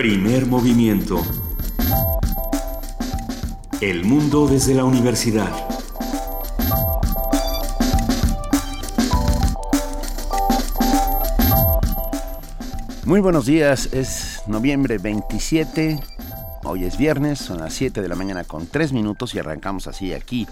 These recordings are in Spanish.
Primer movimiento. El mundo desde la universidad. Muy buenos días, es noviembre 27, hoy es viernes, son las 7 de la mañana con 3 minutos y arrancamos así aquí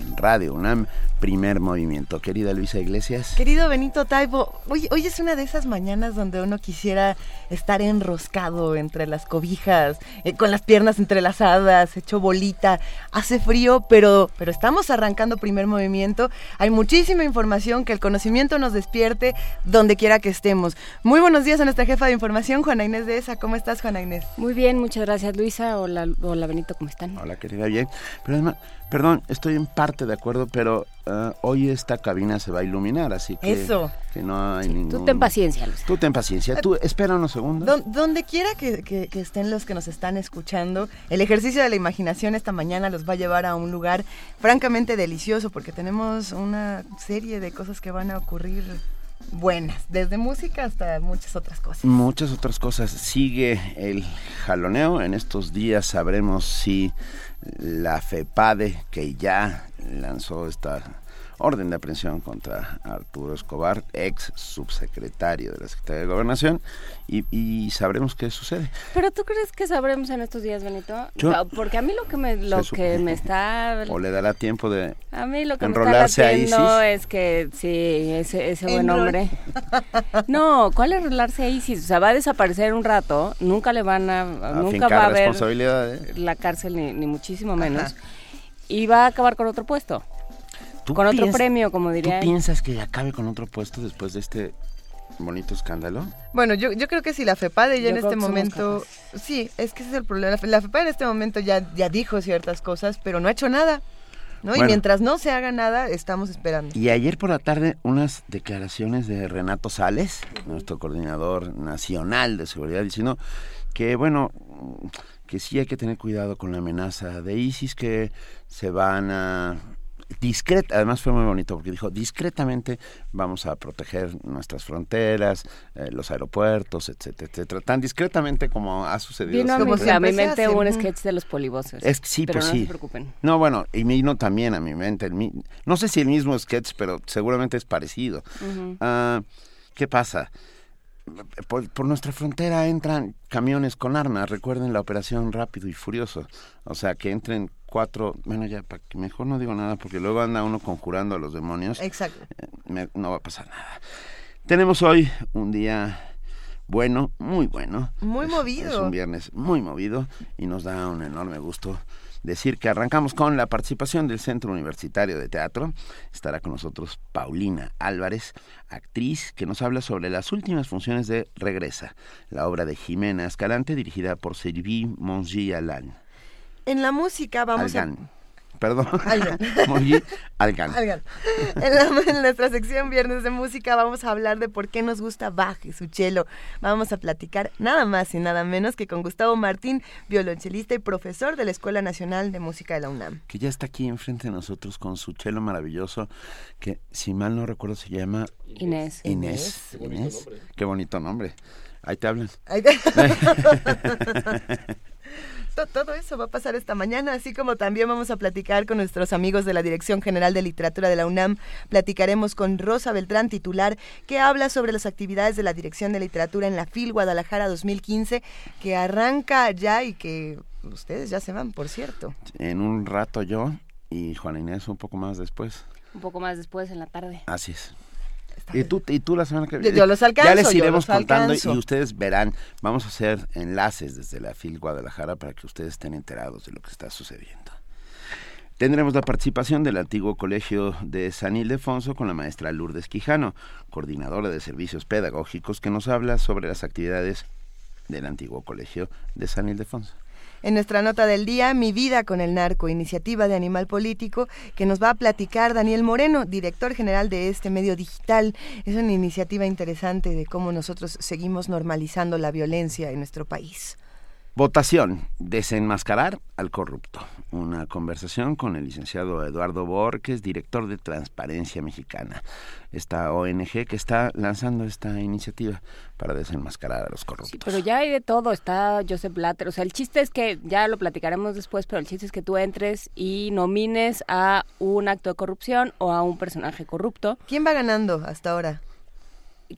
en Radio UNAM Primer movimiento. Querida Luisa Iglesias. Querido Benito Taibo, hoy, hoy es una de esas mañanas donde uno quisiera estar enroscado entre las cobijas, eh, con las piernas entrelazadas, hecho bolita. Hace frío, pero, pero estamos arrancando primer movimiento. Hay muchísima información, que el conocimiento nos despierte donde quiera que estemos. Muy buenos días a nuestra jefa de información, Juana Inés de ESA. ¿Cómo estás, Juana Inés? Muy bien, muchas gracias, Luisa. Hola, hola Benito, ¿cómo están? Hola, querida, bien. Pero además, Perdón, estoy en parte de acuerdo, pero uh, hoy esta cabina se va a iluminar, así que, Eso. que no hay ningún... Tú ten paciencia, Luis. Tú ten paciencia. Tú espera unos segundos. donde quiera que, que, que, estén los que nos están escuchando, el ejercicio de la imaginación esta mañana los va a llevar a un lugar francamente delicioso, porque tenemos una serie de cosas que van a ocurrir buenas, desde música hasta muchas otras cosas. Muchas otras cosas. Sigue el jaloneo. En estos días sabremos si la FEPADE, que ya lanzó esta orden de aprehensión contra Arturo Escobar, ex subsecretario de la Secretaría de Gobernación, y, sabremos qué sucede. Pero tú crees que sabremos en estos días, Benito? Porque a mí lo que me, lo que me está... O le dará tiempo de A mí lo que enrolarse me está es que, sí, ese, ese buen hombre... No, ¿cuál es enrolarse a ISIS? O sea, va a desaparecer un rato, nunca le van a... nunca va a haber la cárcel, ni, ni muchísimo menos. Y va a acabar con otro puesto con otro premio, como diría. ¿Tú piensas que acabe con otro puesto después de este bonito escándalo? Bueno, yo, yo creo que si la FEPADE ya en este momento... Sí, es que ese es el problema. La FEPADE en este momento ya, ya dijo ciertas cosas, pero no ha hecho nada. ¿no? y mientras no se haga nada, estamos esperando. Y ayer por la tarde unas declaraciones de Renato Sales, nuestro coordinador nacional de seguridad, diciendo que, bueno, que sí hay que tener cuidado con la amenaza de ISIS, que se van a discreta, además fue muy bonito porque dijo, discretamente vamos a proteger nuestras fronteras, eh, los aeropuertos, etcétera, etcétera, tan discretamente como ha sucedido. Vino a mi, mente un sketch de los polivoces. Es, sí, pero pues no sí. se preocupen. No, bueno, y vino también a mi mente, el, no sé si el mismo sketch, pero seguramente es parecido. Ah, ¿Qué pasa? Por, por, nuestra frontera entran camiones con armas, recuerden la operación Rápido y Furioso, o sea, que entren cuatro, bueno ya, para que mejor no digo nada porque luego anda uno conjurando a los demonios. Exacto. Eh, no va a pasar nada. Tenemos hoy un día bueno, muy bueno. Muy movido. Es un viernes muy movido y nos da un enorme gusto decir que arrancamos con la participación del Centro Universitario de Teatro. Estará con nosotros Paulina Álvarez, actriz que nos habla sobre las últimas funciones de Regresa, la obra de Jimena Escalante dirigida por Sylvie Mongi Alain. En la música vamos a... Perdón. Algan. Algan. Algan. En, nuestra sección Viernes de Música vamos a hablar de por qué nos gusta Bach y su cello. Vamos a platicar nada más y nada menos que con Gustavo Martín, violonchelista y profesor de la Escuela Nacional de Música de la UNAM. Que ya está aquí enfrente de nosotros con su cello maravilloso, que si mal no recuerdo se llama... Inés. Inés. Inés. Qué bonito nombre. Ahí te hablan. Ahí te... todo eso va a pasar esta mañana, así como también vamos a platicar con nuestros amigos de la Dirección General de Literatura de la UNAM. Platicaremos con Rosa Beltrán, titular, que habla sobre las actividades de la Dirección de Literatura en la FIL Guadalajara 2015, que arranca ya y que ustedes ya se van, por cierto. En un rato yo y Juana Inés un poco más después. Un poco más después, en la tarde. Así es. Y tú, y tú la semana que viene. Yo los alcanzo. Ya les iremos contando y ustedes verán. Vamos a hacer enlaces desde la FIL Guadalajara para que ustedes estén enterados de lo que está sucediendo. Tendremos la participación del antiguo colegio de San Ildefonso con la maestra Lourdes Quijano, coordinadora de servicios pedagógicos, que nos habla sobre las actividades del antiguo colegio de San Ildefonso. En nuestra nota del día, Mi vida con el narco, iniciativa de Animal Político, que nos va a platicar Daniel Moreno, director general de este medio digital. Es una iniciativa interesante de cómo nosotros seguimos normalizando la violencia en nuestro país. Votación, desenmascarar al corrupto. Una conversación con el licenciado Eduardo Borges, director de Transparencia Mexicana, esta ONG que está lanzando esta iniciativa para desenmascarar a los corruptos. pero ya hay de todo, está Joseph Blatter, o sea, el chiste es que, ya lo platicaremos después, pero el chiste es que tú entres y nomines a un acto de corrupción o a un personaje corrupto. ¿Quién va ganando hasta ahora?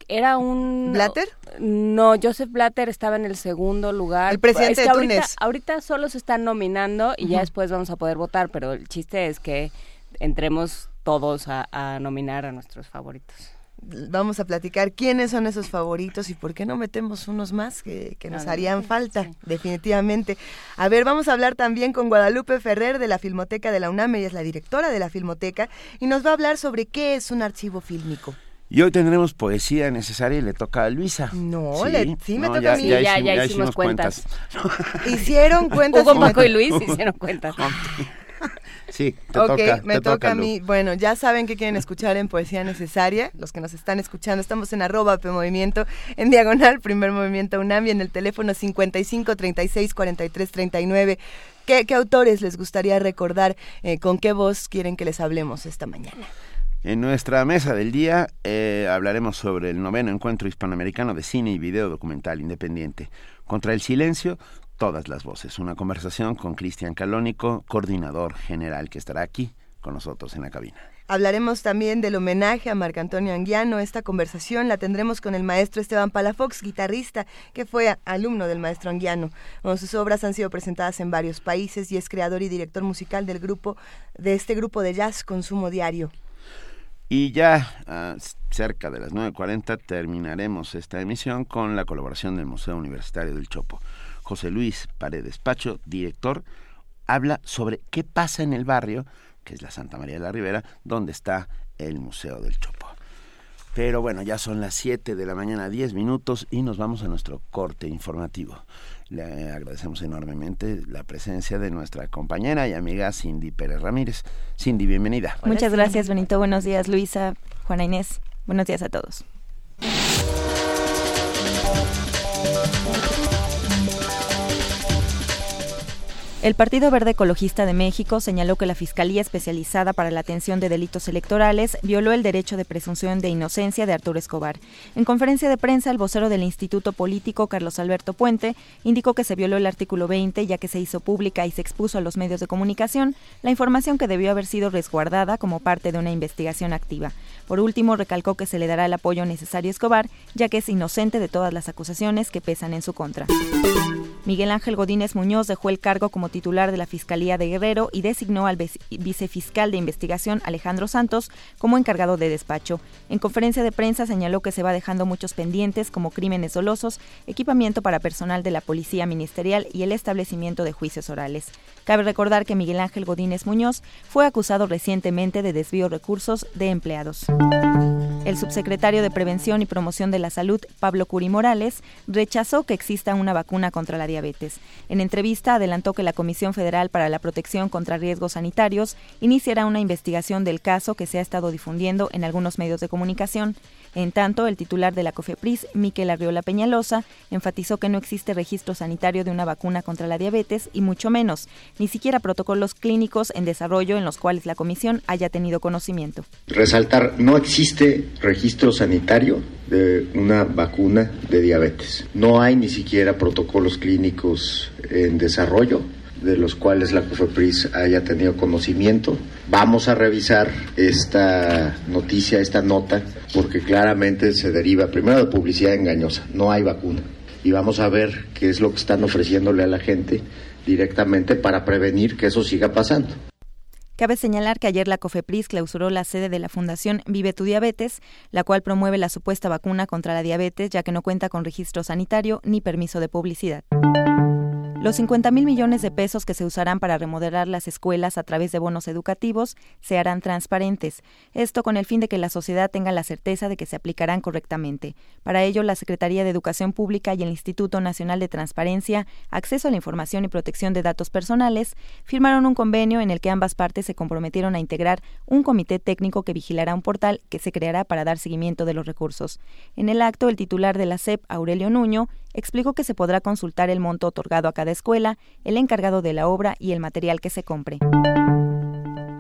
Era un... ¿Blatter? No, Joseph Blatter estaba en el segundo lugar. El presidente de ahorita, Ahorita solo se están nominando y ya después vamos a poder votar, pero el chiste es que entremos todos a, nominar a nuestros favoritos. Vamos a platicar quiénes son esos favoritos y por qué no metemos unos más que, nos harían falta, definitivamente. A ver, vamos a hablar también con Guadalupe Ferrer de la Filmoteca de la UNAM, ella es la directora de la Filmoteca, y nos va a hablar sobre qué es un archivo fílmico. Y hoy tendremos poesía necesaria y le toca a Luisa. No, sí, me toca a mí. Ya, ya, hicimos, cuentas. hicieron cuentas. Hugo, Paco y Luis hicieron cuentas. Sí, te toca. me toca, a mí. Bueno, ya saben que quieren escuchar en Poesía Necesaria. Los que nos están escuchando, estamos en arroba Movimiento, en diagonal, primer movimiento UNAM y en el teléfono 55 36 43 39. ¿Qué, qué autores les gustaría recordar? Eh, ¿Con qué voz quieren que les hablemos esta mañana? En nuestra mesa del día eh, hablaremos sobre el noveno encuentro hispanoamericano de cine y video documental independiente. Contra el silencio, todas las voces. Una conversación con Cristian Calónico, coordinador general, que estará aquí con nosotros en la cabina. Hablaremos también del homenaje a Marc Antonio Anguiano. Esta conversación la tendremos con el maestro Esteban Palafox, guitarrista que fue alumno del maestro Anguiano. sus obras han sido presentadas en varios países y es creador y director musical del grupo de este grupo de jazz Consumo Diario. Y ya ah, cerca de las 9.40 terminaremos esta emisión con la colaboración del Museo Universitario del Chopo. José Luis Paredes Pacho, director, habla sobre qué pasa en el barrio, que es la Santa María de la Ribera, donde está el Museo del Chopo. Pero bueno, ya son las 7 de la mañana, 10 minutos, y nos vamos a nuestro corte informativo. Le agradecemos enormemente la presencia de nuestra compañera y amiga Cindy Pérez Ramírez. Cindy, bienvenida. Muchas gracias, Benito. Buenos días, Luisa, Juana Inés. Buenos días a todos. El Partido Verde Ecologista de México señaló que la Fiscalía Especializada para la Atención de Delitos Electorales violó el derecho de presunción de inocencia de Arturo Escobar. En conferencia de prensa, el vocero del Instituto Político, Carlos Alberto Puente, indicó que se violó el artículo 20 ya que se hizo pública y se expuso a los medios de comunicación la información que debió haber sido resguardada como parte de una investigación activa. Por último, recalcó que se le dará el apoyo necesario a Escobar, ya que es inocente de todas las acusaciones que pesan en su contra. Miguel Ángel Godínez Muñoz dejó el cargo como titular de la Fiscalía de Guerrero y designó al vicefiscal de investigación Alejandro Santos como encargado de despacho. En conferencia de prensa señaló que se va dejando muchos pendientes como crímenes dolosos, equipamiento para personal de la Policía Ministerial y el establecimiento de juicios orales. Cabe recordar que Miguel Ángel Godínez Muñoz fue acusado recientemente de desvío de recursos de empleados. El subsecretario de Prevención y Promoción de la Salud, Pablo Curi Morales, rechazó que exista una vacuna contra la diabetes. En entrevista adelantó que la Comisión Federal para la Protección contra Riesgos Sanitarios iniciará una investigación del caso que se ha estado difundiendo en algunos medios de comunicación. En tanto, el titular de la COFEPRIS, Miquel Arriola Peñalosa, enfatizó que no existe registro sanitario de una vacuna contra la diabetes y mucho menos, ni siquiera protocolos clínicos en desarrollo en los cuales la comisión haya tenido conocimiento. Resaltar, no existe registro sanitario de una vacuna de diabetes. No hay ni siquiera protocolos clínicos en desarrollo de los cuales la COFEPRIS haya tenido conocimiento. Vamos a revisar esta noticia, esta nota, porque claramente se deriva primero de publicidad engañosa. No hay vacuna. Y vamos a ver qué es lo que están ofreciéndole a la gente directamente para prevenir que eso siga pasando. Cabe señalar que ayer la COFEPRIS clausuró la sede de la Fundación Vive tu Diabetes, la cual promueve la supuesta vacuna contra la diabetes ya que no cuenta con registro sanitario ni permiso de publicidad. Los 50 mil millones de pesos que se usarán para remodelar las escuelas a través de bonos educativos se harán transparentes, esto con el fin de que la sociedad tenga la certeza de que se aplicarán correctamente. Para ello, la Secretaría de Educación Pública y el Instituto Nacional de Transparencia, Acceso a la Información y Protección de Datos Personales firmaron un convenio en el que ambas partes se comprometieron a integrar un comité técnico que vigilará un portal que se creará para dar seguimiento de los recursos. En el acto, el titular de la SEP, Aurelio Nuño, explicó que se podrá consultar el monto otorgado a cada escuela, el encargado de la obra y el material que se compre.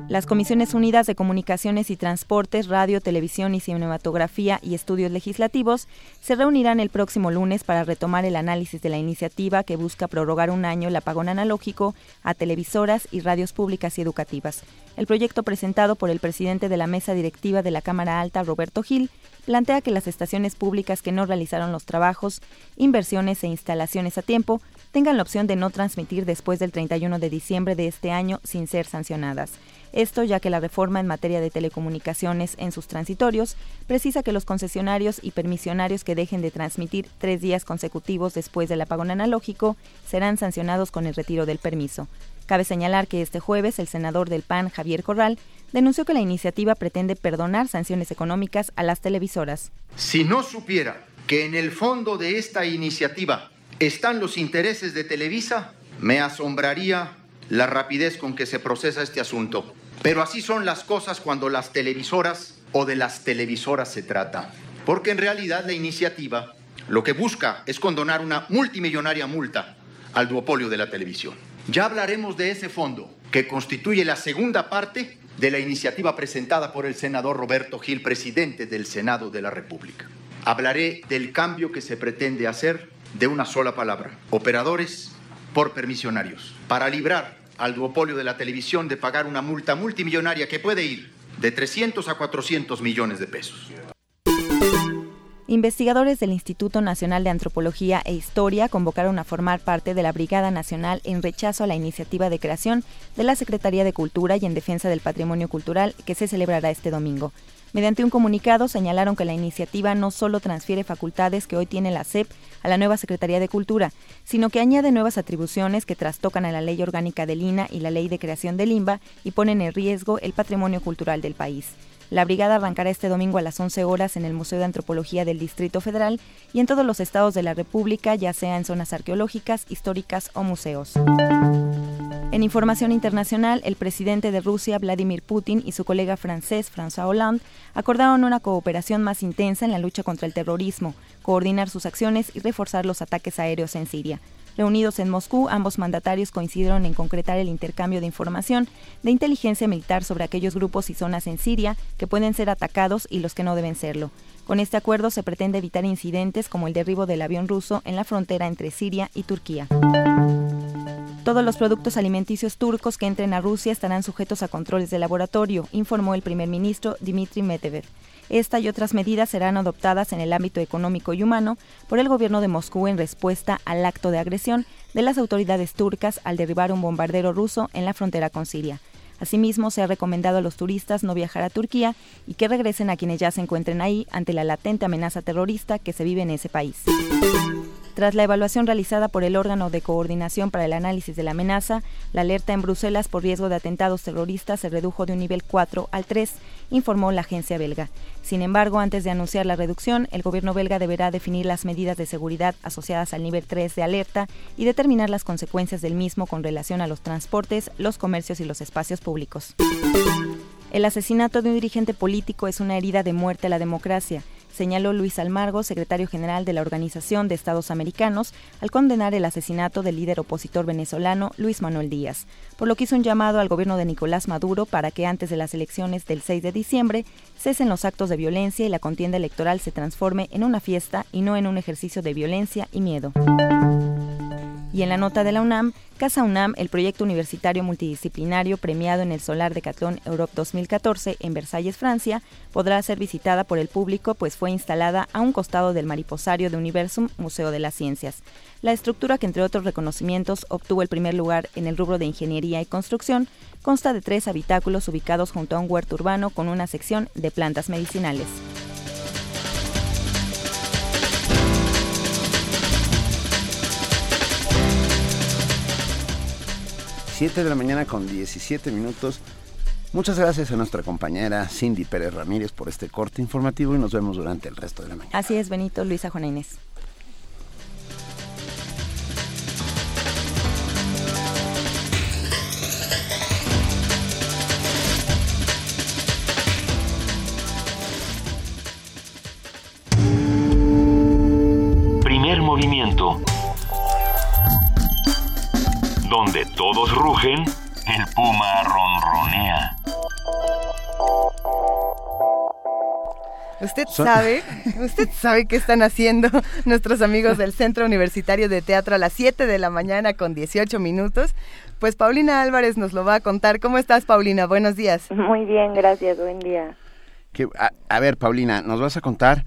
Las Comisiones Unidas de Comunicaciones y Transportes, Radio, Televisión y Cinematografía y Estudios Legislativos se reunirán el próximo lunes para retomar el análisis de la iniciativa que busca prorrogar un año el apagón analógico a televisoras y radios públicas y educativas. El proyecto presentado por el presidente de la mesa directiva de la Cámara Alta, Roberto Gil, plantea que las estaciones públicas que no realizaron los trabajos, inversiones e instalaciones a tiempo tengan la opción de no transmitir después del 31 de diciembre de este año sin ser sancionadas. Esto ya que la reforma en materia de telecomunicaciones en sus transitorios precisa que los concesionarios y permisionarios que dejen de transmitir tres días consecutivos después del apagón analógico serán sancionados con el retiro del permiso. Cabe señalar que este jueves el senador del PAN, Javier Corral, denunció que la iniciativa pretende perdonar sanciones económicas a las televisoras. Si no supiera que en el fondo de esta iniciativa están los intereses de Televisa, me asombraría la rapidez con que se procesa este asunto. Pero así son las cosas cuando las televisoras o de las televisoras se trata. Porque en realidad la iniciativa lo que busca es condonar una multimillonaria multa al duopolio de la televisión. Ya hablaremos de ese fondo, que constituye la segunda parte de la iniciativa presentada por el senador Roberto Gil, presidente del Senado de la República. Hablaré del cambio que se pretende hacer de una sola palabra, operadores por permisionarios, para librar al duopolio de la televisión de pagar una multa multimillonaria que puede ir de 300 a 400 millones de pesos. Investigadores del Instituto Nacional de Antropología e Historia convocaron a formar parte de la Brigada Nacional en rechazo a la iniciativa de creación de la Secretaría de Cultura y en defensa del patrimonio cultural que se celebrará este domingo. Mediante un comunicado señalaron que la iniciativa no solo transfiere facultades que hoy tiene la SEP a la nueva Secretaría de Cultura, sino que añade nuevas atribuciones que trastocan a la Ley Orgánica del INA y la Ley de Creación del INBA y ponen en riesgo el patrimonio cultural del país. La brigada arrancará este domingo a las 11 horas en el Museo de Antropología del Distrito Federal y en todos los estados de la República, ya sea en zonas arqueológicas, históricas o museos. En información internacional, el presidente de Rusia, Vladimir Putin, y su colega francés, François Hollande, acordaron una cooperación más intensa en la lucha contra el terrorismo, coordinar sus acciones y reforzar los ataques aéreos en Siria. Reunidos en Moscú, ambos mandatarios coincidieron en concretar el intercambio de información de inteligencia militar sobre aquellos grupos y zonas en Siria que pueden ser atacados y los que no deben serlo. Con este acuerdo se pretende evitar incidentes como el derribo del avión ruso en la frontera entre Siria y Turquía. Todos los productos alimenticios turcos que entren a Rusia estarán sujetos a controles de laboratorio, informó el primer ministro Dmitry Medvedev. Esta y otras medidas serán adoptadas en el ámbito económico y humano por el gobierno de Moscú en respuesta al acto de agresión de las autoridades turcas al derribar un bombardero ruso en la frontera con Siria. Asimismo, se ha recomendado a los turistas no viajar a Turquía y que regresen a quienes ya se encuentren ahí ante la latente amenaza terrorista que se vive en ese país. Tras la evaluación realizada por el órgano de coordinación para el análisis de la amenaza, la alerta en Bruselas por riesgo de atentados terroristas se redujo de un nivel 4 al 3, informó la agencia belga. Sin embargo, antes de anunciar la reducción, el gobierno belga deberá definir las medidas de seguridad asociadas al nivel 3 de alerta y determinar las consecuencias del mismo con relación a los transportes, los comercios y los espacios públicos. El asesinato de un dirigente político es una herida de muerte a la democracia señaló Luis Almargo, secretario general de la Organización de Estados Americanos, al condenar el asesinato del líder opositor venezolano Luis Manuel Díaz, por lo que hizo un llamado al gobierno de Nicolás Maduro para que antes de las elecciones del 6 de diciembre cesen los actos de violencia y la contienda electoral se transforme en una fiesta y no en un ejercicio de violencia y miedo. Y en la nota de la UNAM, Casa UNAM, el proyecto universitario multidisciplinario premiado en el Solar Decathlon Europe 2014 en Versalles, Francia, podrá ser visitada por el público pues fue instalada a un costado del mariposario de Universum, Museo de las Ciencias. La estructura que entre otros reconocimientos obtuvo el primer lugar en el rubro de ingeniería y construcción consta de tres habitáculos ubicados junto a un huerto urbano con una sección de plantas medicinales. 7 de la mañana con 17 minutos. Muchas gracias a nuestra compañera Cindy Pérez Ramírez por este corte informativo y nos vemos durante el resto de la mañana. Así es, Benito, Luisa Juana Inés. movimiento. Donde todos rugen, el puma ronronea. Usted sabe, usted sabe qué están haciendo nuestros amigos del Centro Universitario de Teatro a las 7 de la mañana con 18 minutos. Pues Paulina Álvarez nos lo va a contar. ¿Cómo estás, Paulina? Buenos días. Muy bien, gracias. Buen día. a, ver, Paulina, nos vas a contar.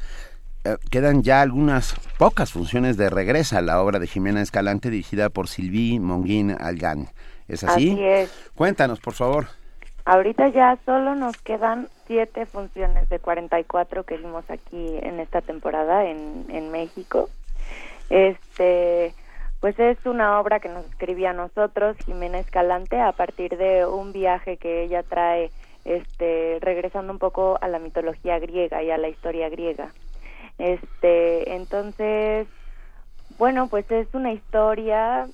Eh, quedan ya algunas pocas funciones de regresa a la obra de Jimena Escalante dirigida por Sylvie Monguín Algan. ¿Es así? Así es. Cuéntanos, por favor. Ahorita ya solo nos quedan siete funciones de 44 que vimos aquí en esta temporada en, en México. Este, pues es una obra que nos escribía a nosotros, Jimena Escalante, a partir de un viaje que ella trae, este, regresando un poco a la mitología griega y a la historia griega. Este, entonces, bueno, pues es una historia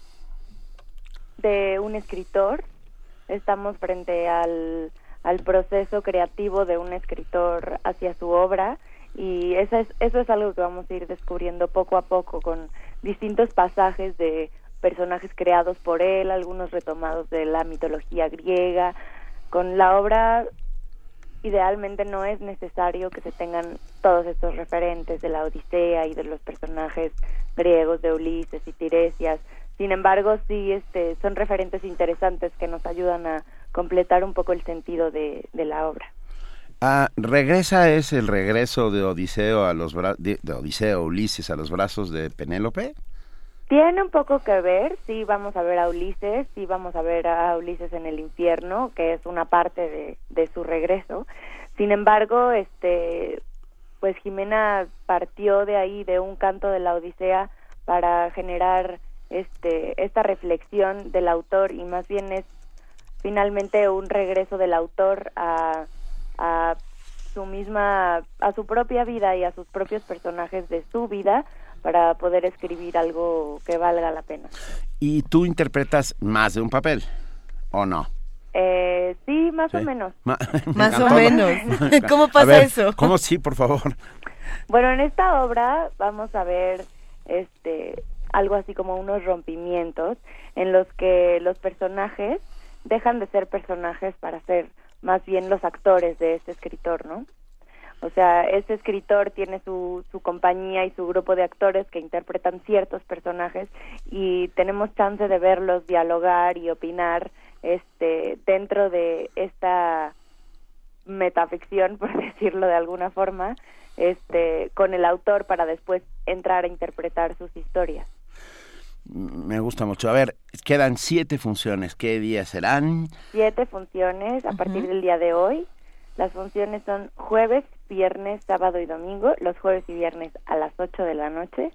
de un escritor estamos frente al, al proceso creativo de un escritor hacia su obra y eso es, eso es algo que vamos a ir descubriendo poco a poco con distintos pasajes de personajes creados por él, algunos retomados de la mitología griega. Con la obra idealmente no es necesario que se tengan todos estos referentes de la Odisea y de los personajes griegos de Ulises y Tiresias, sin embargo, sí este, son referentes interesantes que nos ayudan a completar un poco el sentido de, la obra. Ah, ¿Regresa es el regreso de Odiseo a los de, Odiseo Ulises a los brazos de Penélope? Tiene un poco que ver, sí vamos a ver a Ulises, sí vamos a ver a Ulises en el infierno, que es una parte de, de su regreso. Sin embargo, este, pues Jimena partió de ahí, de un canto de la Odisea, para generar este, esta reflexión del autor y más bien es finalmente un regreso del autor a, a su misma, a su propia vida y a sus propios personajes de su vida para poder escribir algo que valga la pena. ¿Y tú interpretas más de un papel o no? Eh, sí, más o menos. más o menos. ¿Cómo pasa eso? ¿Cómo sí, por favor? Bueno, en esta obra vamos a ver este algo así como unos rompimientos en los que los personajes dejan de ser personajes para ser más bien los actores de este escritor, ¿no? O sea, este escritor tiene su, su compañía y su grupo de actores que interpretan ciertos personajes y tenemos chance de verlos dialogar y opinar este dentro de esta metaficción, por decirlo de alguna forma, este con el autor para después entrar a interpretar sus historias. Me gusta mucho. A ver, quedan siete funciones. ¿Qué días serán? Siete funciones a partir del día de hoy. Las funciones son jueves, viernes, sábado y domingo. Los jueves y viernes a las ocho de la noche.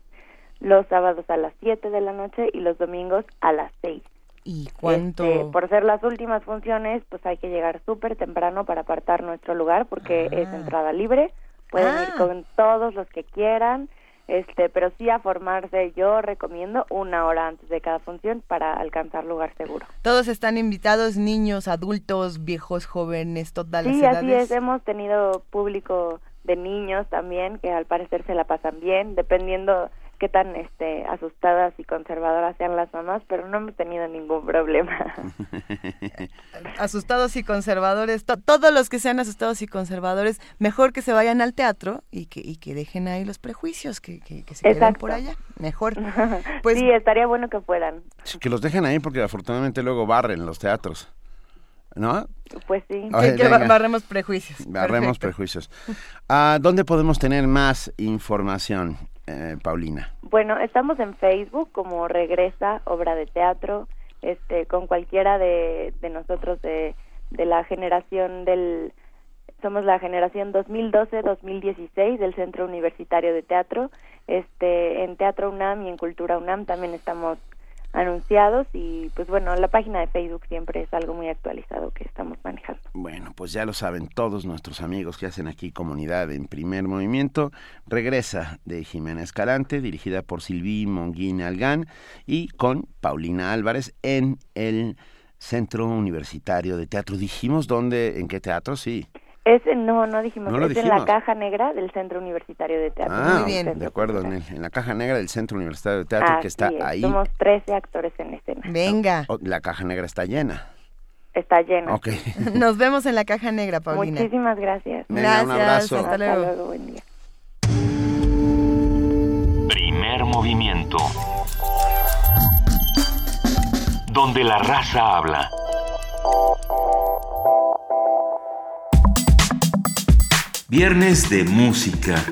Los sábados a las siete de la noche y los domingos a las seis. ¿Y cuánto? Este, por ser las últimas funciones, pues hay que llegar súper temprano para apartar nuestro lugar porque es ah. entrada libre. Pueden ir ah. con todos los que quieran este pero sí a formarse yo recomiendo una hora antes de cada función para alcanzar lugar seguro. Todos están invitados niños adultos viejos jóvenes todas las sí edades así es hemos tenido público de niños también que al parecer se la pasan bien dependiendo qué tan este asustadas y conservadoras sean las mamás, pero no hemos tenido ningún problema. asustados y conservadores, todos los que sean asustados y conservadores, mejor que se vayan al teatro y que, y que dejen ahí los prejuicios, que, que, se queden por allá, mejor. Pues, sí, estaría bueno que fueran. Que los dejen ahí porque afortunadamente luego barren los teatros. ¿No? Pues sí. que, barremos prejuicios. Barremos prejuicios. ¿A ¿Dónde podemos tener más información? Eh, Paulina? Bueno, estamos en Facebook como Regresa Obra de Teatro, este, con cualquiera de, de nosotros de, de la generación del somos la generación 2012-2016 del Centro Universitario de Teatro. Este, en Teatro UNAM y en Cultura UNAM también estamos anunciados y pues bueno, la página de Facebook siempre es algo muy actualizado que estamos manejando. Bueno, pues ya lo saben todos nuestros amigos que hacen aquí comunidad en primer movimiento. Regresa de Jimena Escalante, dirigida por Silví Monguín Algán y con Paulina Álvarez en el Centro Universitario de Teatro. Dijimos dónde, en qué teatro, sí. Es, no, no dijimos, es en la caja negra del Centro Universitario de Teatro. Ah, muy bien. De acuerdo, en, la caja negra del Centro Universitario de Teatro que está ahí. Somos 13 actores en escena. Venga. Oh, la caja negra está llena. Está llena. Ok. Nos vemos en la caja negra, Paulina. Muchísimas gracias. gracias. Un abrazo. Hasta luego. buen día. Primer movimiento. Donde la raza habla. Viernes de música.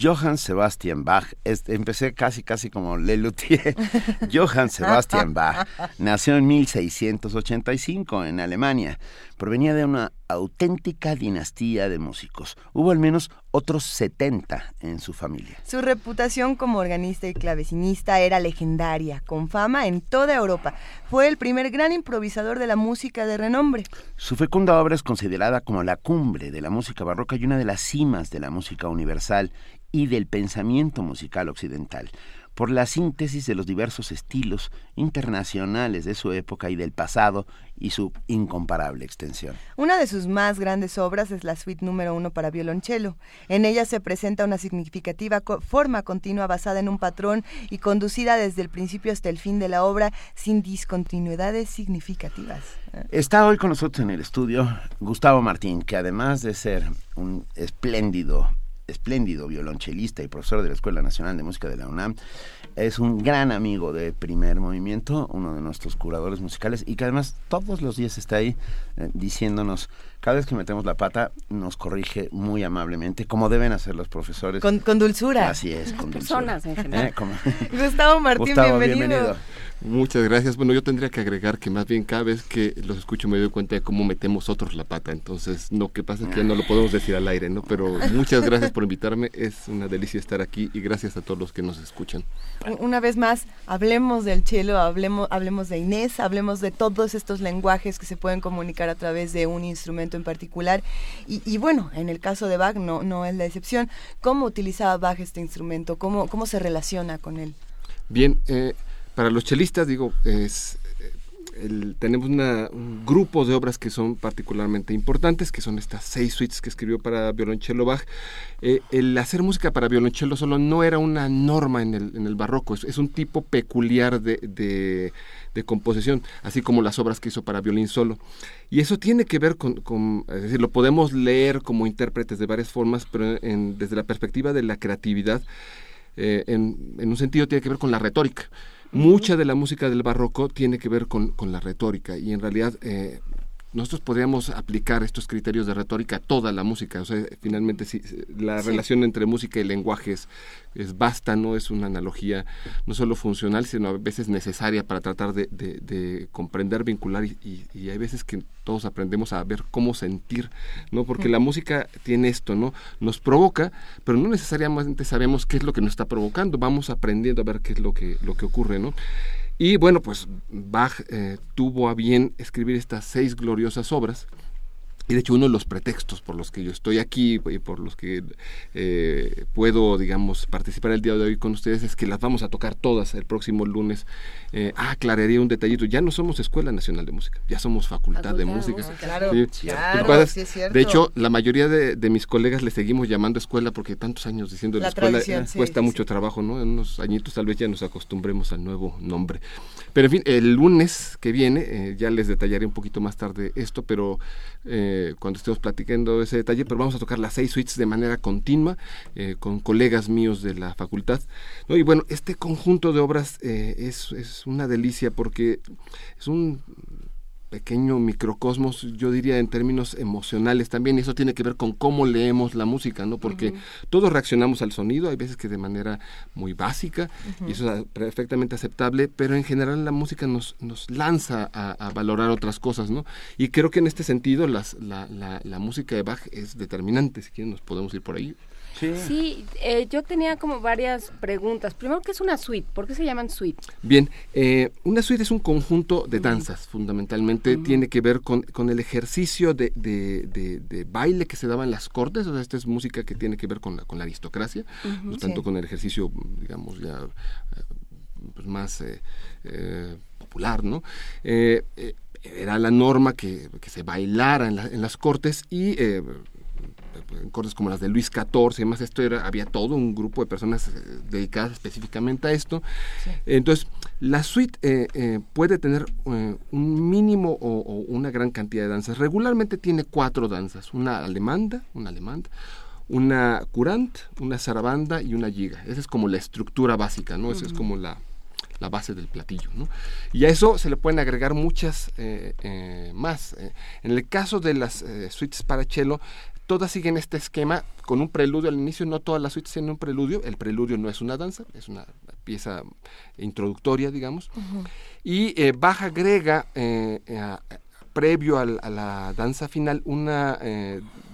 Johann Sebastian Bach, empecé casi casi como Lelutier. Johann Sebastian Bach nació en 1685 en Alemania. Provenía de una auténtica dinastía de músicos. Hubo al menos otros 70 en su familia. Su reputación como organista y clavecinista era legendaria, con fama en toda Europa. Fue el primer gran improvisador de la música de renombre. Su fecunda obra es considerada como la cumbre de la música barroca y una de las cimas de la música universal y del pensamiento musical occidental, por la síntesis de los diversos estilos internacionales de su época y del pasado y su incomparable extensión. Una de sus más grandes obras es la suite número uno para violonchelo. En ella se presenta una significativa forma continua basada en un patrón y conducida desde el principio hasta el fin de la obra sin discontinuidades significativas. Está hoy con nosotros en el estudio Gustavo Martín, que además de ser un espléndido espléndido violonchelista y profesor de la Escuela Nacional de Música de la UNAM. Es un gran amigo de Primer Movimiento, uno de nuestros curadores musicales y que además todos los días está ahí eh, diciéndonos cada vez que metemos la pata nos corrige muy amablemente, como deben hacer los profesores. Con, dulzura. Así es, con personas en general. Eh, Gustavo Martín, bienvenido. Muchas gracias. Bueno, yo tendría que agregar que más bien cada vez que los escucho me doy cuenta de cómo metemos otros la pata. Entonces, lo que pasa es que ya no lo podemos decir al aire, ¿no? Pero muchas gracias por invitarme. Es una delicia estar aquí y gracias a todos los que nos escuchan. Una vez más, hablemos del chelo, hablemos, hablemos de Inés, hablemos de todos estos lenguajes que se pueden comunicar a través de un instrumento en particular. Y, bueno, en el caso de Bach no, no es la excepción. ¿Cómo utilizaba Bach este instrumento? ¿Cómo, cómo se relaciona con él? Bien, eh, para los chelistas, digo, es, eh, tenemos un grupo de obras que son particularmente importantes, que son estas seis suites que escribió para violonchelo Bach. Eh, el hacer música para violonchelo solo no era una norma en el, en el barroco, es, un tipo peculiar de, de, composición, así como las obras que hizo para violín solo. Y eso tiene que ver con, es decir, lo podemos leer como intérpretes de varias formas, pero desde la perspectiva de la creatividad, eh, en, en, un sentido tiene que ver con la retórica. Mucha de la música del barroco tiene que ver con, con la retórica y en realidad eh, nosotros podríamos aplicar estos criterios de retórica a toda la música. O sea, finalmente si, la relación entre música y lenguaje es, es, vasta, no es una analogía no solo funcional, sino a veces necesaria para tratar de, de, comprender, vincular y, y, hay veces que todos aprendemos a ver cómo sentir, ¿no? Porque la música tiene esto, ¿no? Nos provoca, pero no necesariamente sabemos qué es lo que nos está provocando, vamos aprendiendo a ver qué es lo que, lo que ocurre, ¿no? Y bueno, pues Bach eh, tuvo a bien escribir estas seis gloriosas obras y de hecho uno de los pretextos por los que yo estoy aquí y por los que eh, puedo, digamos, participar el día de hoy con ustedes es que las vamos a tocar todas el próximo lunes. Eh, ah, aclararía un detallito, ya no somos Escuela Nacional de Música, ya somos Facultad, de, Música. Claro, claro sí, De hecho, la mayoría de, mis colegas le seguimos llamando escuela porque tantos años diciendo la, escuela eh, cuesta mucho trabajo, ¿no? En unos añitos tal vez ya nos acostumbremos al nuevo nombre. Pero en fin, el lunes que viene, ya les detallaré un poquito más tarde esto, pero eh, cuando estemos platicando ese detalle, pero vamos a tocar las seis suites de manera continua eh, con colegas míos de la facultad. Y bueno, este conjunto de obras eh, es, es una delicia porque es un pequeño microcosmos, yo diría en términos emocionales también, y eso tiene que ver con cómo leemos la música, ¿no? Porque todos reaccionamos al sonido, hay veces que de manera muy básica, y eso es perfectamente aceptable, pero en general la música nos, nos lanza a, valorar otras cosas, ¿no? Y creo que en este sentido las, la, la, la música de Bach es determinante, si quieren nos podemos ir por ahí. Sí, eh, yo tenía como varias preguntas. Primero, ¿qué es una suite? ¿Por qué se llaman suite? Bien, eh, una suite es un conjunto de danzas, fundamentalmente. Tiene que ver con, con el ejercicio de, de, baile que se daba en las cortes. O sea, esta es música que tiene que ver con la, con la aristocracia, no tanto con el ejercicio, digamos, ya eh, pues más popular, ¿no? era la norma que, se bailara en, las cortes y eh, en cortes como las de Luis XIV y demás, esto era, había todo un grupo de personas eh, dedicadas específicamente a esto. Entonces, la suite eh, puede tener un mínimo o, una gran cantidad de danzas. Regularmente tiene cuatro danzas, una alemanda, una alemanda, una curant, una zarabanda y una giga. Esa es como la estructura básica, ¿no? Esa es como la, la base del platillo. ¿no? Y a eso se le pueden agregar muchas eh, eh, más. Eh. En el caso de las suites para cello, todas siguen este esquema con un preludio. Al inicio, no todas las suites tienen un preludio, el preludio no es una danza, es una pieza introductoria, digamos, y Baja agrega previo a la danza final una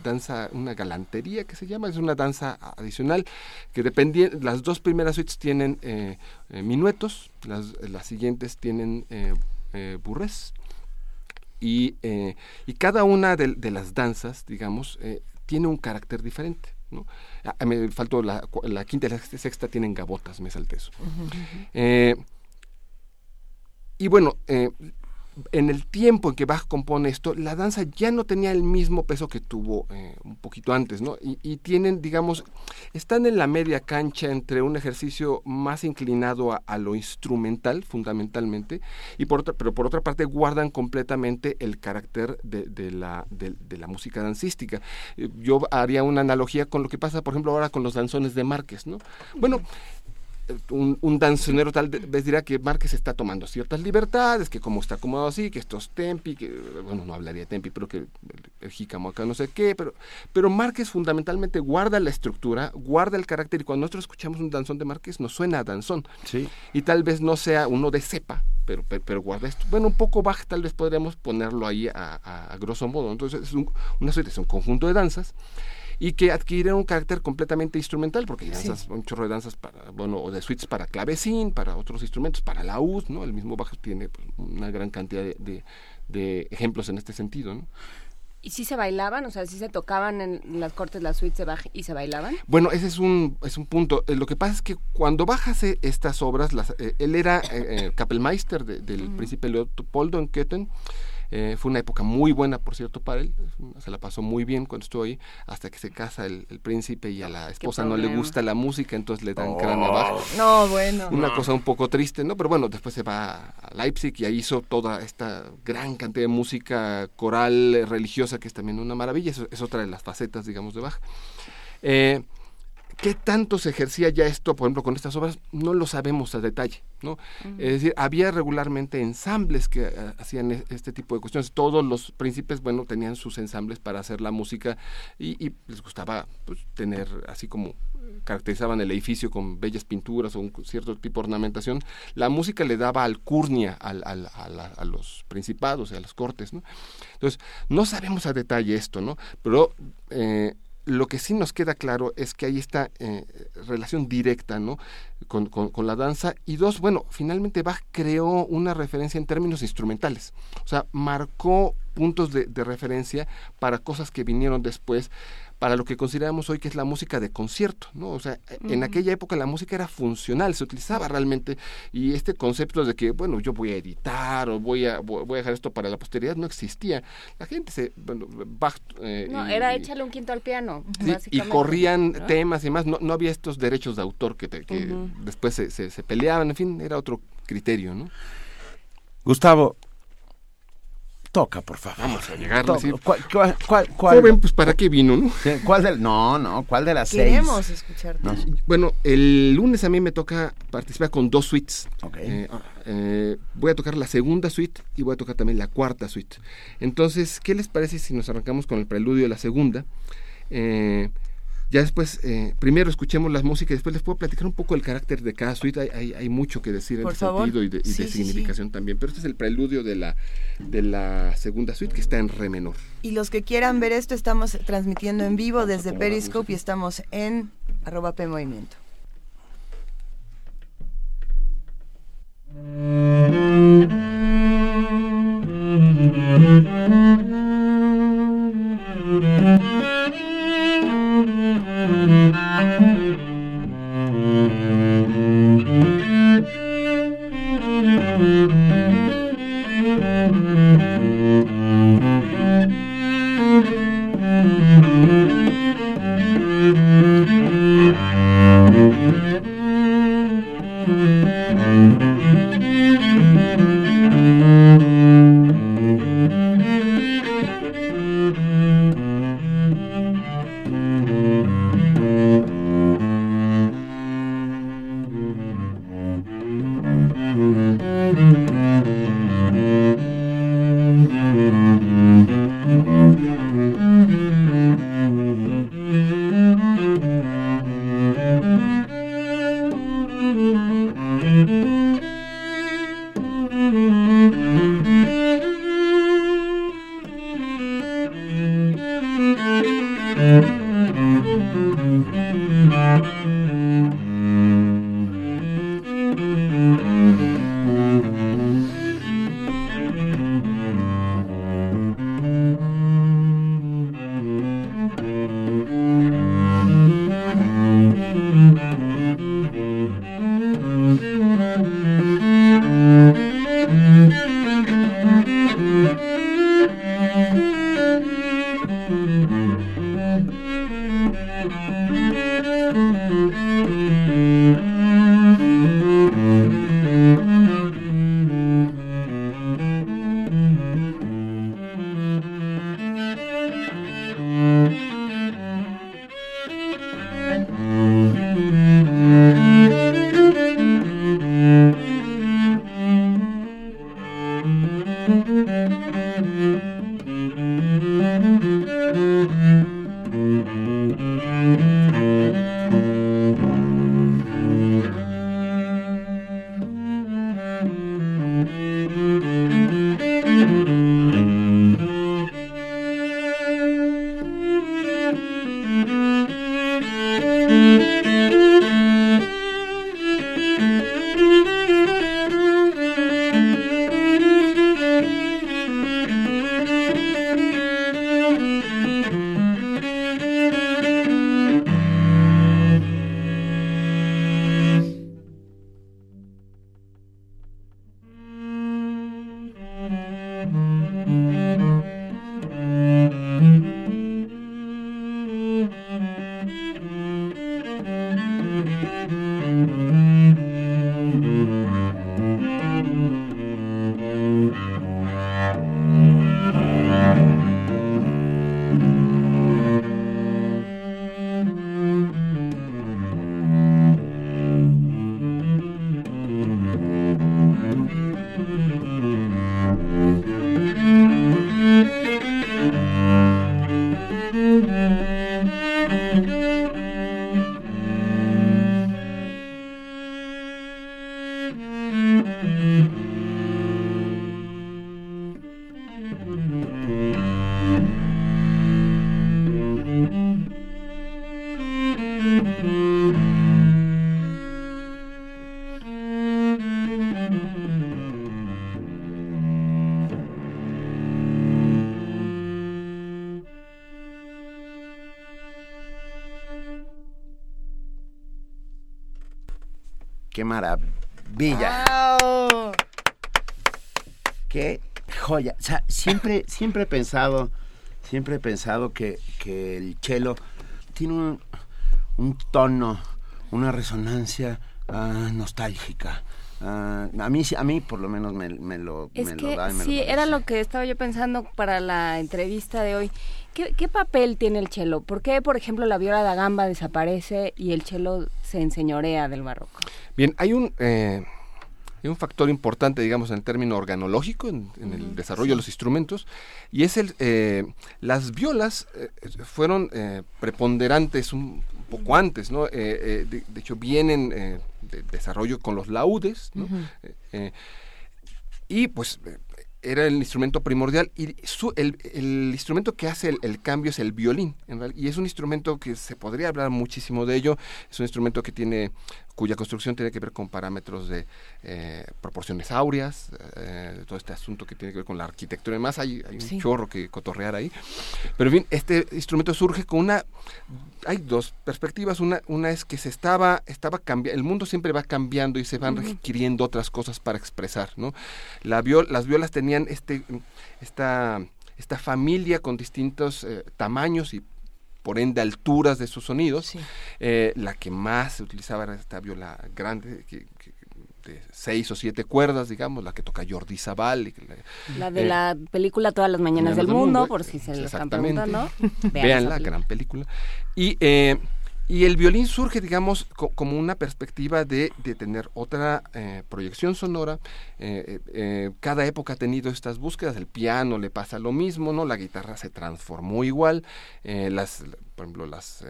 danza, una galantería que se llama, es una danza adicional que dependía, las dos primeras suites tienen eh, eh, minuetos, las, las, siguientes tienen eh, eh burrés y, y, cada una de, las danzas, digamos, tiene un carácter diferente. ¿no? Ah, me faltó la, la, quinta y la sexta tienen gabotas, me salté eso. y bueno, en el tiempo en que Bach compone esto, la danza ya no tenía el mismo peso que tuvo eh, un poquito antes, ¿no? Y, tienen, digamos, están en la media cancha entre un ejercicio más inclinado a, lo instrumental, fundamentalmente, y por otra, pero por otra parte guardan completamente el carácter de, la, de, la música dancística. Eh, yo haría una analogía con lo que pasa, por ejemplo, ahora con los danzones de Márquez, ¿no? Bueno, un, un, danzonero tal vez dirá que Márquez está tomando ciertas libertades, que como está acomodado así, que estos tempi, que bueno, no hablaría de tempi, pero que el, jícamo acá no sé qué, pero, pero Márquez fundamentalmente guarda la estructura, guarda el carácter y cuando nosotros escuchamos un danzón de Márquez nos suena a danzón. Sí. Y tal vez no sea uno de cepa, pero, pero, guarda esto. Bueno, un poco baja tal vez podríamos ponerlo ahí a, grosso modo. Entonces es un, una suerte, es un conjunto de danzas y que adquieren un carácter completamente instrumental, porque hay danzas, un chorro de danzas para, bueno, o de suites para clavecín, para otros instrumentos, para la laúd, ¿no? El mismo bajo tiene pues, una gran cantidad de, de, ejemplos en este sentido, ¿no? ¿Y si se bailaban? O sea, si se tocaban en las cortes las suites de Bach y se bailaban? Bueno, ese es un, es un punto. Eh, lo que pasa es que cuando Bach hace estas obras, las, eh, él era eh, Kapellmeister del príncipe Leopoldo en Köthen, eh, fue una época muy buena, por cierto, para él. Se la pasó muy bien cuando estuvo ahí, hasta que se casa el, príncipe y a la esposa no le gusta la música, entonces le dan oh. cráneo abajo. No, bueno. Una cosa un poco triste, ¿no? Pero bueno, después se va a Leipzig y ahí hizo toda esta gran cantidad de música coral, religiosa, que es también una maravilla. Eso es otra de las facetas, digamos, de Bach. Eh, ¿Qué tanto se ejercía ya esto, por ejemplo, con estas obras? No lo sabemos a detalle, ¿no? Es decir, había regularmente ensambles que eh, hacían e, este tipo de cuestiones. Todos los príncipes, bueno, tenían sus ensambles para hacer la música y, les gustaba pues, tener, así como caracterizaban el edificio con bellas pinturas o un cierto tipo de ornamentación, la música le daba alcurnia al, a, los principados y a las cortes, ¿no? Entonces, no sabemos a detalle esto, ¿no? Pero... Eh, lo que sí nos queda claro es que hay esta eh, relación directa ¿no? Con, la danza. Y dos, bueno, finalmente Bach creó una referencia en términos instrumentales, o sea, marcó puntos de referencia para cosas que vinieron después para lo que consideramos hoy que es la música de concierto, ¿no? O sea, en aquella época la música era funcional, se utilizaba realmente y este concepto de que, bueno, yo voy a editar o voy a voy a dejar esto para la posteridad no existía. La gente se bueno, eh, no, era échale un quinto al piano, y corrían temas y más, no, no había estos derechos de autor que, después se, se, se peleaban, en fin, era otro criterio, ¿no? Gustavo, Toca, por favor. Vamos a llegar ¿Cuál, cuál, cuál, cuál? Joven, pues ¿para qué vino, no? ¿Cuál del, no, no, ¿cuál de las Queremos seis? escucharte. Bueno, el lunes a mí me toca participar con dos suites. Okay. Eh, eh, voy a tocar la segunda suite y voy a tocar también la cuarta suite. Entonces, ¿qué les parece si nos arrancamos con el preludio de la segunda? Eh, ya después, eh, primero escuchemos las músicas y después les puedo platicar un poco el carácter de cada suite. Hay, hay, mucho que decir en ese sentido y de, significación también. Pero este es el preludio de la, de la segunda suite que está en re menor. Y los que quieran ver esto, estamos transmitiendo en vivo desde Periscope y estamos en arroba P Movimiento. Thank you. Maravilla. Qué joya. O sea, siempre, siempre he pensado, siempre he pensado que, el cello tiene un, tono, una resonancia ah, nostálgica. Ah, a mí a mí por lo menos me, lo, es que, da. sí, era lo que estaba yo pensando para la entrevista de hoy. ¿Qué, papel tiene el cello? ¿Por qué, por ejemplo, la viola da gamba desaparece y el cello se enseñorea del barroco? Bien, hay un, eh, hay un factor importante, digamos, en el término organológico, en, el desarrollo de los instrumentos, y es el, eh, las violas eh, fueron preponderantes un poco antes, ¿no? De, hecho, vienen de desarrollo con los laudes, ¿no? y pues era el instrumento primordial y el, instrumento que hace el, cambio es el violín y es un instrumento que se podría hablar muchísimo de ello es un instrumento que tiene cuya construcción tiene que ver con parámetros de eh, proporciones áureas, eh, todo este asunto que tiene que ver con la arquitectura y demás, hay, un chorro que cotorrear ahí. Pero bien, este instrumento surge con una, hay dos perspectivas, una, una es que se estaba, estaba cambiando, el mundo siempre va cambiando y se van requiriendo otras cosas para expresar, ¿no? La las violas tenían este, esta, esta familia con distintos eh, tamaños y por ende alturas de sus sonidos. Eh, la que más se utilizaba era esta viola grande, de seis o siete cuerdas, digamos, la que toca Jordi Zabal. la de eh, la película Todas las Mañanas del, mundo, por si se lo están preguntando. Vean la gran película. Y, eh, Y el violín surge, digamos, como una perspectiva de, tener otra eh, proyección sonora. Eh, eh, cada época ha tenido estas búsquedas. El piano le pasa lo mismo, ¿no? La guitarra se transformó igual. las, por ejemplo, las,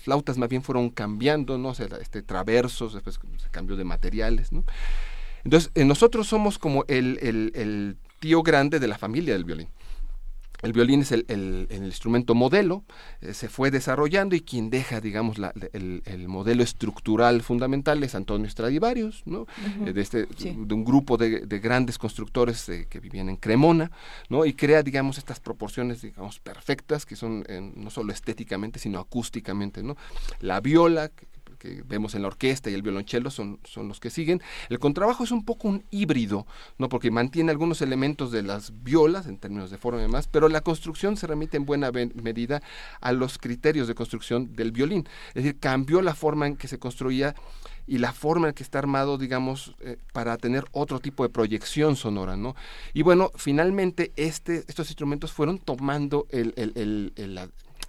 flautas más bien fueron cambiando, ¿no? O sea, este traversos, después se cambió de materiales, ¿no? Entonces, nosotros somos como el tío grande de la familia del violín. El violín es el, instrumento modelo, eh, se fue desarrollando y quien deja, digamos, el, modelo estructural fundamental es Antonio Stradivarius, ¿no? Eh, de, este, de un grupo de, grandes constructores eh, que vivían en Cremona, ¿no? Y crea, digamos, estas proporciones, digamos, perfectas, que son no solo estéticamente, sino acústicamente, ¿no? La viola, que vemos en la orquesta y el violonchelo son, son los que siguen. El contrabajo es un poco un híbrido, ¿no? porque mantiene algunos elementos de las violas en términos de forma y demás, pero la construcción se remite en buena medida a los criterios de construcción del violín. Es decir, cambió la forma en que se construía y la forma en que está armado, digamos, eh, para tener otro tipo de proyección sonora, ¿no? Y bueno, finalmente este, estos instrumentos fueron tomando el,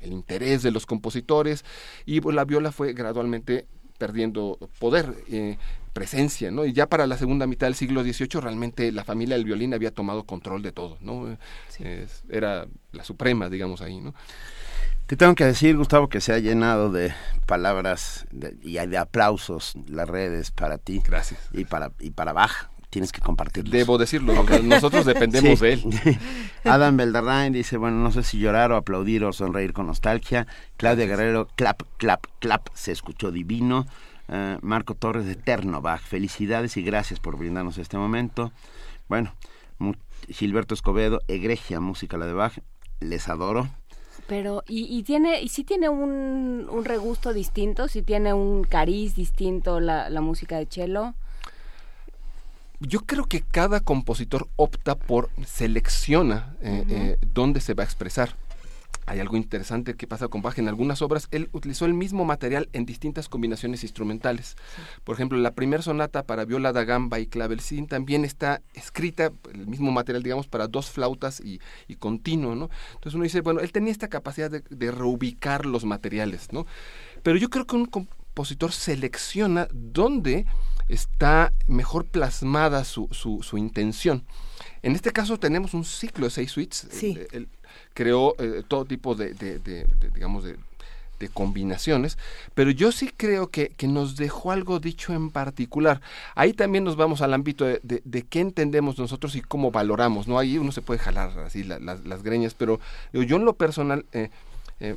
el interés de los compositores y pues, la viola fue gradualmente perdiendo poder, eh, presencia, ¿no? Y ya para la segunda mitad del siglo XVIII realmente la familia del violín había tomado control de todo, ¿no? era la suprema, digamos ahí, ¿no? Te tengo que decir, Gustavo, que se ha llenado de palabras y de aplausos las redes para ti. Gracias. Y para, y para Bach tienes que compartirlo. Debo decirlo, nosotros dependemos de él. Adam Beldarrain dice, bueno, no sé si llorar o aplaudir o sonreír con nostalgia. Claudia Guerrero, clap, clap, clap, se escuchó divino. Eh, Marco Torres de Ternobach, felicidades y gracias por brindarnos este momento. Bueno, Gilberto Escobedo, egregia música la de Bach, les adoro. Pero, y, y tiene, y sí tiene un, un regusto distinto, sí tiene un cariz distinto la, la música de cello yo creo que cada compositor opta por, selecciona eh, eh, dónde se va a expresar. Hay algo interesante que pasa con Bach. En algunas obras él utilizó el mismo material en distintas combinaciones instrumentales. Por ejemplo, la primera sonata para viola da gamba y clavecín también está escrita, el mismo material, digamos, para dos flautas y, continuo, ¿no? Entonces uno dice, bueno, él tenía esta capacidad de, de reubicar los materiales, ¿no? Pero yo creo que un compositor selecciona dónde está mejor plasmada su, su, intención. En este caso tenemos un ciclo de seis suites. Sí. Él, creó eh, todo tipo de, digamos, de, combinaciones, pero yo sí creo que, nos dejó algo dicho en particular. Ahí también nos vamos al ámbito de, qué entendemos nosotros y cómo valoramos, ¿no? Ahí uno se puede jalar así las greñas, pero yo en lo personal... Eh, eh,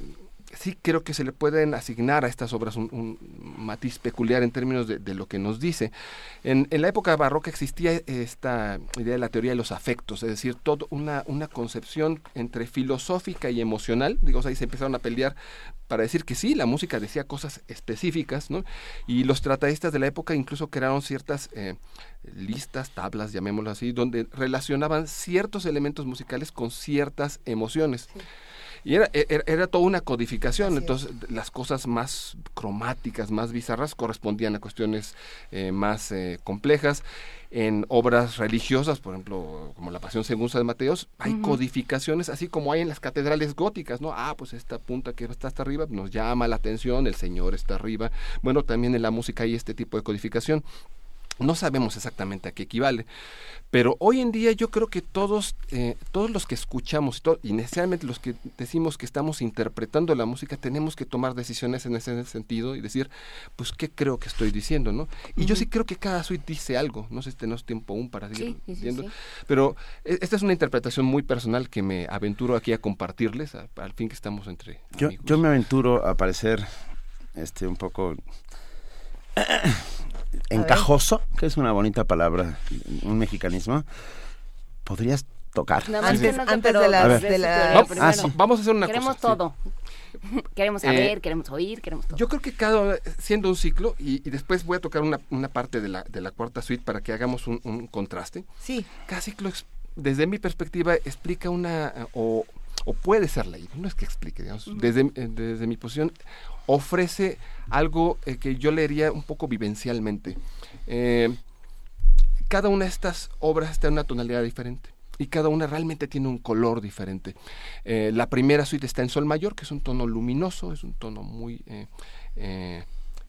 sí creo que se le pueden asignar a estas obras un, matiz peculiar en términos de, lo que nos dice. En, la época barroca existía esta idea de la teoría de los afectos, es decir, toda una, concepción entre filosófica y emocional. Digo, ahí se empezaron a pelear para decir que sí, la música decía cosas específicas, ¿no? Y los tratadistas de la época incluso crearon ciertas eh, listas, tablas, llamémoslo así, donde relacionaban ciertos elementos musicales con ciertas emociones. Y era, era, toda una codificación, entonces las cosas más cromáticas, más bizarras, correspondían a cuestiones eh, más eh, complejas. En obras religiosas, por ejemplo, como la Pasión según San Mateos, hay codificaciones, así como hay en las catedrales góticas, ¿no? Ah, pues esta punta que está hasta arriba nos llama la atención, el Señor está arriba. Bueno, también en la música hay este tipo de codificación. No sabemos exactamente a qué equivale, pero hoy en día yo creo que todos, eh, todos los que escuchamos y necesariamente los que decimos que estamos interpretando la música, tenemos que tomar decisiones en ese sentido y decir, pues, ¿qué creo que estoy diciendo? ¿no? Y yo sí creo que cada suite dice algo, no sé si tenemos tiempo aún para seguir diciendo, pero e, esta es una interpretación muy personal que me aventuro aquí a compartirles, al fin que estamos entre yo, Yo me aventuro a parecer este, un poco encajoso, que es una bonita palabra, un mexicanismo, podrías tocar. antes, de las... De ah, vamos, a hacer una queremos cosa. Todo. queremos saber, eh, queremos oír, queremos todo. Yo creo que cada, siendo un ciclo, y, después voy a tocar una, una, parte de la, de la cuarta suite para que hagamos un, contraste. Sí. Cada ciclo, desde mi perspectiva, explica una, o, o puede ser leído, no es que explique, digamos, desde, eh, desde mi posición, ofrece algo eh, que yo leería un poco vivencialmente. Eh, cada una de estas obras está en una tonalidad diferente. y cada una realmente tiene un color diferente. Eh, la primera suite está en sol mayor, que es un tono luminoso, es un tono muy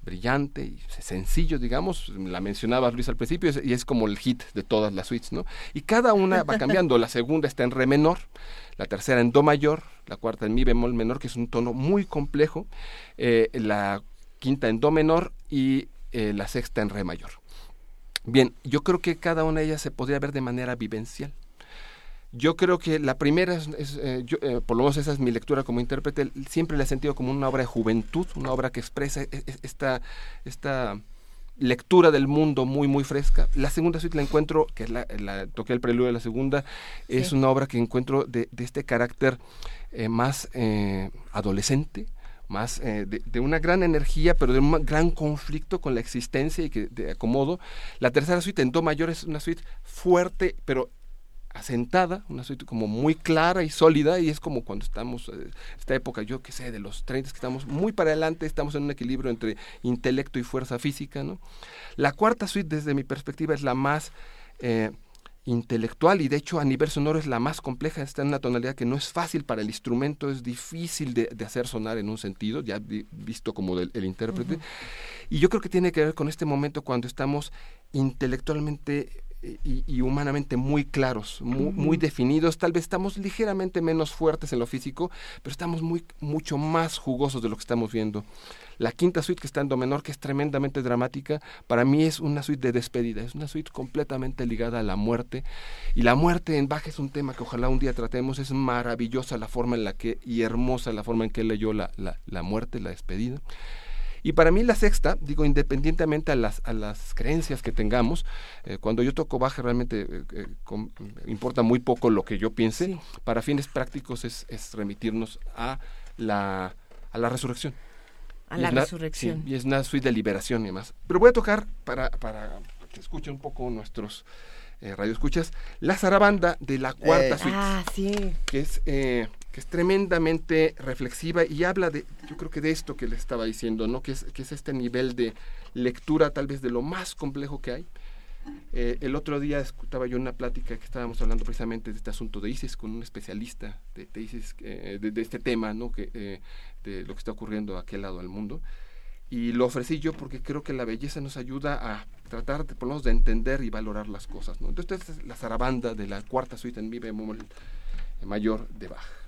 brillante y sencillo, digamos, la mencionaba Luis al principio y es como el hit de todas las suites, ¿no? Y cada una va cambiando, la segunda está en re menor, la tercera en do mayor, la cuarta en mi bemol menor, que es un tono muy complejo, la quinta en do menor y la sexta en re mayor. Bien, yo creo que cada una de ellas se podría ver de manera vivencial. Yo creo que la primera, es, eh, eh, por lo menos esa es mi lectura como intérprete, siempre la he sentido como una obra de juventud, una obra que expresa e, e, esta, esta lectura del mundo muy, muy fresca. La segunda suite la encuentro, que es la, toqué el preludio de la segunda, es una obra que encuentro de, este carácter eh, más adolescente, más de, de, una gran energía, pero de un gran conflicto con la existencia y que de acomodo. La tercera suite en do mayor es una suite fuerte, pero asentada, una suite como muy clara y sólida y es como cuando estamos, en eh, esta época, yo que sé, de los 30, que estamos muy para adelante, estamos en un equilibrio entre intelecto y fuerza física. ¿no? La cuarta suite, desde mi perspectiva, es la más eh, intelectual y de hecho a nivel sonoro es la más compleja, está en una tonalidad que no es fácil para el instrumento, es difícil de, hacer sonar en un sentido, ya visto como del el intérprete. Y yo creo que tiene que ver con este momento cuando estamos intelectualmente y, humanamente muy claros, muy, definidos. Tal vez estamos ligeramente menos fuertes en lo físico, pero estamos muy, mucho más jugosos de lo que estamos viendo. La quinta suite que está en do menor, que es tremendamente dramática, para mí es una suite de despedida, es una suite completamente ligada a la muerte. Y la muerte en Bach es un tema que ojalá un día tratemos, es maravillosa la forma en la que, y hermosa la forma en que leyó la, la, la muerte, la despedida. Y para mí la sexta, digo, independientemente a las, a las creencias que tengamos, eh, cuando yo toco baja realmente eh, eh, importa muy poco lo que yo piense, para fines prácticos es, es, remitirnos a la, a la resurrección. A la resurrección. y es una suite de liberación y demás. Pero voy a tocar para, para que escuchen un poco nuestros eh, radioescuchas, la zarabanda de la cuarta suite. Ah, sí. Que es que es tremendamente reflexiva y habla de, yo creo que de esto que le estaba diciendo, ¿no? Que es, que es este nivel de lectura tal vez de lo más complejo que hay. Eh, el otro día estaba yo una plática que estábamos hablando precisamente de este asunto de ISIS con un especialista de, ISIS, eh, de, este tema, ¿no? Que, eh, de lo que está ocurriendo a aquel lado del mundo. Y lo ofrecí yo porque creo que la belleza nos ayuda a tratar de, por lo menos, de entender y valorar las cosas. ¿no? Entonces, esta es la zarabanda de la cuarta suite en mi bemol mayor de Bach.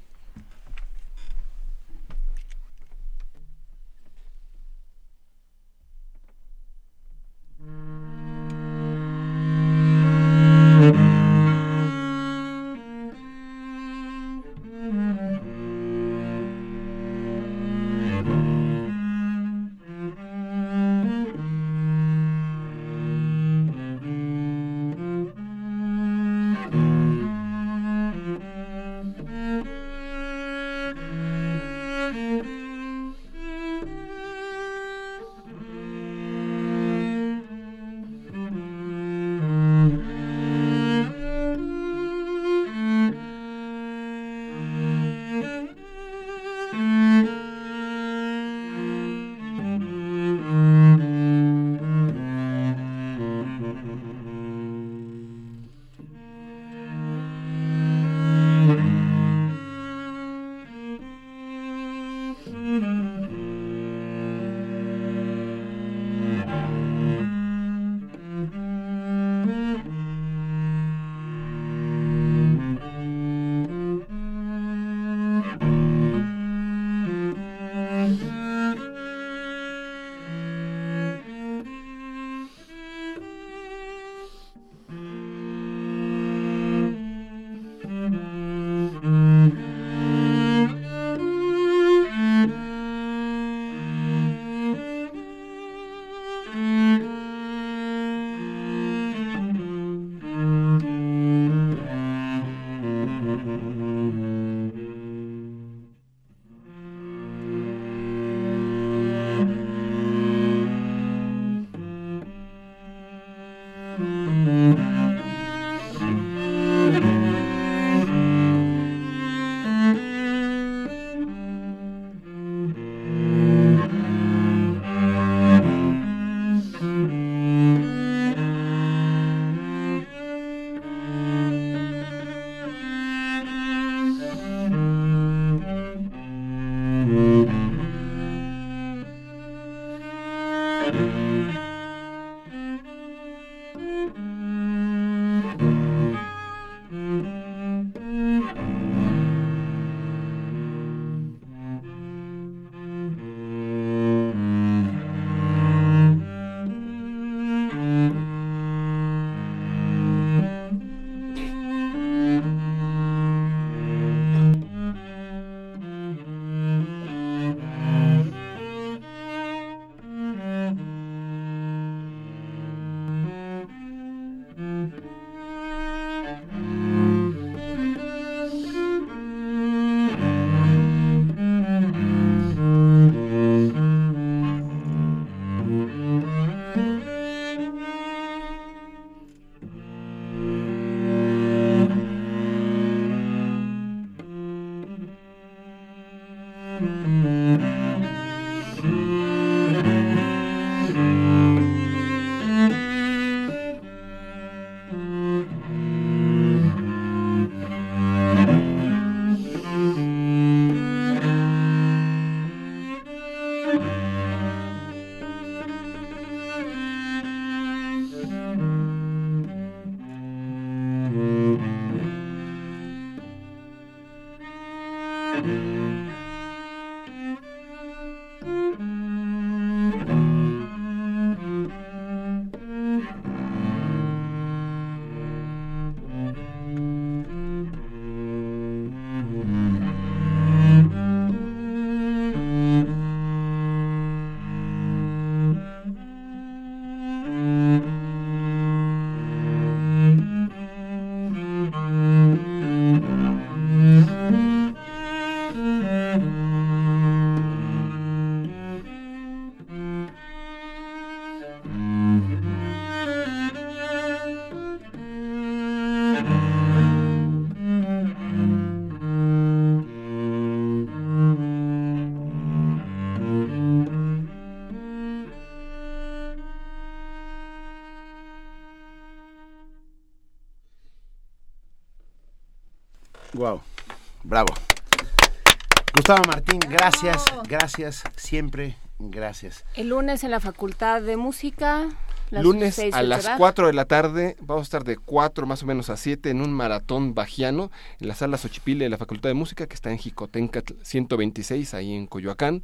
Gustavo Martín, gracias, gracias, siempre gracias. El lunes en la Facultad de Música. Lunes a las 4 de la tarde, vamos a estar de 4 más o menos a 7 en un maratón bajiano en la sala Xochipile de la Facultad de Música que está en Jicotenca 126, ahí en Coyoacán.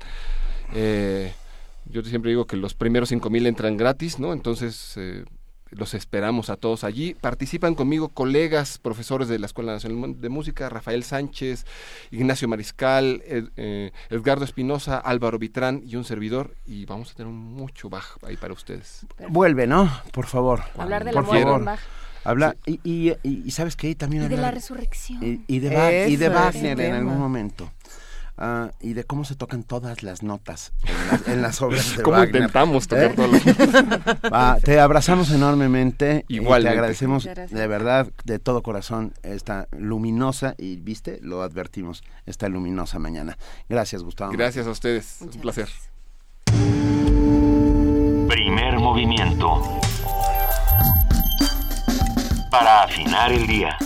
Eh, yo siempre digo que los primeros 5000 entran gratis, ¿no? Entonces, eh, los esperamos a todos allí. Participan conmigo colegas, profesores de la Escuela Nacional de Música, Rafael Sánchez, Ignacio Mariscal, eh, Edgardo Espinosa, Álvaro Vitrán y un servidor. Y vamos a tener mucho Bach ahí para ustedes. Vuelve, ¿no? Por favor. Hablar de la favor. Bach. Habla, y, y, sabes que ahí también... Y de la resurrección. Y, de, y de Wagner en algún momento. Ah, y de cómo se tocan todas las notas en las, obras de ¿Cómo intentamos tocar ¿Eh? todas Te abrazamos enormemente. Igual. Te agradecemos de verdad, de todo corazón, esta luminosa, y viste, lo advertimos, esta luminosa mañana. Gracias, Gustavo. Gracias a ustedes. un placer. Primer movimiento. Para afinar el día.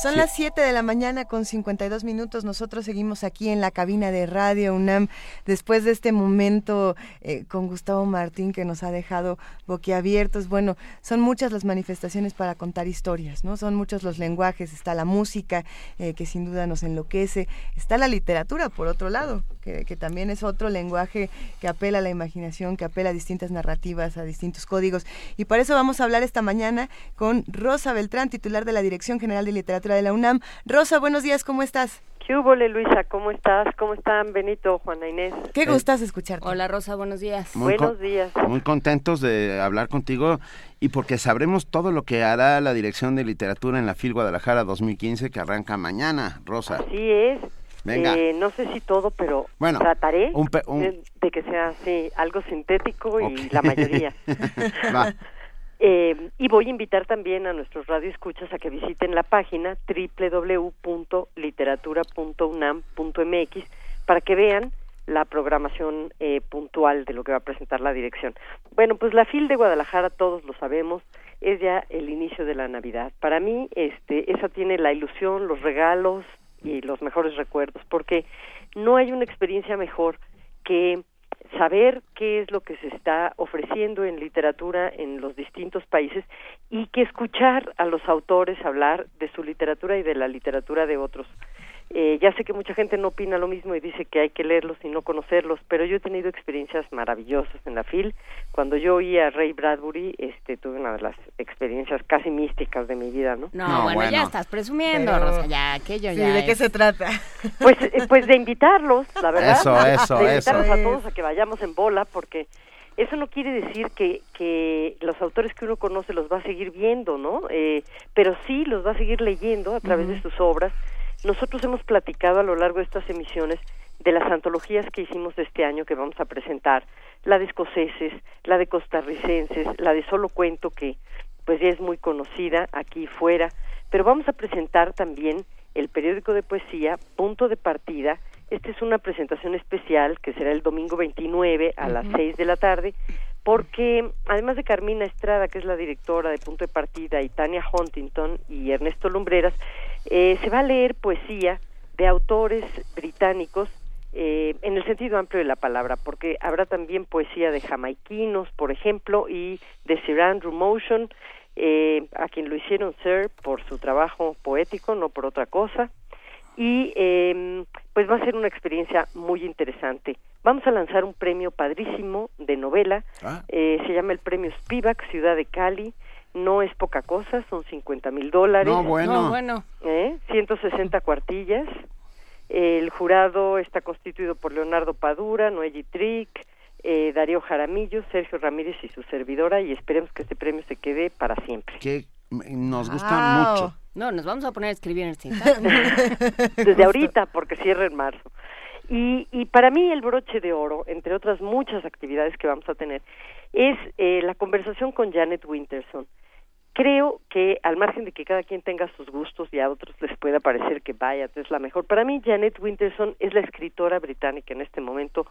Son las 7 de la mañana con 52 minutos. Nosotros seguimos aquí en la cabina de Radio UNAM después de este momento eh, con Gustavo Martín que nos ha dejado boquiabiertos. Bueno, son muchas las manifestaciones para contar historias, ¿no? Son muchos los lenguajes. Está la música, eh, que sin duda nos enloquece. Está la literatura, por otro lado, que, que también es otro lenguaje que apela a la imaginación, que apela a distintas narrativas, a distintos códigos. Y para eso vamos a hablar esta mañana con Rosa Beltrán, titular de la Dirección General de Literatura de la UNAM. Rosa, buenos días, ¿cómo estás? ¿Qué hubo, Luisa? ¿Cómo estás? ¿Cómo están, Benito, Juana Inés? Qué gustas escucharte. Hola, Rosa, buenos días. buenos días. Muy contentos de hablar contigo y porque sabremos todo lo que hará la Dirección de Literatura en la FIL Guadalajara 2015 que arranca mañana, Rosa. Así es. Venga. Eh, no sé si todo, pero trataré De, que sea así, algo sintético y la mayoría. Va. Eh, y voy a invitar también a nuestros radioescuchas a que visiten la página www.literatura.unam.mx para que vean la programación eh, puntual de lo que va a presentar la dirección. Bueno, pues la FIL de Guadalajara, todos lo sabemos, es ya el inicio de la Navidad. Para mí, este, esa tiene la ilusión, los regalos, y los mejores recuerdos, porque no hay una experiencia mejor que saber qué es lo que se está ofreciendo en literatura en los distintos países y que escuchar a los autores hablar de su literatura y de la literatura de otros. Eh, ya sé que mucha gente no opina lo mismo y dice que hay que leerlos y no conocerlos, pero yo he tenido experiencias maravillosas en la FIL. Cuando yo oí a Ray Bradbury, este, tuve una de las experiencias casi místicas de mi vida, ¿no? No, bueno, ya estás presumiendo, Rosa, ya aquello ya. ¿De qué se trata? Pues, eh, pues de invitarlos, la verdad. Eso, eso, de invitarlos a todos a que vayamos en bola, porque eso no quiere decir que, que los autores que uno conoce los va a seguir viendo, ¿no? Eh, pero sí los va a seguir leyendo a través de sus obras nosotros hemos platicado a lo largo de estas emisiones de las antologías que hicimos este año que vamos a presentar, la de escoceses, la de costarricenses, la de solo cuento que pues ya es muy conocida aquí fuera, pero vamos a presentar también el periódico de poesía Punto de Partida. Esta es una presentación especial que será el domingo 29 a las 6 de la tarde porque además de Carmina Estrada, que es la directora de Punto de Partida, y Tania Huntington y Ernesto Lumbreras, eh, se va a leer poesía de autores británicos eh, en el sentido amplio de la palabra, porque habrá también poesía de jamaiquinos, por ejemplo, y de Sir Andrew Motion, eh, a quien lo hicieron Sir por su trabajo poético, no por otra cosa, y eh, pues va a ser una experiencia muy interesante. Vamos a lanzar un premio padrísimo de novela, ah. eh, se llama el premio Spivak, Ciudad de Cali, no es poca cosa, son 50 mil dólares. No, bueno. bueno. ¿Eh? 160 cuartillas. El jurado está constituido por Leonardo Padura, Noelle Trick, eh, Darío Jaramillo, Sergio Ramírez y su servidora y esperemos que este premio se quede para siempre. Que nos gusta mucho. No, nos vamos a poner a escribir en el Desde ahorita, porque cierra en marzo. Y, y para mí el broche de oro, entre otras muchas actividades que vamos a tener, es eh, la conversación con Janet Winterson. Creo que al margen de que cada quien tenga sus gustos y a otros les pueda parecer que vaya, es la mejor. Para mí Janet Winterson es la escritora británica en este momento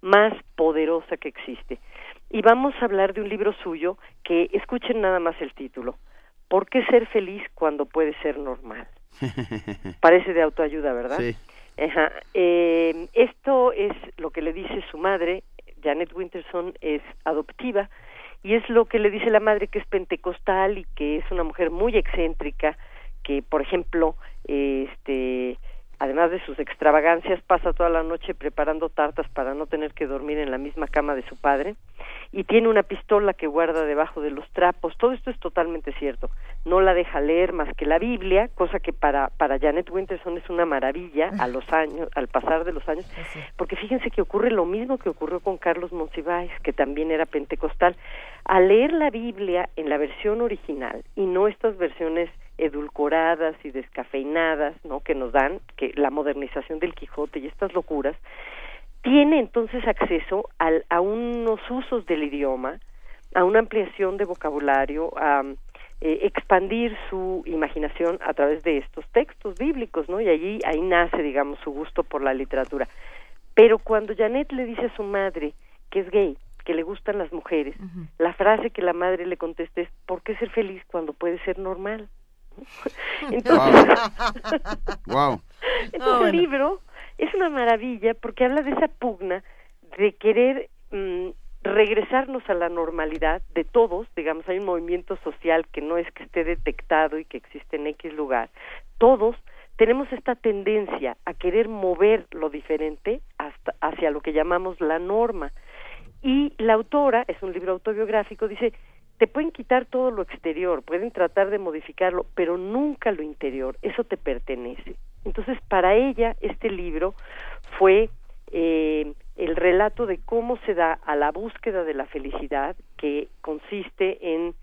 más poderosa que existe. Y vamos a hablar de un libro suyo que escuchen nada más el título. ¿Por qué ser feliz cuando puede ser normal? Parece de autoayuda, ¿verdad? Sí. Ajá. Eh, esto es lo que le dice su madre, Janet Winterson es adoptiva, y es lo que le dice la madre que es pentecostal y que es una mujer muy excéntrica, que por ejemplo, este además de sus extravagancias, pasa toda la noche preparando tartas para no tener que dormir en la misma cama de su padre y tiene una pistola que guarda debajo de los trapos. Todo esto es totalmente cierto. No la deja leer más que la Biblia, cosa que para para Janet Winterson es una maravilla a los años, al pasar de los años, porque fíjense que ocurre lo mismo que ocurrió con Carlos Monsiváis, que también era pentecostal. Al leer la Biblia en la versión original y no estas versiones edulcoradas y descafeinadas, ¿no? que nos dan que la modernización del Quijote y estas locuras, tiene entonces acceso al, a unos usos del idioma, a una ampliación de vocabulario, a eh, expandir su imaginación a través de estos textos bíblicos, ¿no? Y allí ahí nace, digamos, su gusto por la literatura. Pero cuando Janet le dice a su madre que es gay, que le gustan las mujeres, la frase que la madre le contesta es ¿por qué ser feliz cuando puede ser normal? Entonces, wow. Entonces el libro es una maravilla porque habla de esa pugna de querer mm, regresarnos a la normalidad de todos, digamos, hay un movimiento social que no es que esté detectado y que existe en X lugar, todos tenemos esta tendencia a querer mover lo diferente hasta hacia lo que llamamos la norma. Y la autora, es un libro autobiográfico, dice, te pueden quitar todo lo exterior, pueden tratar de modificarlo, pero nunca lo interior, eso te pertenece. Entonces, para ella, este libro fue eh, el relato de cómo se da a la búsqueda de la felicidad, que consiste en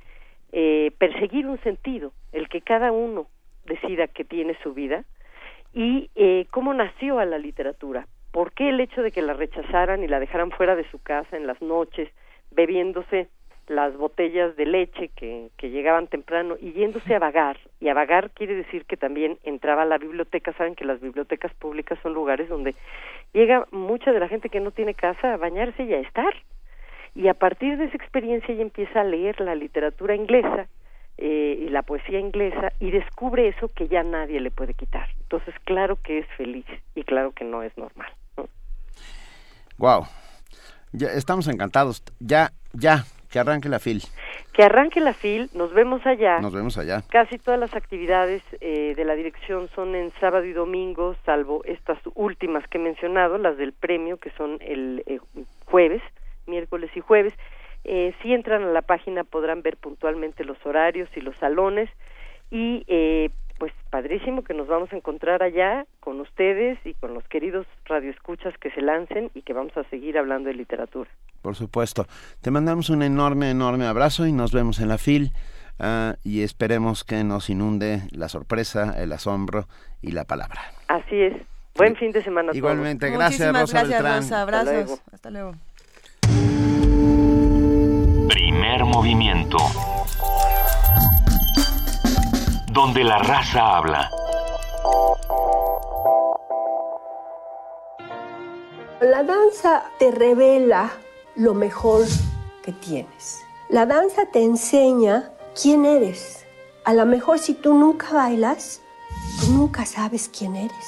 eh, perseguir un sentido, el que cada uno decida que tiene su vida, y eh, cómo nació a la literatura. ¿Por qué el hecho de que la rechazaran y la dejaran fuera de su casa en las noches, bebiéndose las botellas de leche que, llegaban temprano y yéndose a vagar. Y a vagar quiere decir que también entraba a la biblioteca. Saben que las bibliotecas públicas son lugares donde llega mucha de la gente que no tiene casa a bañarse y a estar. Y a partir de esa experiencia ella empieza a leer la literatura inglesa eh, y la poesía inglesa y descubre eso que ya nadie le puede quitar. Entonces, claro que es feliz y claro que no es normal. Wow. Ya estamos encantados. Ya, ya, que arranque la fil. Que arranque la fil, nos vemos allá. Nos vemos allá. Casi todas las actividades eh, de la dirección son en sábado y domingo, salvo estas últimas que he mencionado, las del premio, que son el eh, jueves, miércoles y jueves. Eh, si entran a la página podrán ver puntualmente los horarios y los salones y eh, pues padrísimo que nos vamos a encontrar allá con ustedes y con los queridos radioescuchas que se lancen y que vamos a seguir hablando de literatura. Por supuesto. Te mandamos un enorme, enorme abrazo y nos vemos en la FIL ah, y esperemos que nos inunde la sorpresa, el asombro y la palabra. Así es. Buen fin de semana. Igualmente, gracias Rosa gracias, Abrazos. Hasta luego. Primer movimiento. Donde la raza habla. La danza te revela lo mejor que tienes. La danza te enseña quién eres. A lo mejor si tú nunca bailas, tú nunca sabes quién eres.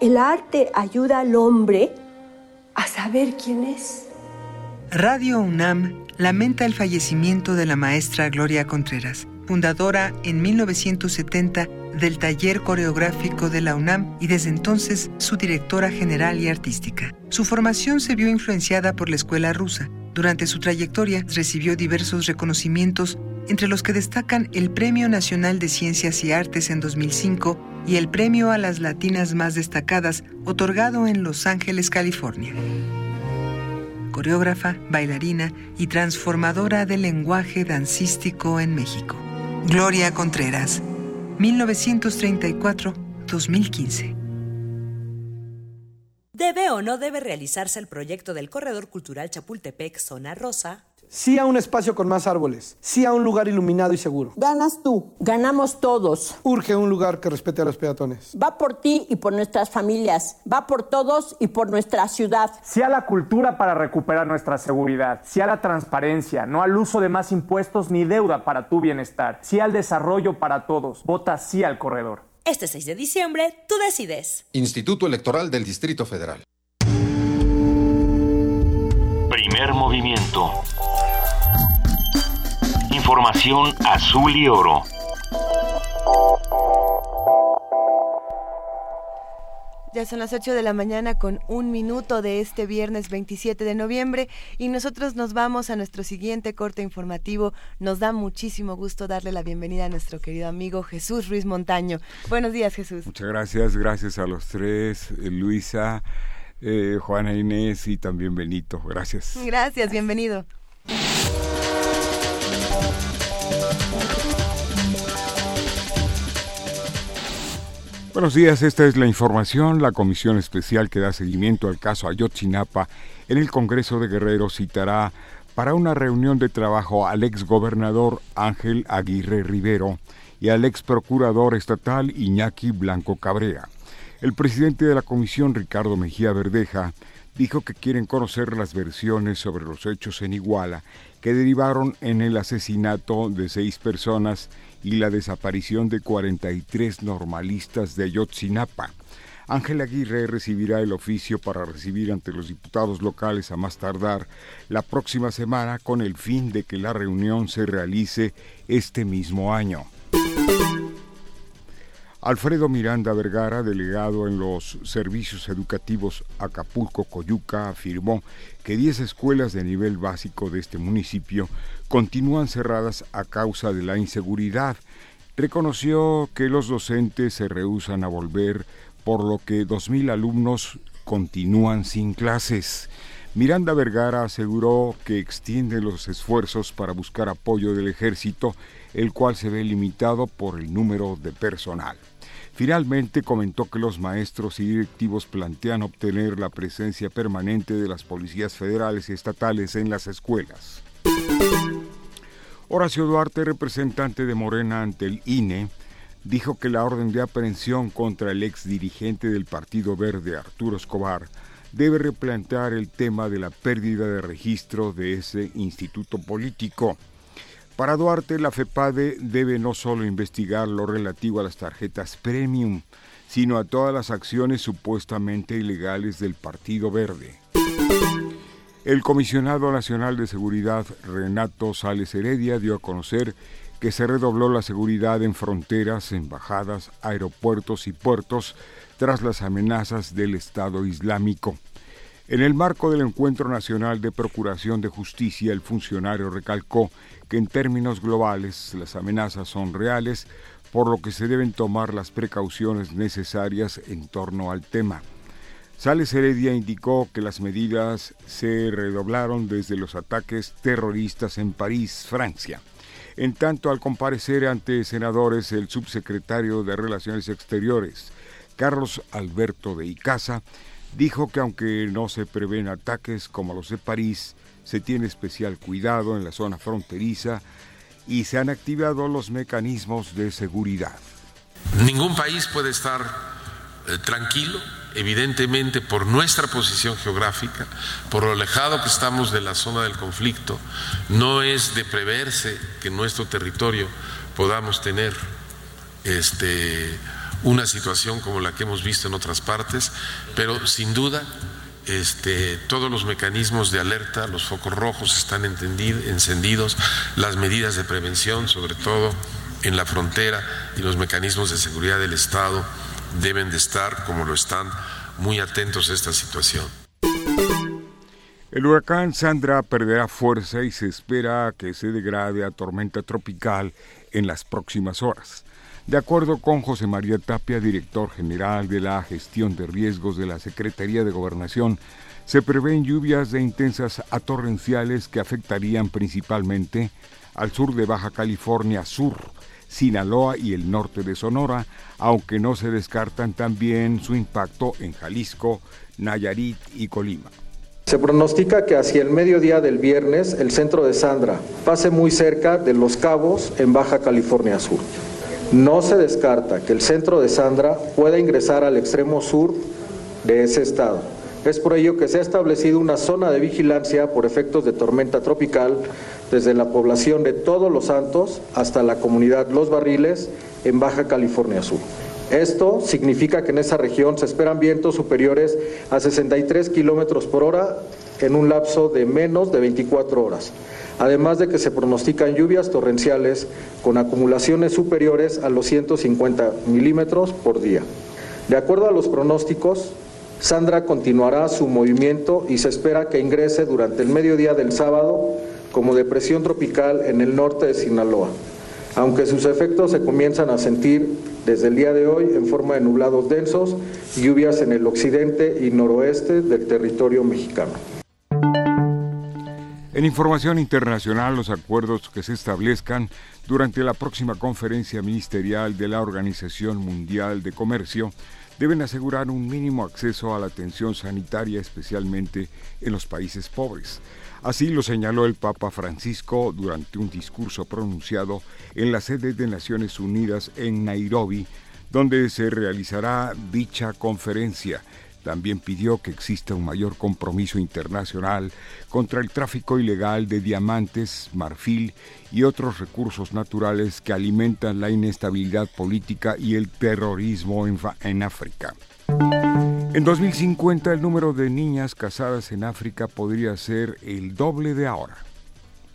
El arte ayuda al hombre a saber quién es. Radio UNAM lamenta el fallecimiento de la maestra Gloria Contreras, fundadora en 1970 del taller coreográfico de la UNAM y desde entonces su directora general y artística. Su formación se vio influenciada por la escuela rusa. Durante su trayectoria recibió diversos reconocimientos, entre los que destacan el Premio Nacional de Ciencias y Artes en 2005 y el Premio a las Latinas más destacadas, otorgado en Los Ángeles, California coreógrafa, bailarina y transformadora del lenguaje dancístico en México. Gloria Contreras, 1934-2015. ¿Debe o no debe realizarse el proyecto del Corredor Cultural Chapultepec Zona Rosa Sí a un espacio con más árboles. Sí a un lugar iluminado y seguro. Ganas tú. Ganamos todos. Urge un lugar que respete a los peatones. Va por ti y por nuestras familias. Va por todos y por nuestra ciudad. Sí a la cultura para recuperar nuestra seguridad. Sí a la transparencia. No al uso de más impuestos ni deuda para tu bienestar. Sí al desarrollo para todos. Vota sí al corredor. Este 6 de diciembre, tú decides. Instituto Electoral del Distrito Federal. Primer movimiento. Información azul y oro. Ya son las 8 de la mañana con un minuto de este viernes 27 de noviembre y nosotros nos vamos a nuestro siguiente corte informativo. Nos da muchísimo gusto darle la bienvenida a nuestro querido amigo Jesús Ruiz Montaño. Buenos días Jesús. Muchas gracias, gracias a los tres, eh, Luisa, eh, Juana Inés y también Benito. Gracias. Gracias, bienvenido. Buenos días, esta es la información. La comisión especial que da seguimiento al caso Ayotzinapa en el Congreso de Guerrero citará para una reunión de trabajo al ex gobernador Ángel Aguirre Rivero y al ex procurador estatal Iñaki Blanco Cabrera. El presidente de la comisión, Ricardo Mejía Verdeja, dijo que quieren conocer las versiones sobre los hechos en Iguala que derivaron en el asesinato de seis personas y la desaparición de 43 normalistas de Ayotzinapa. Ángel Aguirre recibirá el oficio para recibir ante los diputados locales a más tardar la próxima semana con el fin de que la reunión se realice este mismo año. Alfredo Miranda Vergara, delegado en los servicios educativos Acapulco-Coyuca, afirmó que 10 escuelas de nivel básico de este municipio continúan cerradas a causa de la inseguridad. Reconoció que los docentes se rehusan a volver, por lo que 2.000 alumnos continúan sin clases. Miranda Vergara aseguró que extiende los esfuerzos para buscar apoyo del ejército el cual se ve limitado por el número de personal. Finalmente comentó que los maestros y directivos plantean obtener la presencia permanente de las policías federales y estatales en las escuelas. Horacio Duarte, representante de Morena ante el INE, dijo que la orden de aprehensión contra el ex dirigente del Partido Verde, Arturo Escobar, debe replantear el tema de la pérdida de registro de ese instituto político. Para Duarte, la FEPADE debe no solo investigar lo relativo a las tarjetas premium, sino a todas las acciones supuestamente ilegales del Partido Verde. El comisionado nacional de seguridad Renato Sales Heredia dio a conocer que se redobló la seguridad en fronteras, embajadas, aeropuertos y puertos tras las amenazas del Estado Islámico. En el marco del Encuentro Nacional de Procuración de Justicia, el funcionario recalcó que en términos globales las amenazas son reales, por lo que se deben tomar las precauciones necesarias en torno al tema. Sales Heredia indicó que las medidas se redoblaron desde los ataques terroristas en París, Francia. En tanto, al comparecer ante senadores, el subsecretario de Relaciones Exteriores, Carlos Alberto de Icaza, dijo que aunque no se prevén ataques como los de París, se tiene especial cuidado en la zona fronteriza y se han activado los mecanismos de seguridad. Ningún país puede estar eh, tranquilo, evidentemente por nuestra posición geográfica, por lo alejado que estamos de la zona del conflicto, no es de preverse que en nuestro territorio podamos tener este, una situación como la que hemos visto en otras partes, pero sin duda este, todos los mecanismos de alerta, los focos rojos están encendidos, las medidas de prevención, sobre todo en la frontera, y los mecanismos de seguridad del Estado deben de estar, como lo están, muy atentos a esta situación. El huracán Sandra perderá fuerza y se espera que se degrade a tormenta tropical en las próximas horas. De acuerdo con José María Tapia, director general de la gestión de riesgos de la Secretaría de Gobernación, se prevén lluvias de intensas a torrenciales que afectarían principalmente al sur de Baja California Sur, Sinaloa y el norte de Sonora, aunque no se descartan también su impacto en Jalisco, Nayarit y Colima. Se pronostica que hacia el mediodía del viernes el centro de Sandra pase muy cerca de Los Cabos en Baja California Sur. No se descarta que el centro de Sandra pueda ingresar al extremo sur de ese estado. Es por ello que se ha establecido una zona de vigilancia por efectos de tormenta tropical desde la población de Todos los Santos hasta la comunidad Los Barriles en Baja California Sur. Esto significa que en esa región se esperan vientos superiores a 63 kilómetros por hora en un lapso de menos de 24 horas además de que se pronostican lluvias torrenciales con acumulaciones superiores a los 150 milímetros por día. De acuerdo a los pronósticos, Sandra continuará su movimiento y se espera que ingrese durante el mediodía del sábado como depresión tropical en el norte de Sinaloa, aunque sus efectos se comienzan a sentir desde el día de hoy en forma de nublados densos, lluvias en el occidente y noroeste del territorio mexicano. En información internacional, los acuerdos que se establezcan durante la próxima conferencia ministerial de la Organización Mundial de Comercio deben asegurar un mínimo acceso a la atención sanitaria, especialmente en los países pobres. Así lo señaló el Papa Francisco durante un discurso pronunciado en la sede de Naciones Unidas en Nairobi, donde se realizará dicha conferencia también pidió que exista un mayor compromiso internacional contra el tráfico ilegal de diamantes, marfil y otros recursos naturales que alimentan la inestabilidad política y el terrorismo en, África. En 2050 el número de niñas casadas en África podría ser el doble de ahora.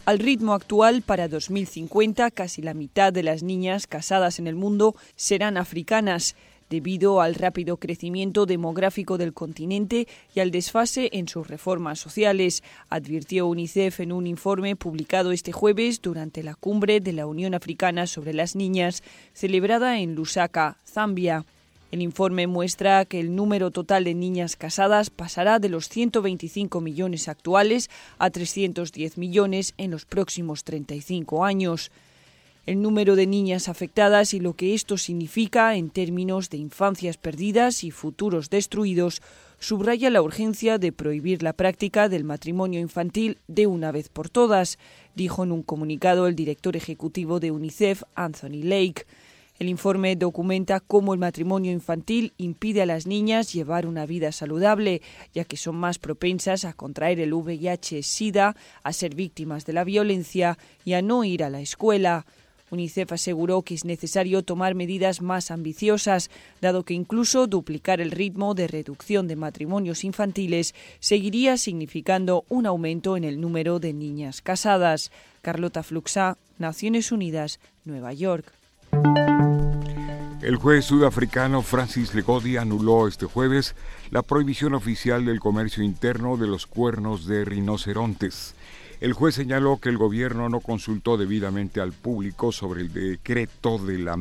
Al ritmo actual, para 2050, casi la mitad de las niñas casadas en el mundo serán africanas debido al rápido crecimiento demográfico del continente y al desfase en sus reformas sociales, advirtió UNICEF en un informe publicado este jueves durante la cumbre de la Unión Africana sobre las Niñas, celebrada en Lusaka, Zambia. El informe muestra que el número total de niñas casadas pasará de los 125 millones actuales a 310 millones en los próximos 35 años el número de niñas afectadas y lo que esto significa en términos de infancias perdidas y futuros destruidos, subraya la urgencia de prohibir la práctica del matrimonio infantil de una vez por todas, dijo en un comunicado el director ejecutivo de UNICEF, Anthony Lake. El informe documenta cómo el matrimonio infantil impide a las niñas llevar una vida saludable, ya que son más propensas a contraer el VIH-Sida, a ser víctimas de la violencia y a no ir a la escuela. UNICEF aseguró que es necesario tomar medidas más ambiciosas, dado que incluso duplicar el ritmo de reducción de matrimonios infantiles seguiría significando un aumento en el número de niñas casadas. Carlota Fluxá, Naciones Unidas, Nueva York. El juez sudafricano Francis Legodi anuló este jueves la prohibición oficial del comercio interno de los cuernos de rinocerontes. El juez señaló que el gobierno no consultó debidamente al público sobre el decreto de la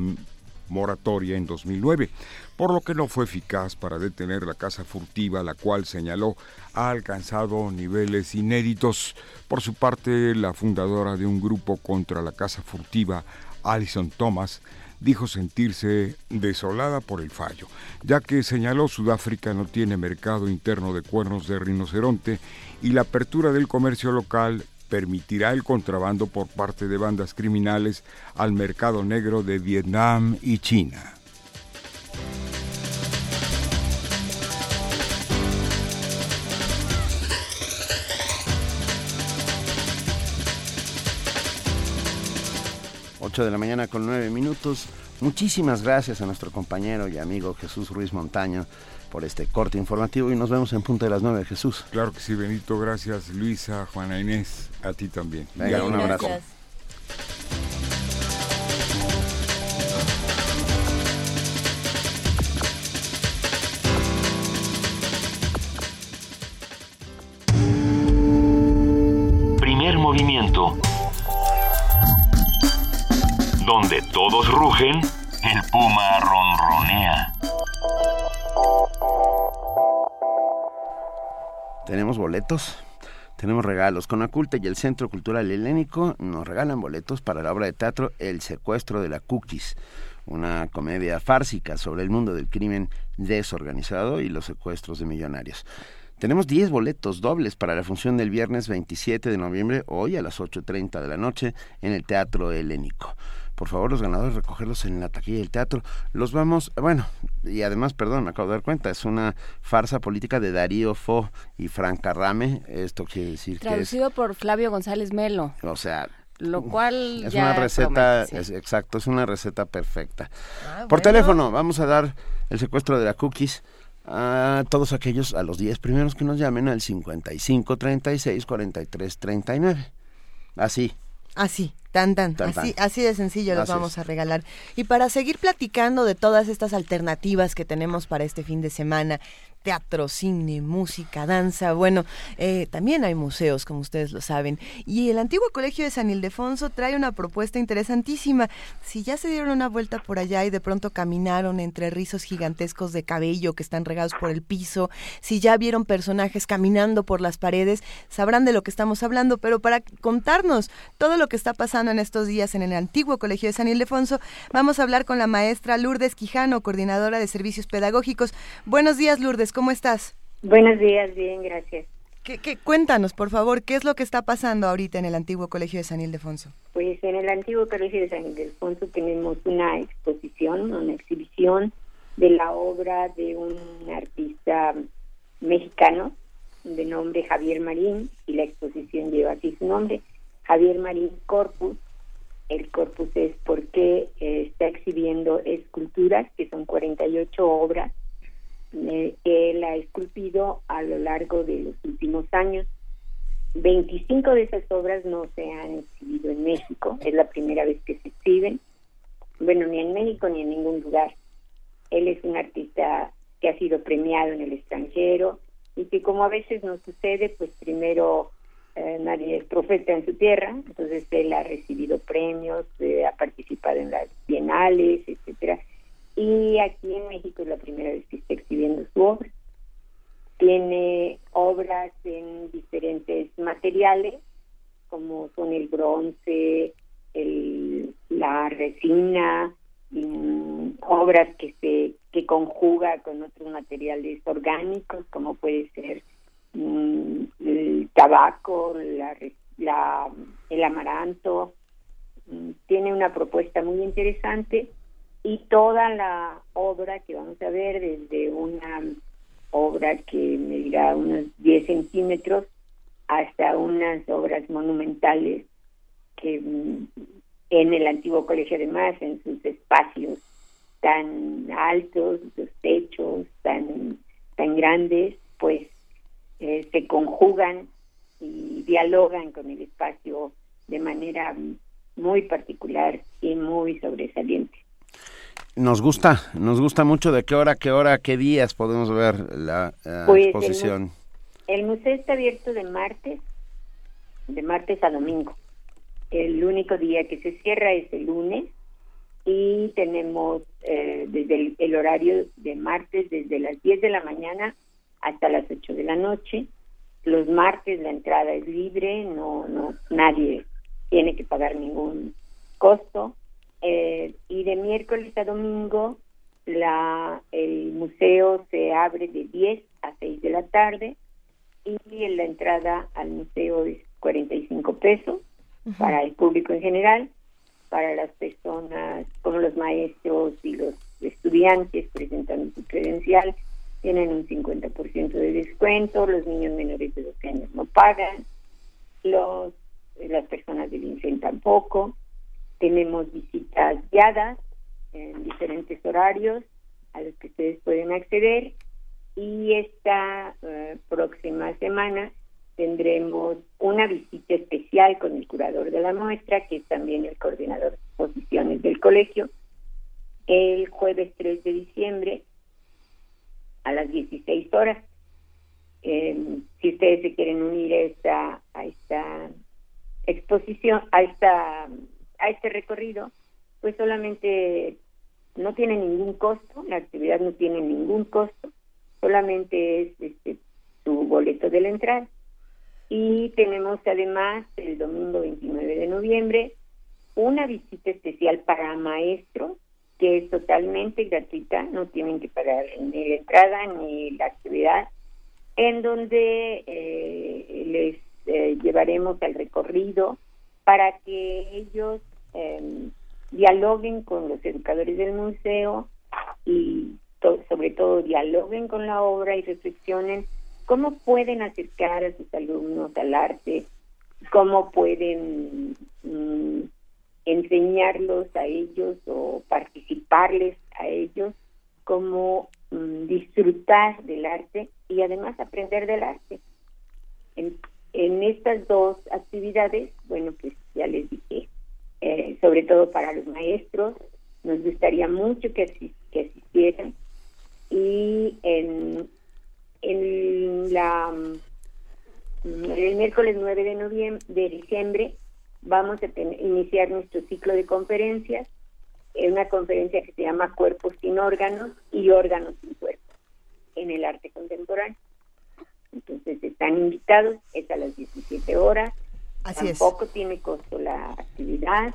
moratoria en 2009, por lo que no fue eficaz para detener la caza furtiva, la cual señaló ha alcanzado niveles inéditos. Por su parte, la fundadora de un grupo contra la caza furtiva, Alison Thomas, dijo sentirse desolada por el fallo, ya que señaló Sudáfrica no tiene mercado interno de cuernos de rinoceronte y la apertura del comercio local permitirá el contrabando por parte de bandas criminales al mercado negro de Vietnam y China. Ocho de la mañana con nueve minutos. Muchísimas gracias a nuestro compañero y amigo Jesús Ruiz Montaño por este corte informativo y nos vemos en punto de las 9, Jesús. Claro que sí, Benito, gracias Luisa, Juana Inés, a ti también. Venga, un abrazo. Primer movimiento. Donde todos rugen, el puma ronronea. Tenemos boletos, tenemos regalos. Con Aculte y el Centro Cultural Helénico nos regalan boletos para la obra de teatro El secuestro de la Cookies, una comedia fársica sobre el mundo del crimen desorganizado y los secuestros de millonarios. Tenemos 10 boletos dobles para la función del viernes 27 de noviembre, hoy a las 8.30 de la noche, en el Teatro Helénico por favor los ganadores recogerlos en la taquilla del teatro. Los vamos, bueno, y además, perdón, me acabo de dar cuenta, es una farsa política de Darío Fo y Franca Rame, esto quiere decir que Traducido por Flavio González Melo. O sea, lo cual es una receta exacto es una receta perfecta. Ah, por teléfono vamos a dar el secuestro de la cookies a todos aquellos a los 10 primeros que nos llamen al 55 36 43 39 así. Así Tan, tan. así, así de sencillo los vamos a regalar. Y para seguir platicando de todas estas alternativas que tenemos para este fin de semana, teatro, cine, música, danza. Bueno, eh, también hay museos, como ustedes lo saben. Y el antiguo colegio de San Ildefonso trae una propuesta interesantísima. Si ya se dieron una vuelta por allá y de pronto caminaron entre rizos gigantescos de cabello que están regados por el piso, si ya vieron personajes caminando por las paredes, sabrán de lo que estamos hablando. Pero para contarnos todo lo que está pasando en estos días en el antiguo colegio de San Ildefonso, vamos a hablar con la maestra Lourdes Quijano, coordinadora de servicios pedagógicos. Buenos días, Lourdes. ¿Cómo estás? Buenos días, bien, gracias. ¿Qué, cuéntanos, por favor, qué es lo que está pasando ahorita en el antiguo Colegio de San Ildefonso? Pues en el antiguo Colegio de San Ildefonso tenemos una exposición, una exhibición de la obra de un artista mexicano de nombre Javier Marín y la exposición lleva así su nombre, Javier Marín Corpus. El corpus es porque eh, está exhibiendo esculturas, que son 48 obras que él ha esculpido a lo largo de los últimos años. 25 de esas obras no se han exhibido en México, es la primera vez que se exhiben, bueno, ni en México ni en ningún lugar. Él es un artista que ha sido premiado en el extranjero y que como a veces nos sucede, pues primero eh, nadie es profeta en su tierra, entonces él ha recibido premios, eh, ha participado en las bienales, etcétera, y aquí en México es la primera vez que está exhibiendo su obra. Tiene obras en diferentes materiales, como son el bronce, el, la resina, obras que se que conjuga con otros materiales orgánicos, como puede ser mm, el tabaco, la, el amaranto. Mm, tiene una propuesta muy interesante y toda la obra que vamos a ver, desde una obra que medirá unos 10 centímetros hasta unas obras monumentales que mm, en el antiguo colegio además, en sus espacios tan altos, los techos tan, tan grandes, pues eh, se conjugan y dialogan con el espacio de manera muy particular y muy sobresaliente. Nos gusta, nos gusta mucho de qué hora, qué hora, qué días podemos ver la pues, exposición. El, museo está abierto de martes, de martes a domingo. El único día que se cierra es el lunes y tenemos eh, desde el, horario de martes desde las 10 de la mañana hasta las 8 de la noche. Los martes la entrada es libre, no, no, nadie tiene que pagar ningún costo. Eh, y de miércoles a domingo la, el museo se abre de 10 a 6 de la tarde y la entrada al museo es 45 pesos para el público en general, para las personas como los maestros y los estudiantes presentando su credencial tienen un 50% de descuento, los niños menores de 12 años no pagan, los las personas del INSEN tampoco. Tenemos visitas guiadas en diferentes horarios a los que ustedes pueden acceder y esta eh, próxima semana tendremos una visita especial con el curador de la muestra, que es también el coordinador de exposiciones del colegio, el jueves 3 de diciembre a las 16 horas. Eh, si ustedes se quieren unir a esta, a esta exposición, a esta a este recorrido, pues solamente no tiene ningún costo, la actividad no tiene ningún costo, solamente es este tu boleto de la entrada. Y tenemos además el domingo 29 de noviembre una visita especial para maestros que es totalmente gratuita, no tienen que pagar ni la entrada ni la actividad, en donde eh, les eh, llevaremos al recorrido para que ellos em, dialoguen con los educadores del museo y sobre todo dialoguen con la obra y reflexionen cómo pueden acercar a sus alumnos al arte, cómo pueden mm, enseñarlos a ellos o participarles a ellos, cómo mm, disfrutar del arte y además aprender del arte. En estas dos actividades, bueno, pues ya les dije, eh, sobre todo para los maestros, nos gustaría mucho que, asistieran. Y en, la el miércoles 9 de noviembre de diciembre vamos a iniciar nuestro ciclo de conferencias, una conferencia que se llama Cuerpos sin órganos y órganos sin cuerpos en el arte contemporáneo. Entonces están invitados, es a las 17 horas. Así Tampoco tiene costo la actividad,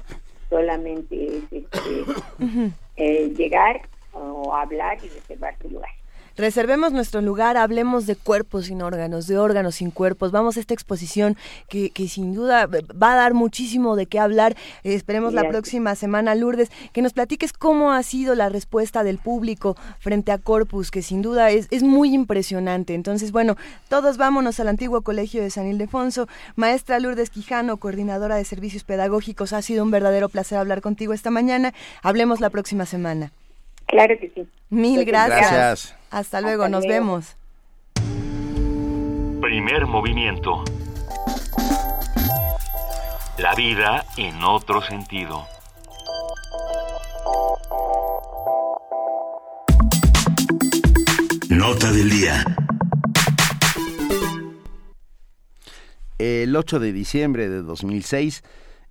solamente es este, eh, llegar o hablar y reservar su lugar. Reservemos nuestro lugar, hablemos de cuerpos sin órganos, de órganos sin cuerpos. Vamos a esta exposición que, que sin duda va a dar muchísimo de qué hablar. esperemos la próxima semana, Lourdes, que nos platiques cómo ha sido la respuesta del público frente a Corpus, que sin duda es, es muy impresionante. Entonces, bueno, todos vámonos al antiguo colegio de San Ildefonso. Maestra Lourdes Quijano, coordinadora de servicios pedagógicos, ha sido un verdadero placer hablar contigo esta mañana. Hablemos la próxima semana. Claro que sí. Mil gracias. Hasta luego, nos vemos. Primer movimiento. La vida en otro sentido. Nota del día. El 8 de diciembre de 2006,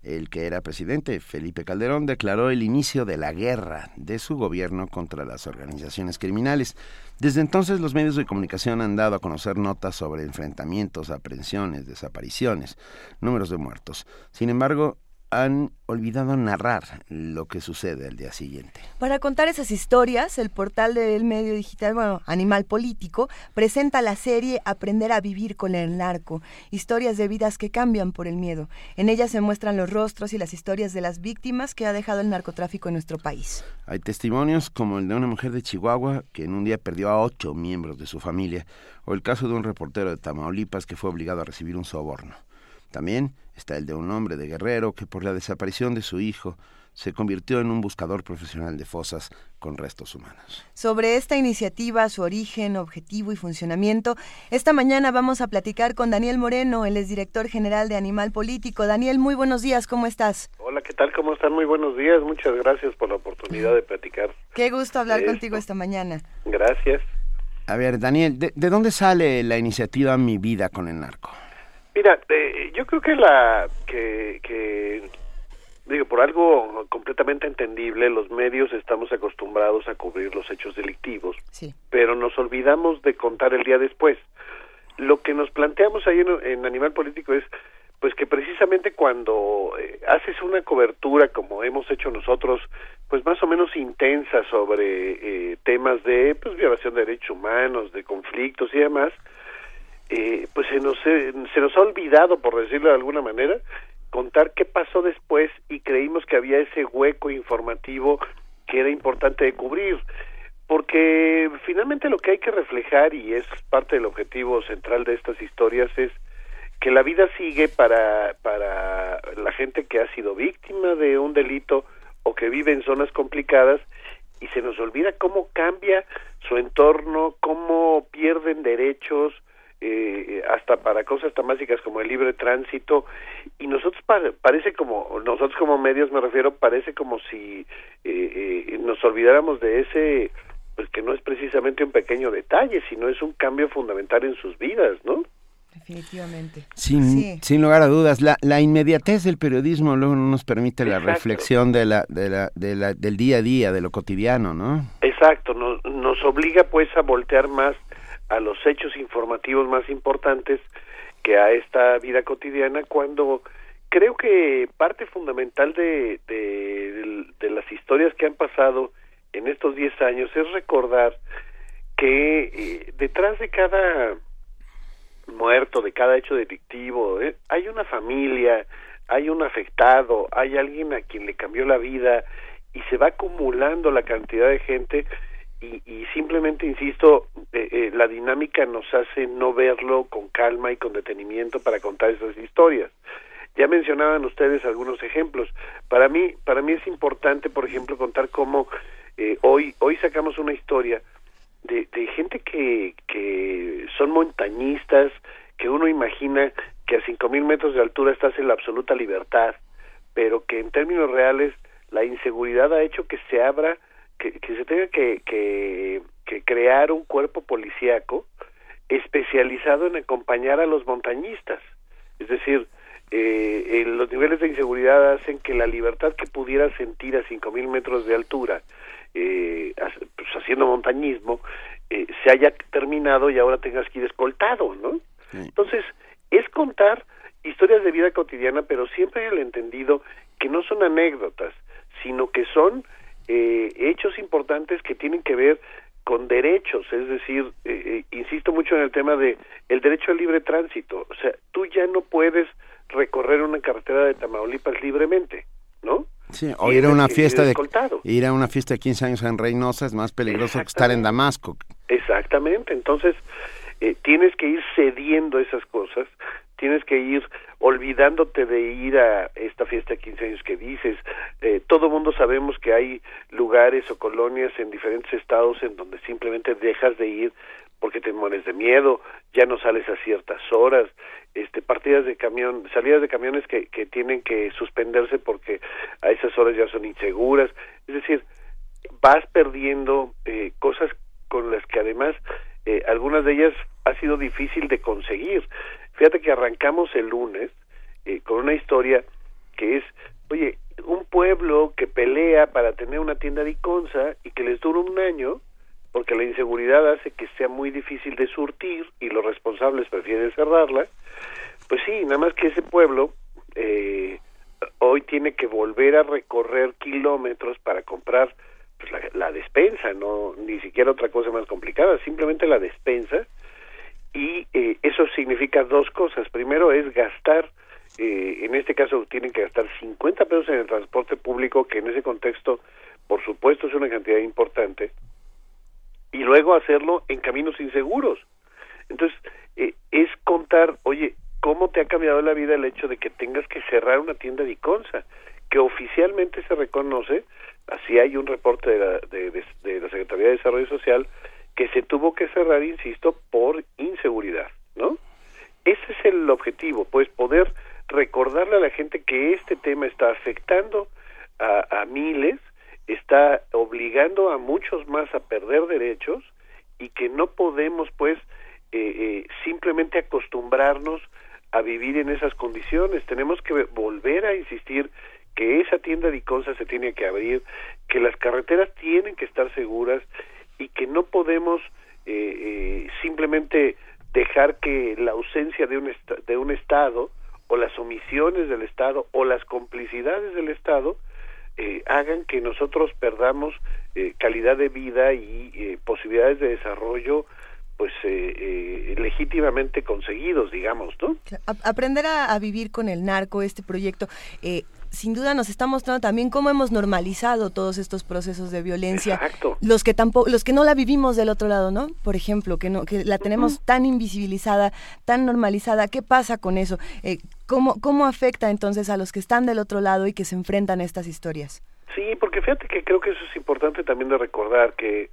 el que era presidente, Felipe Calderón, declaró el inicio de la guerra de su gobierno contra las organizaciones criminales. Desde entonces los medios de comunicación han dado a conocer notas sobre enfrentamientos, aprehensiones, desapariciones, números de muertos. Sin embargo, han olvidado narrar lo que sucede al día siguiente. Para contar esas historias, el portal del medio digital, bueno, Animal Político, presenta la serie Aprender a vivir con el narco, historias de vidas que cambian por el miedo. En ella se muestran los rostros y las historias de las víctimas que ha dejado el narcotráfico en nuestro país. Hay testimonios como el de una mujer de Chihuahua que en un día perdió a ocho miembros de su familia, o el caso de un reportero de Tamaulipas que fue obligado a recibir un soborno. También está el de un hombre de Guerrero que por la desaparición de su hijo se convirtió en un buscador profesional de fosas con restos humanos. Sobre esta iniciativa, su origen, objetivo y funcionamiento, esta mañana vamos a platicar con Daniel Moreno, él es director general de Animal Político. Daniel, muy buenos días, ¿cómo estás? Hola, ¿qué tal? ¿Cómo están? Muy buenos días, muchas gracias por la oportunidad de platicar. Qué gusto hablar contigo esta mañana. Gracias. A ver, Daniel, ¿de, ¿de dónde sale la iniciativa Mi Vida con el Narco? Mira, eh, yo creo que la que, digo por algo completamente entendible, los medios estamos acostumbrados a cubrir los hechos delictivos, pero nos olvidamos de contar el día después. Lo que nos planteamos ahí en, Animal Político es pues que precisamente cuando eh, haces una cobertura como hemos hecho nosotros, pues más o menos intensa sobre eh, temas de pues violación de derechos humanos, de conflictos y demás, eh, pues se nos, se nos ha olvidado, por decirlo de alguna manera, contar qué pasó después y creímos que había ese hueco informativo que era importante de cubrir. Porque finalmente lo que hay que reflejar y es parte del objetivo central de estas historias es que la vida sigue para para la gente que ha sido víctima de un delito o que vive en zonas complicadas y se nos olvida cómo cambia su entorno, cómo pierden derechos, eh, hasta para cosas tan básicas como el libre tránsito. Y nosotros parece como nosotros como medios me refiero parece como si eh, eh, nos olvidáramos de ese pues que no es precisamente un pequeño detalle sino es un cambio fundamental en sus vidas no definitivamente. Sin sin lugar a dudas la, la inmediatez del periodismo luego no nos permite la reflexión de la, de la, de la del día a día de lo cotidiano no exacto nos nos obliga pues a voltear más a los hechos informativos más importantes que a esta vida cotidiana cuando creo que parte fundamental de, de, las historias que han pasado en estos 10 años es recordar que eh, detrás de cada muerto, de cada hecho delictivo, eh, hay una familia, hay un afectado, hay alguien a quien le cambió la vida y se va acumulando la cantidad de gente y, simplemente, insisto, eh, eh, la dinámica nos hace no verlo con calma y con detenimiento para contar esas historias. Ya mencionaban ustedes algunos ejemplos. Para mí, para mí es importante, por ejemplo, contar cómo eh, hoy, hoy sacamos una historia de, de gente que, que son montañistas, que uno imagina que a cinco mil metros de altura estás en la absoluta libertad, pero que en términos reales la inseguridad ha hecho que se abra que, se tenga que, que, crear un cuerpo policíaco especializado en acompañar a los montañistas. Es decir, eh, los niveles de inseguridad hacen que la libertad que pudiera sentir a 5.000 metros de altura eh, pues, haciendo montañismo eh, se haya terminado y ahora tengas que ir escoltado, ¿no? Entonces, es contar historias de vida cotidiana, pero siempre el entendido que no son anécdotas, sino que son eh, hechos importantes que tienen que ver con derechos, es decir, eh, eh, insisto mucho en el tema de el derecho al libre tránsito, o sea, tú ya no puedes recorrer una carretera de Tamaulipas libremente, ¿no? Sí, o ir a una fiesta de ir a una fiesta de 15 años en Reynosa es más peligroso que estar en Damasco. Exactamente, entonces tienes que ir cediendo esas cosas tienes que ir olvidándote de ir a esta fiesta de 15 años que dices. Eh, todo mundo sabemos que hay lugares o colonias en diferentes estados en donde simplemente dejas de ir porque te mueres de miedo, ya no sales a ciertas horas, este partidas de camión, salidas de camiones que, que tienen que suspenderse porque a esas horas ya son inseguras, es decir, vas perdiendo eh, cosas con las que además eh, algunas de ellas ha sido difícil de conseguir. Fíjate que arrancamos el lunes eh, con una historia que es, oye, un pueblo que pelea para tener una tienda de Iconza y que les dura un año porque la inseguridad hace que sea muy difícil de surtir y los responsables prefieren cerrarla, pues sí, nada más que ese pueblo, eh, hoy tiene que volver a recorrer kilómetros para comprar pues, la, despensa, no ni siquiera otra cosa más complicada, simplemente la despensa y eh, eso significa dos cosas. Primero es gastar, eh, en este caso tienen que gastar 50 pesos en el transporte público, que en ese contexto, por supuesto, es una cantidad importante, y luego hacerlo en caminos inseguros. Entonces, eh, es contar, oye, ¿cómo te ha cambiado la vida el hecho de que tengas que cerrar una tienda de Iconza? Que oficialmente se reconoce, así hay un reporte de la, de, la Secretaría de Desarrollo Social, que se tuvo que cerrar, insisto, por inseguridad, ¿no? Ese es el objetivo, pues poder recordarle a la gente que este tema está afectando a, miles, está obligando a muchos más a perder derechos y que no podemos, pues, eh, eh, simplemente acostumbrarnos a vivir en esas condiciones. Tenemos que volver a insistir que esa tienda de Iconza se tiene que abrir, que las carreteras tienen que estar seguras y que no podemos eh, simplemente dejar que la ausencia de un, de un Estado o las omisiones del Estado o las complicidades del Estado hagan que nosotros perdamos calidad de vida y posibilidades de desarrollo pues eh, eh, legítimamente conseguidos, digamos, ¿no? aprender a, vivir con el narco, este proyecto, eh, sin duda nos está mostrando también cómo hemos normalizado todos estos procesos de violencia. Exacto. Los que tampoco, los que no la vivimos del otro lado, ¿no? Por ejemplo, que no, que la tenemos tan invisibilizada, tan normalizada. ¿Qué pasa con eso? ¿cómo, ¿Cómo afecta entonces a los que están del otro lado y que se enfrentan a estas historias? Sí, porque fíjate que creo que eso es importante también de recordar que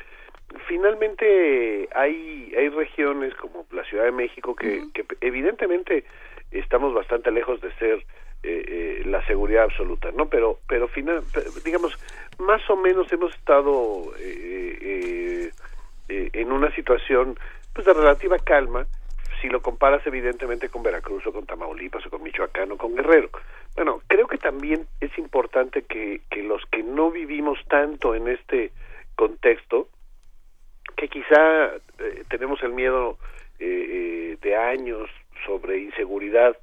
finalmente hay hay regiones como la Ciudad de México que, que evidentemente estamos bastante lejos de ser eh, eh, la seguridad absoluta, ¿no? Pero pero final digamos más o menos hemos estado eh, en una situación pues de relativa calma si lo comparas evidentemente con Veracruz o con Tamaulipas o con Michoacán o con Guerrero. Bueno, creo que también es importante que, que los que no vivimos tanto en este contexto que quizá eh, tenemos el miedo eh, eh, de años sobre inseguridad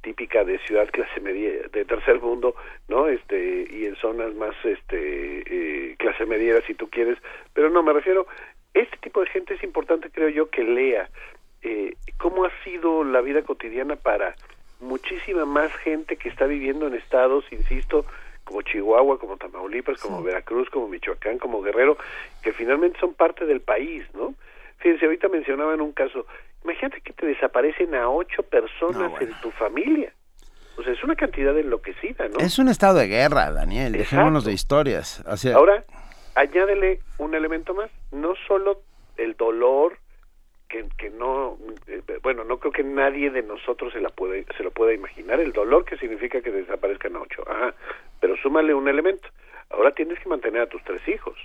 típica de ciudad clase media de tercer mundo no este y en zonas más este clase media si tú quieres. Pero no me refiero este tipo de gente es importante creo yo que lea cómo ha sido la vida cotidiana para muchísima más gente que está viviendo en estados insisto como Chihuahua, como Tamaulipas, como Veracruz, como Michoacán, como Guerrero, que finalmente son parte del país, ¿no? Fíjense, ahorita mencionaban un caso, imagínate que te desaparecen a ocho personas en tu familia. O sea, es una cantidad enloquecida, ¿no? Es un estado de guerra, Daniel, dejémonos de historias. Ahora, añádele un elemento más, no solo el dolor, que, que no, eh, bueno, no creo que nadie de nosotros se, la puede, se lo pueda imaginar, el dolor que significa que desaparezcan a ocho. Ajá, pero súmale un elemento. Ahora tienes que mantener a tus tres hijos.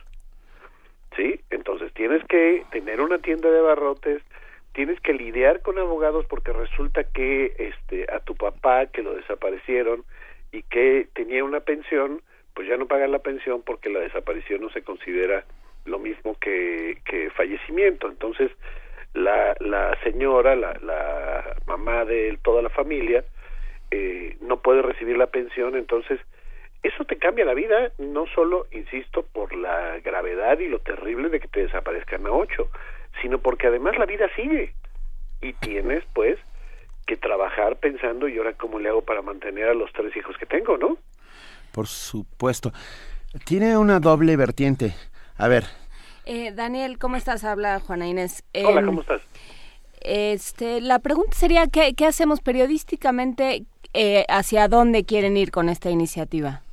¿Sí? Entonces tienes que tener una tienda de barrotes, tienes que lidiar con abogados porque resulta que este a tu papá que lo desaparecieron y que tenía una pensión, pues ya no pagan la pensión porque la desaparición no se considera lo mismo que, que fallecimiento. Entonces, la, la señora, la, la mamá de toda la familia, eh, no puede recibir la pensión, entonces eso te cambia la vida, no solo, insisto, por la gravedad y lo terrible de que te desaparezcan a ocho, sino porque además la vida sigue y tienes, pues, que trabajar pensando y ahora cómo le hago para mantener a los tres hijos que tengo, ¿no? Por supuesto. Tiene una doble vertiente. A ver, eh, Daniel, ¿cómo estás? Habla Juana Inés. Hola, em, ¿cómo estás? Este, la pregunta sería, ¿qué, qué hacemos periodísticamente? Eh, ¿Hacia dónde quieren ir con esta iniciativa?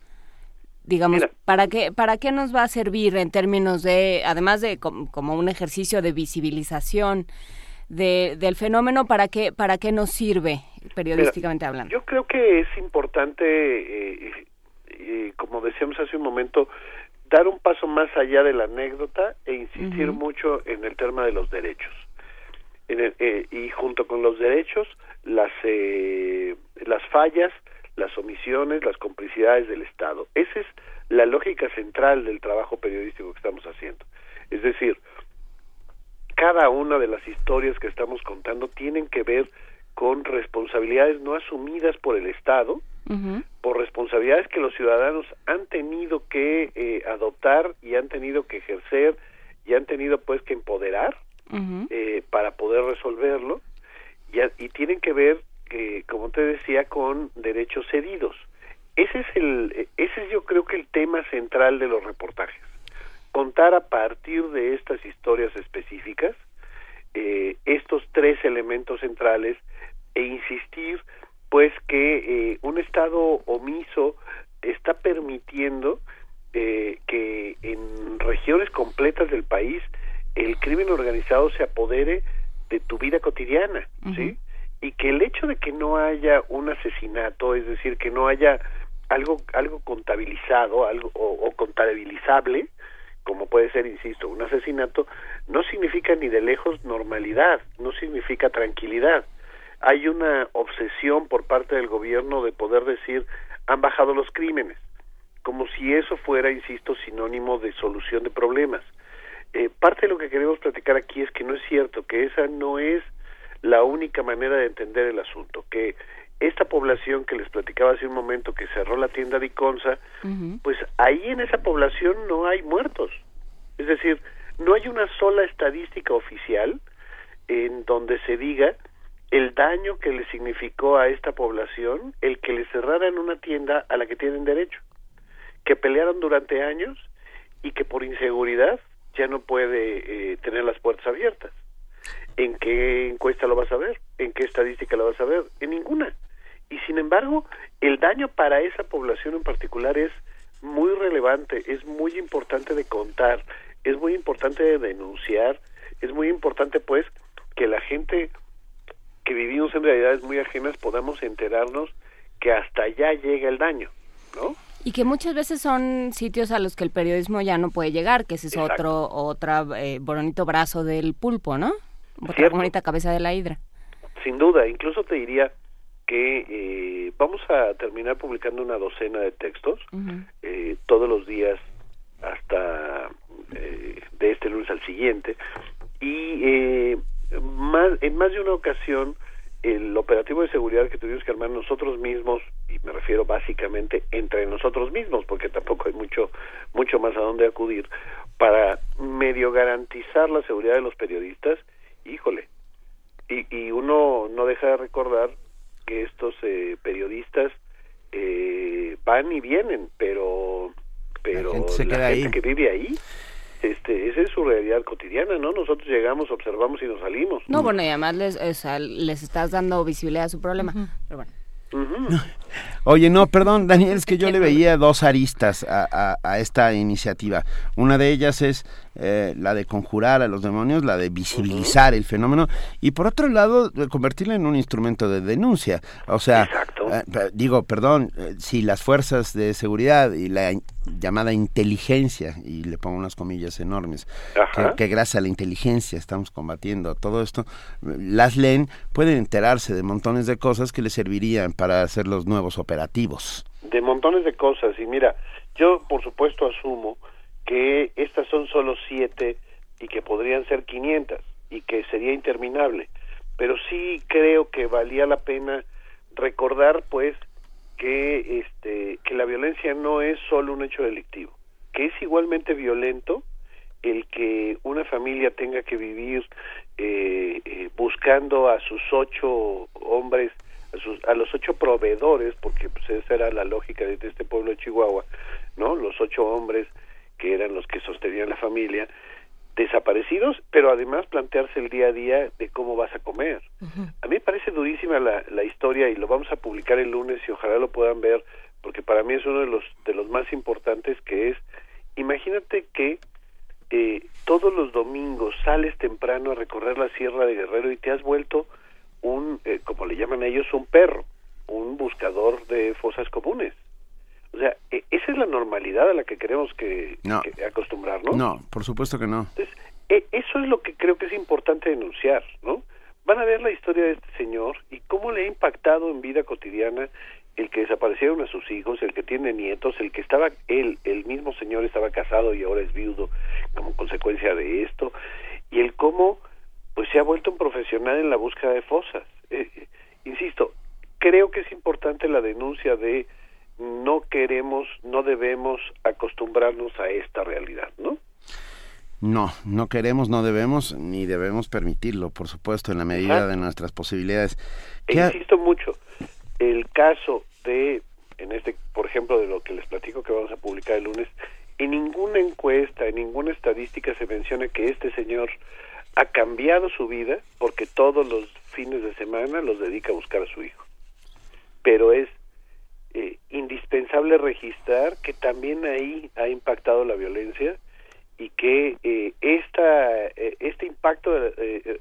Digamos, ¿para qué, ¿para qué nos va a servir en términos de, además de como un ejercicio de visibilización de, del fenómeno, ¿para qué, ¿para qué nos sirve periodísticamente hablando? Yo creo que es importante, eh, como decíamos hace un momento, dar un paso más allá de la anécdota e insistir mucho en el tema de los derechos. Eh, y junto con los derechos, las, eh, las fallas, las omisiones, las complicidades del Estado. Esa es la lógica central del trabajo periodístico que estamos haciendo. Es decir, cada una de las historias que estamos contando tienen que ver con responsabilidades no asumidas por el Estado, por responsabilidades que los ciudadanos han tenido que eh, adoptar y han tenido que ejercer y han tenido pues que empoderar eh, para poder resolverlo y, y tienen que ver que como te decía con derechos cedidos. Ese es el ese es yo creo que el tema central de los reportajes. Contar a partir de estas historias específicas eh, estos tres elementos centrales e insistir pues que eh, un estado omiso está permitiendo eh, que en regiones completas del país el crimen organizado se apodere de tu vida cotidiana, ¿sí? Y que el hecho de que no haya un asesinato, es decir, que no haya algo algo contabilizado, algo o contabilizable, como puede ser, insisto, un asesinato, no significa ni de lejos normalidad, no significa tranquilidad. Hay una obsesión por parte del gobierno de poder decir han bajado los crímenes, como si eso fuera, insisto, sinónimo de solución de problemas. Eh, parte de lo que queremos platicar aquí es que no es cierto, que esa no es la única manera de entender el asunto, que esta población que les platicaba hace un momento que cerró la tienda de Iconza, pues ahí en esa población no hay muertos. Es decir, no hay una sola estadística oficial en donde se diga el daño que le significó a esta población el que le cerraran una tienda a la que tienen derecho, que pelearon durante años y que por inseguridad ya no puede eh, tener las puertas abiertas. ¿En qué encuesta lo vas a ver? ¿En qué estadística lo vas a ver? En ninguna. Y sin embargo, el daño para esa población en particular es muy relevante, es muy importante de contar, es muy importante de denunciar, es muy importante pues que la gente que vivimos en realidades muy ajenas podamos enterarnos que hasta allá llega el daño, ¿no? Y que muchas veces son sitios a los que el periodismo ya no puede llegar, que ese es otro otra eh, bonito brazo del pulpo, ¿no? Otra bonita cabeza de la hidra. Sin duda, incluso te diría que eh, vamos a terminar publicando una docena de textos eh, todos los días hasta eh, de este lunes al siguiente. Y más en más de una ocasión el operativo de seguridad que tuvimos que armar nosotros mismos y me refiero básicamente entre nosotros mismos porque tampoco hay mucho mucho más a dónde acudir para medio garantizar la seguridad de los periodistas híjole y, y uno no deja de recordar que estos eh, periodistas eh, van y vienen, pero pero la gente, que vive ahí este, esa es su realidad cotidiana, ¿no? Nosotros llegamos, observamos y nos salimos. No, bueno, y además les, les estás dando visibilidad a su problema. Pero bueno. Oye, no, perdón, Daniel, es que yo le veía dos aristas a, a, esta iniciativa. Una de ellas es eh, la de conjurar a los demonios, la de visibilizar el fenómeno, y por otro lado, convertirla en un instrumento de denuncia. O sea, digo, perdón, eh, si las fuerzas de seguridad y la llamada inteligencia, y le pongo unas comillas enormes, que, gracias a la inteligencia estamos combatiendo todo esto, las leen, pueden enterarse de montones de cosas que les servirían para hacer los nuevos operativos. De montones de cosas, y mira, yo por supuesto asumo que estas son solo siete y que podrían ser 500 y que sería interminable, pero sí creo que valía la pena recordar pues que este que la violencia no es solo un hecho delictivo, que es igualmente violento el que una familia tenga que vivir eh, eh, buscando a sus ocho hombres, a, sus, a los ocho proveedores, porque pues esa era la lógica de este pueblo de Chihuahua, ¿no? Los ocho hombres que eran los que sostenían la familia, desaparecidos, pero además plantearse el día a día de cómo vas a comer. A mí me parece durísima la, la historia y lo vamos a publicar el lunes y ojalá lo puedan ver, porque para mí es uno de los, de los más importantes que es, imagínate que eh, todos los domingos sales temprano a recorrer la Sierra de Guerrero y te has vuelto un, eh, como le llaman ellos, un perro, un buscador de fosas comunes. O sea, e, esa es la normalidad a la que queremos que, acostumbrarnos. No, por supuesto que no. Entonces, e, eso es lo que creo que es importante denunciar, ¿no? Van a ver la historia de este señor y cómo le ha impactado en vida cotidiana el que desaparecieron a sus hijos, el que tiene nietos, el que estaba él, el mismo señor estaba casado y ahora es viudo como consecuencia de esto, y el cómo pues se ha vuelto un profesional en la búsqueda de fosas. Eh, insisto, creo que es importante la denuncia de no queremos, no debemos acostumbrarnos a esta realidad, ¿no? No, no queremos, no debemos, ni debemos permitirlo, por supuesto, en la medida de nuestras posibilidades. E insisto mucho, el caso de, en este, por ejemplo, de lo que les platico que vamos a publicar el lunes, en ninguna encuesta, en ninguna estadística se menciona que este señor ha cambiado su vida porque todos los fines de semana los dedica a buscar a su hijo. Pero es eh, indispensable registrar que también ahí ha impactado la violencia y que eh, esta, eh, este impacto,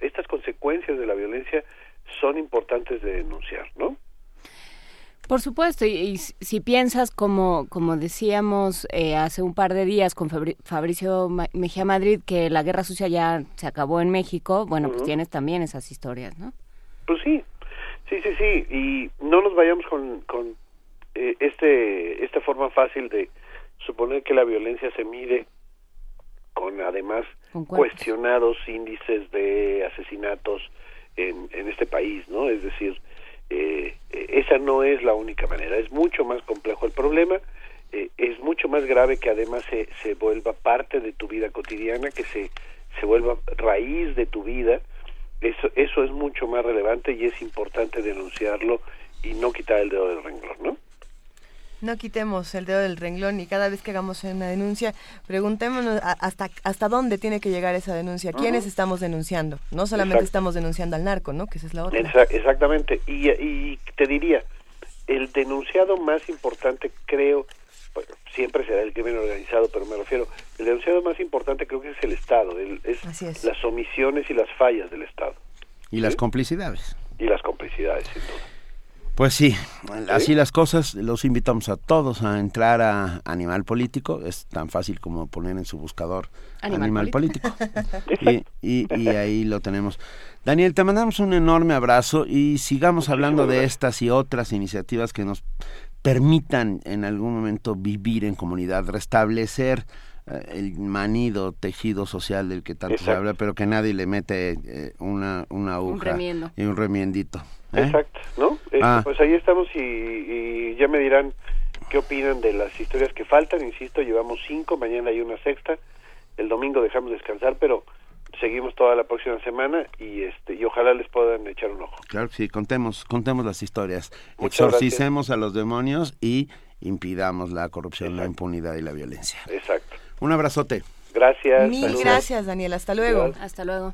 estas consecuencias de la violencia son importantes de denunciar, ¿no? Por supuesto, y, si piensas, como, como decíamos hace un par de días con Fabricio Mejía Madrid, que la guerra sucia ya se acabó en México, bueno, pues tienes también esas historias, ¿no? Pues sí, sí, sí, sí, y no nos vayamos con, con este, esta forma fácil de suponer que la violencia se mide con además cuestionados índices de asesinatos en, en este país, ¿no? Es decir, eh, esa no es la única manera, es mucho más complejo el problema, eh, es mucho más grave que además se, se vuelva parte de tu vida cotidiana, que se, se vuelva raíz de tu vida, eso, eso es mucho más relevante y es importante denunciarlo y no quitar el dedo del renglón, ¿no? No quitemos el dedo del renglón y cada vez que hagamos una denuncia, preguntémonos hasta, hasta dónde tiene que llegar esa denuncia, quiénes estamos denunciando. No solamente estamos denunciando al narco, ¿no? Que esa es la otra. exactamente. Y, y te diría, el denunciado más importante creo, siempre será el crimen organizado, pero me refiero, el denunciado más importante creo que es el Estado, es, las omisiones y las fallas del Estado. Y las complicidades. Y las complicidades, sin duda. Pues sí, así las cosas. Los invitamos a todos a entrar a Animal Político. Es tan fácil como poner en su buscador Animal, Político. y, y, ahí lo tenemos. Daniel, te mandamos un enorme abrazo y sigamos hablando de estas y otras iniciativas que nos permitan en algún momento vivir en comunidad, restablecer eh, el manido tejido social del que tanto se habla, pero que nadie le mete eh, una, una aguja y un remiendito. ¿Eh? Exacto, ¿no? Este, ah. Pues ahí estamos y, ya me dirán qué opinan de las historias que faltan. Insisto, llevamos cinco, mañana hay una sexta, el domingo dejamos descansar, pero seguimos toda la próxima semana y este y ojalá les puedan echar un ojo. Claro que sí, contemos, contemos las historias, exorcicemos a los demonios y impidamos la corrupción, la impunidad y la violencia. Exacto. Un abrazote. Gracias. Mil gracias, Daniel. Hasta luego. Hasta luego.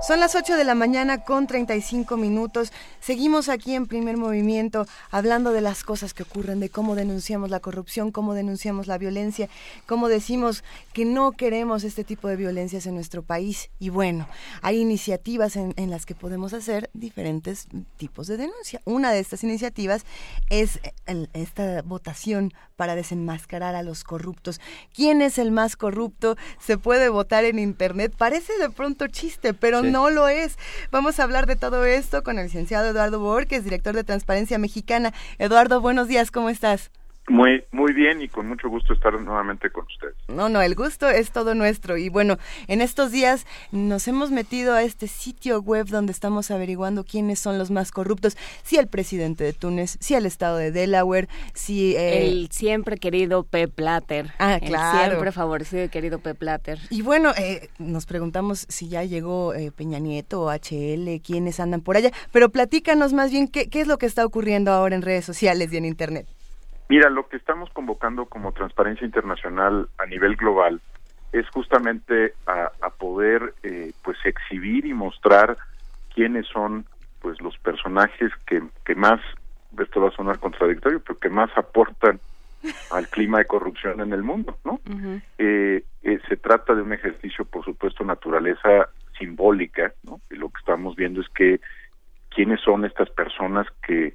Son las 8 de la mañana con 35 minutos. Seguimos aquí en primer movimiento hablando de las cosas que ocurren, de cómo denunciamos la corrupción, cómo denunciamos la violencia, cómo decimos que no queremos este tipo de violencias en nuestro país. Y bueno, hay iniciativas en, las que podemos hacer diferentes tipos de denuncia. Una de estas iniciativas es esta votación para desenmascarar a los corruptos. ¿Quién es el más corrupto? Se puede votar en Internet. Parece de pronto chiste, pero no lo es. Vamos a hablar de todo esto con el licenciado Eduardo Borges, director de Transparencia Mexicana. Eduardo, buenos días, ¿cómo estás? Muy, muy bien y con mucho gusto estar nuevamente con ustedes. No, no, el gusto es todo nuestro. Y bueno, en estos días nos hemos metido a este sitio web donde estamos averiguando quiénes son los más corruptos. Si el presidente de Túnez, si el estado de Delaware, si... Eh, el siempre querido Pep Platter. Ah, claro. El siempre favorecido y querido Pep Platter. Y bueno, eh, nos preguntamos si ya llegó eh, Peña Nieto o HL, quiénes andan por allá. Pero platícanos más bien qué, qué es lo que está ocurriendo ahora en redes sociales y en Internet. Mira, lo que estamos convocando como Transparencia Internacional a nivel global es justamente a, poder eh, pues exhibir y mostrar quiénes son pues los personajes que, que más, esto va a sonar contradictorio, pero que más aportan al clima de corrupción en el mundo, ¿no? Eh, eh, se trata de un ejercicio, por supuesto, naturaleza simbólica, ¿no? Y lo que estamos viendo es que quiénes son estas personas que,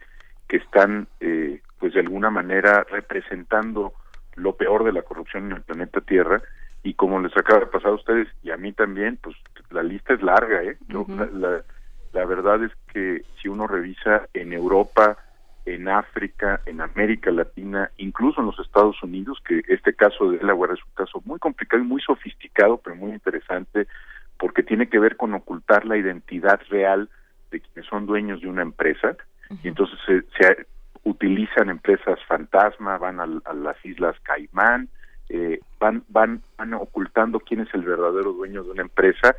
que están eh, pues de alguna manera representando lo peor de la corrupción en el planeta Tierra. Y como les acaba de pasar a ustedes y a mí también, pues la lista es larga, ¿eh? la, la, verdad es que si uno revisa en Europa en África, en América Latina, incluso en los Estados Unidos, que este caso de Delaware es un caso muy complicado y muy sofisticado, pero muy interesante, porque tiene que ver con ocultar la identidad real de quienes son dueños de una empresa, y entonces se, se, utilizan empresas fantasma, van a, las islas Caimán, eh, van, van, van ocultando quién es el verdadero dueño de una empresa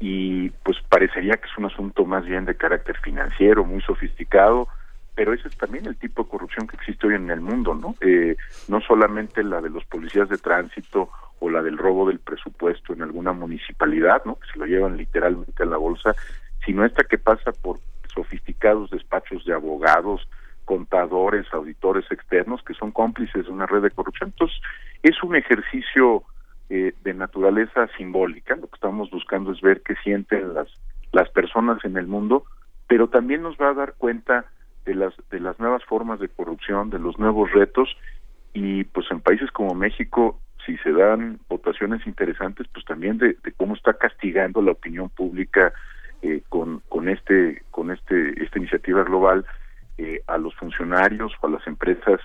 y pues parecería que es un asunto más bien de carácter financiero, muy sofisticado, pero ese es también el tipo de corrupción que existe hoy en el mundo, ¿no? Eh, no solamente la de los policías de tránsito o la del robo del presupuesto en alguna municipalidad, ¿no? Que se lo llevan literalmente a la bolsa, sino esta que pasa por sofisticados despachos de abogados, contadores, auditores externos que son cómplices de una red de corrupción. Entonces, es un ejercicio eh, de naturaleza simbólica. Lo que estamos buscando es ver qué sienten las, las personas en el mundo, pero también nos va a dar cuenta de las, de las nuevas formas de corrupción, de los nuevos retos, y pues en países como México, si se dan votaciones interesantes, pues también de, cómo está castigando la opinión pública eh, con, con este, con este, esta iniciativa global eh, a los funcionarios o a las empresas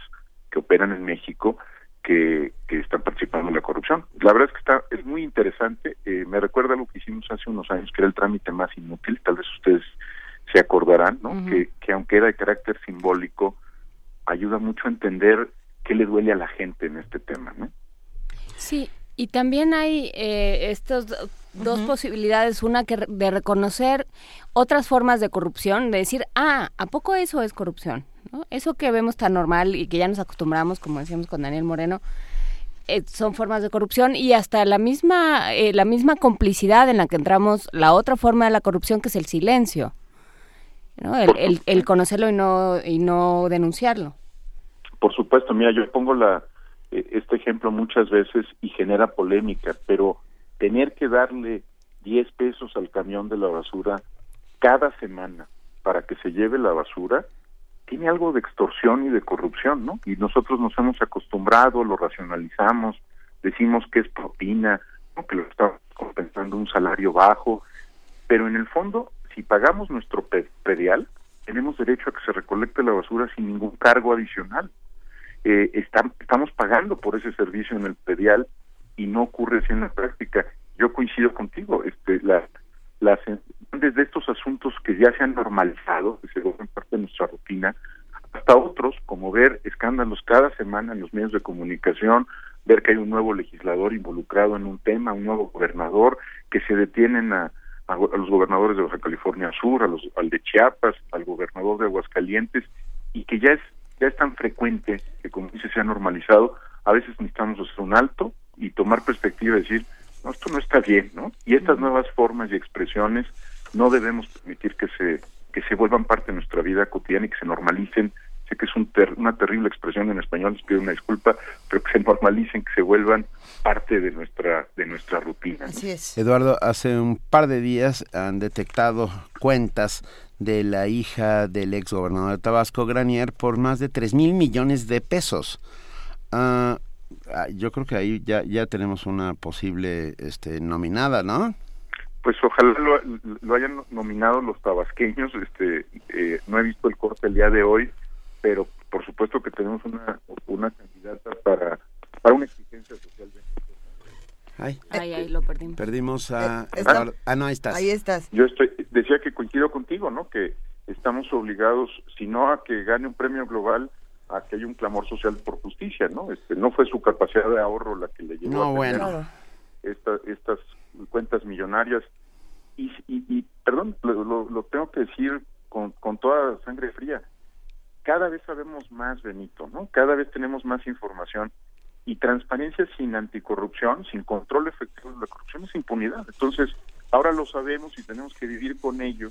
que operan en México que, que están participando en la corrupción. La verdad es que está es muy interesante. Eh, me recuerda lo que hicimos hace unos años, que era el trámite más inútil. Tal vez ustedes se acordarán, ¿no? que, que aunque era de carácter simbólico, ayuda mucho a entender qué le duele a la gente en este tema, ¿no? Sí, y también hay eh, estas dos posibilidades, una que de reconocer otras formas de corrupción, de decir, ah, ¿a poco eso es corrupción? Eso que vemos tan normal y que ya nos acostumbramos, como decíamos con Daniel Moreno, eh, son formas de corrupción y hasta la misma, eh, la misma complicidad en la que entramos, la otra forma de la corrupción que es el silencio, ¿no? el, el, conocerlo y no, y no denunciarlo. Por supuesto, mira, yo pongo la, eh, este ejemplo muchas veces y genera polémica, pero tener que darle 10 pesos al camión de la basura cada semana para que se lleve la basura, tiene algo de extorsión y de corrupción, ¿no? Y nosotros nos hemos acostumbrado, lo racionalizamos, decimos que es propina, que lo está compensando un salario bajo, pero en el fondo, si pagamos nuestro predial, tenemos derecho a que se recolecte la basura sin ningún cargo adicional. Eh, estamos pagando por ese servicio en el predial y no ocurre así en la práctica. Yo coincido contigo, este, la, las desde estos asuntos que ya se han normalizado, que se vuelven parte de nuestra rutina, hasta otros, como ver escándalos cada semana en los medios de comunicación, ver que hay un nuevo legislador involucrado en un tema, un nuevo gobernador, que se detienen a, a, los gobernadores de Baja California Sur, a los, al de Chiapas, al gobernador de Aguascalientes, y que ya es, ya es tan frecuente que, como dice, se ha normalizado, a veces necesitamos hacer un alto y tomar perspectiva y decir, no, esto no está bien, ¿no? Y estas nuevas formas y expresiones no debemos permitir que se que se vuelvan parte de nuestra vida cotidiana y que se normalicen. Sé que es un una terrible expresión en español, les pido una disculpa, pero que se normalicen, que se vuelvan parte de nuestra de nuestra rutina. Así es. Eduardo, hace un par de días han detectado cuentas de la hija del ex gobernador de Tabasco, Granier, por más de 3 mil millones de pesos. Uh, yo creo que ahí ya, ya tenemos una posible este, nominada, ¿no? pues ojalá lo, hayan nominado los tabasqueños. Este, eh, no he visto el corte el día de hoy, pero por supuesto que tenemos una, una candidata para, para una exigencia social. Ay, ahí lo perdimos. Perdimos a... Eh, ah, no, ahí estás. Ahí estás. Yo estoy, decía que coincido contigo, ¿no? Que estamos obligados, si no a que gane un premio global, a que haya un clamor social por justicia, ¿no? Este, no fue su capacidad de ahorro la que le llevó no, a bueno. estas cuentas millonarias. Y, y, perdón, lo, tengo que decir con, con toda sangre fría. Cada vez sabemos más, Benito, ¿no? Cada vez tenemos más información y transparencia sin anticorrupción, sin control efectivo de la corrupción es impunidad. Entonces, ahora lo sabemos y tenemos que vivir con ello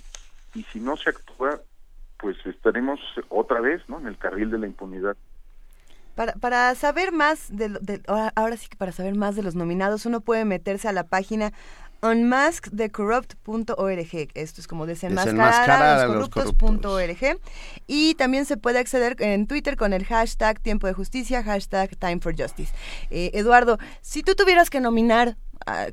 y si no se actúa, pues estaremos otra vez, ¿no? En el carril de la impunidad. Para, para saber más de, ahora sí que para saber más de los nominados uno puede meterse a la página unmaskthecorrupt.org. Esto es como desenmascarar a los corruptos.org. Y también se puede acceder en Twitter con el hashtag Tiempo de Justicia, hashtag Time for Justice. Eh, Eduardo, si tú tuvieras que nominar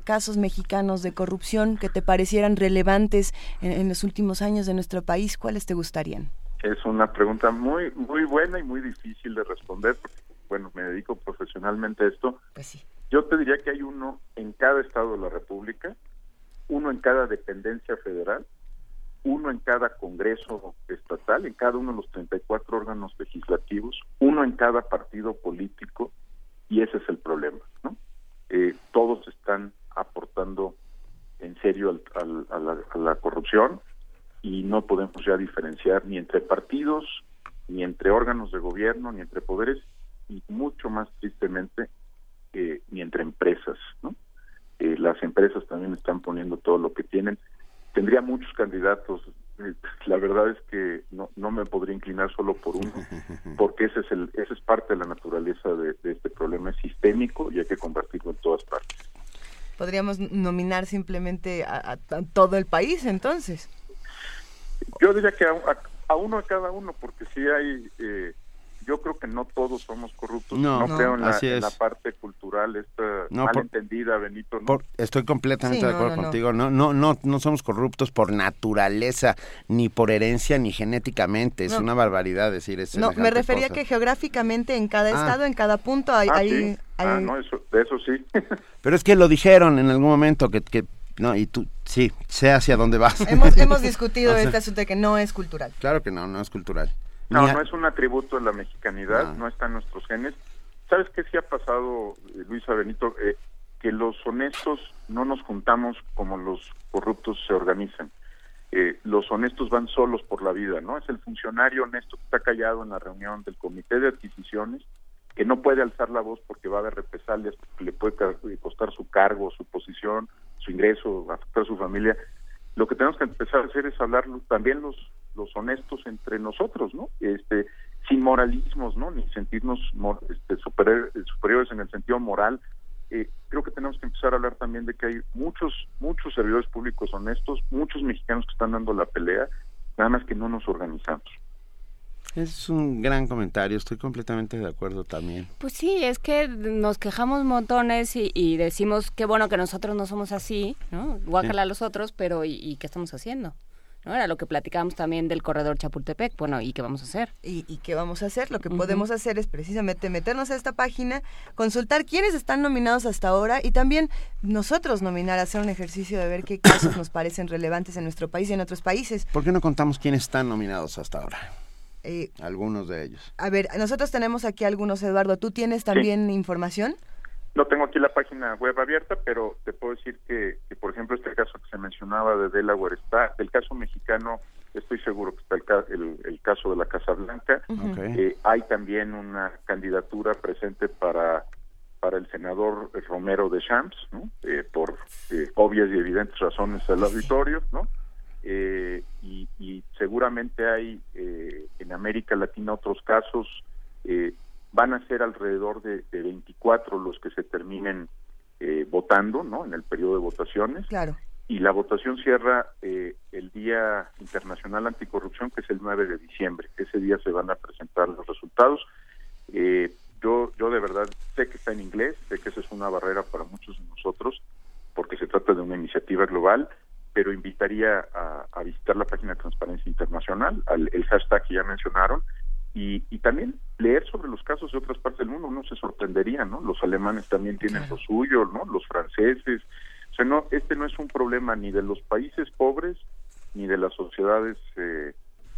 casos mexicanos de corrupción que te parecieran relevantes en, en los últimos años de nuestro país, ¿cuáles te gustarían? Es una pregunta muy muy buena y muy difícil de responder porque, bueno, me dedico profesionalmente a esto. Pues sí. Yo te diría que hay uno en cada estado de la República, uno en cada dependencia federal, uno en cada Congreso estatal, en cada uno de los 34 órganos legislativos, uno en cada partido político, y ese es el problema, ¿no? Eh, todos están aportando en serio a, la, corrupción y no podemos ya diferenciar ni entre partidos, ni entre órganos de gobierno, ni entre poderes, y mucho más tristemente, eh, ni entre empresas, ¿no? Eh, las empresas también están poniendo todo lo que tienen. Tendría muchos candidatos. La verdad es que no, no me podría inclinar solo por uno, porque ese es el, ese es parte de la naturaleza de, este problema, es sistémico y hay que combatirlo en todas partes. Podríamos nominar simplemente a, todo el país, entonces. Yo diría que a, uno a cada uno, porque sí hay eh, yo creo que no todos somos corruptos. No, creo en la, parte cultural esta no, entendida, Benito. estoy completamente de acuerdo contigo. No, no, no, no somos corruptos por naturaleza, ni por herencia, ni genéticamente. Es una barbaridad decir eso. No, me refería que geográficamente en cada ah. estado, en cada punto hay... Ah, hay, Ah, no, eso, de eso sí. Pero es que lo dijeron en algún momento que, que no, y tú, sí, sé hacia dónde vas. Hemos, hemos discutido este asunto de que no es cultural. Claro que no, no es cultural. No, no es un atributo de la mexicanidad, no, está en nuestros genes. ¿Sabes qué sí ha pasado, eh, Luisa Benito? Eh, que los honestos no nos juntamos como los corruptos se organizan. Eh, los honestos van solos por la vida, ¿no? Es el funcionario honesto que está callado en la reunión del comité de adquisiciones, que no puede alzar la voz porque va a haber represalias, porque le puede costar su cargo, su posición, su ingreso, afectar a su familia. Lo que tenemos que empezar a hacer es hablar también los los honestos entre nosotros, ¿no? Este, sin moralismos, ¿no? Ni sentirnos este, superiores en el sentido moral. Eh, creo que tenemos que empezar a hablar también de que hay muchos, muchos servidores públicos honestos, muchos mexicanos que están dando la pelea, nada más que no nos organizamos. Es un gran comentario, estoy completamente de acuerdo también. Pues sí, es que nos quejamos montones y, decimos qué bueno que nosotros no somos así, ¿no? Guácala a los otros, pero ¿y qué estamos haciendo? ¿no? Era lo que platicábamos también del corredor Chapultepec. Bueno, ¿y qué vamos a hacer? ¿Y, qué vamos a hacer? Lo que podemos hacer es precisamente meternos a esta página, consultar quiénes están nominados hasta ahora y también nosotros nominar, hacer un ejercicio de ver qué casos nos parecen relevantes en nuestro país y en otros países. ¿Por qué no contamos quiénes están nominados hasta ahora? Eh, algunos de ellos. A ver, nosotros tenemos aquí algunos, Eduardo. ¿Tú tienes también información? No tengo aquí la página web abierta, pero te puedo decir que, por ejemplo, este caso que se mencionaba de Delaware está, el caso mexicano, estoy seguro que está el, el, caso de la Casa Blanca. Eh, hay también una candidatura presente para para el senador Romero de Champs, ¿no? eh, por eh, obvias y evidentes razones del auditorio, ¿no? Eh, y, y, seguramente hay en América Latina otros casos van a ser alrededor de, 24 los que se terminen eh, votando, ¿no? En el periodo de votaciones. Claro. Y la votación cierra eh, el Día Internacional Anticorrupción, que es el 9 de diciembre. Ese día se van a presentar los resultados. Eh, yo, yo de verdad sé que está en inglés, sé que esa es una barrera para muchos de nosotros, porque se trata de una iniciativa global, pero invitaría a, visitar la página de Transparencia Internacional, al, el hashtag que ya mencionaron, y, también leer sobre los casos de otras partes del mundo, uno se sorprendería, ¿no? Los alemanes también tienen lo suyo, ¿no? Los franceses. O sea, no, este no es un problema ni de los países pobres ni de las sociedades eh,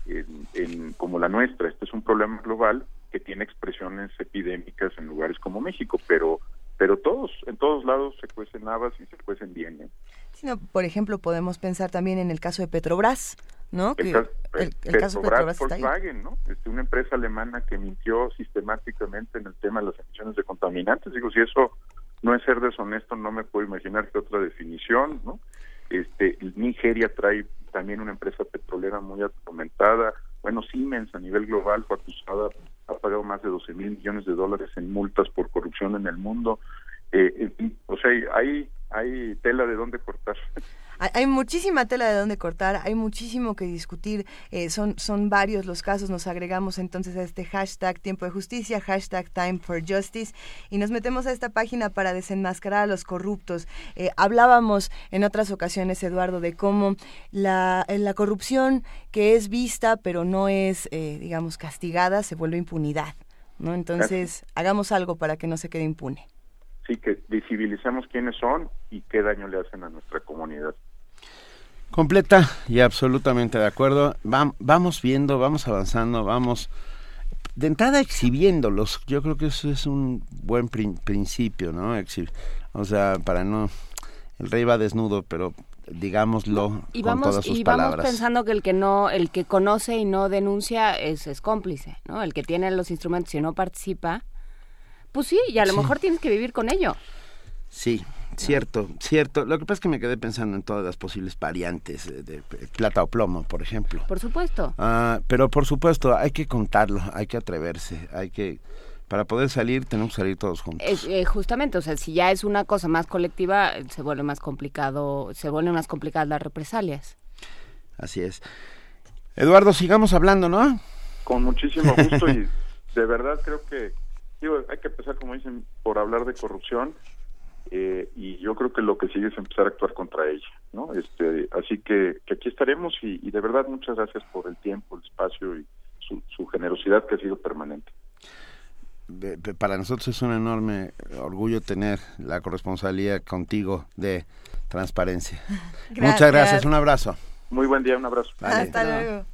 en, como la nuestra. Este es un problema global que tiene expresiones epidémicas en lugares como México, pero pero todos, en todos lados se cuecen habas y se cuecen bien. ¿eh? por ejemplo, podemos pensar también en el caso de Petrobras, ¿no? El, caso, de Petrobras, Volkswagen, ¿no? Este, una empresa alemana que mintió sistemáticamente en el tema de las emisiones de contaminantes. Digo, si eso no es ser deshonesto, no me puedo imaginar que otra definición, ¿no? Este, Nigeria trae también una empresa petrolera muy aumentada. Bueno, Siemens a nivel global fue acusada, ha pagado más de 12 mil millones de dólares en multas por corrupción en el mundo. Eh, o sea, hay, hay tela de dónde cortar. Hay muchísima tela de donde cortar, hay muchísimo que discutir, eh, son, son varios los casos, nos agregamos entonces a este hashtag tiempo de justicia, hashtag time for justice, y nos metemos a esta página para desenmascarar a los corruptos. Eh, hablábamos en otras ocasiones, Eduardo, de cómo la, la corrupción que es vista pero no es, eh, digamos, castigada, se vuelve impunidad. ¿no? Entonces, hagamos algo para que no se quede impune. Sí, que visibilicemos quiénes son y qué daño le hacen a nuestra comunidad. Completa y absolutamente de acuerdo. vamos viendo, vamos avanzando, vamos de entrada exhibiéndolos. Yo creo que eso es un buen principio, ¿no? o sea, para no... El rey va desnudo, pero digámoslo y vamos, con todas sus y vamos pensando que el que no, el que conoce y no denuncia es, es cómplice, ¿no? El que tiene los instrumentos y no participa, pues sí, y a lo mejor tienes que vivir con ello. Sí, cierto, cierto. Lo que pasa es que me quedé pensando en todas las posibles variantes de, plata o plomo, por ejemplo. Por supuesto. Ah, pero por supuesto, hay que contarlo, hay que atreverse, hay que para poder salir tenemos que salir todos juntos. Eh, justamente, o sea, si ya es una cosa más colectiva, se vuelve más complicado, se vuelven más complicadas las represalias. Así es. Eduardo, sigamos hablando, ¿no? Con muchísimo gusto y de verdad creo que hay que empezar, como dicen, por hablar de corrupción eh, y yo creo que lo que sigue es empezar a actuar contra ella, ¿no? Este, así que, aquí estaremos y, de verdad muchas gracias por el tiempo, el espacio y su generosidad que ha sido permanente para nosotros es un enorme orgullo tener la corresponsabilidad contigo de transparencia. Muchas gracias, un abrazo. Muy buen día, un abrazo. Hasta luego.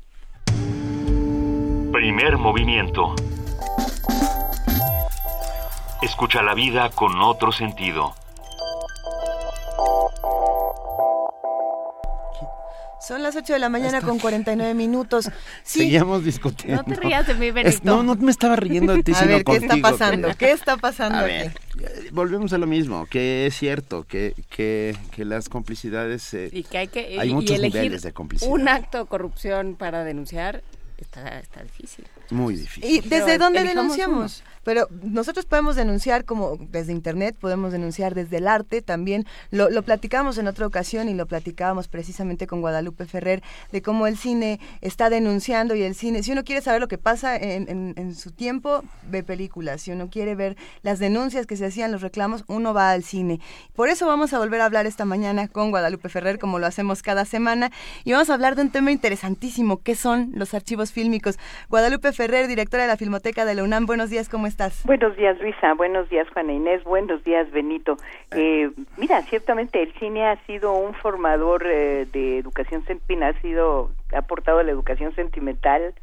Primer movimiento. Escucha la vida con otro sentido. Son las 8 de la mañana con 49 minutos. Sí. Seguíamos discutiendo. No te rías de mí, Benito. no, no me estaba riendo de ti, a ver, ¿qué está pasando? ¿Qué está pasando a Ver, volvemos a lo mismo, que es cierto, que, que, que las complicidades... Eh, y que hay que hay muchos niveles de complicidad. un acto de corrupción para denunciar está, está difícil. Muy difícil. ¿Y desde dónde denunciamos? Pero nosotros podemos denunciar como desde Internet, podemos denunciar desde el arte también. Lo, lo platicamos en otra ocasión y lo platicábamos precisamente con Guadalupe Ferrer de cómo el cine está denunciando y el cine, si uno quiere saber lo que pasa en, su tiempo, ve películas. Si uno quiere ver las denuncias que se hacían, los reclamos, uno va al cine. Por eso vamos a volver a hablar esta mañana con Guadalupe Ferrer, como lo hacemos cada semana, y vamos a hablar de un tema interesantísimo, que son los archivos fílmicos. Guadalupe Ferrer, directora de la Filmoteca de la UNAM, buenos días, ¿cómo estás? Buenos días, Luisa. Buenos días, Juana Inés. Buenos días, Benito. Eh, mira, ciertamente el cine ha sido un formador eh, de educación sentimental, ha sido ha aportado a la educación sentimental,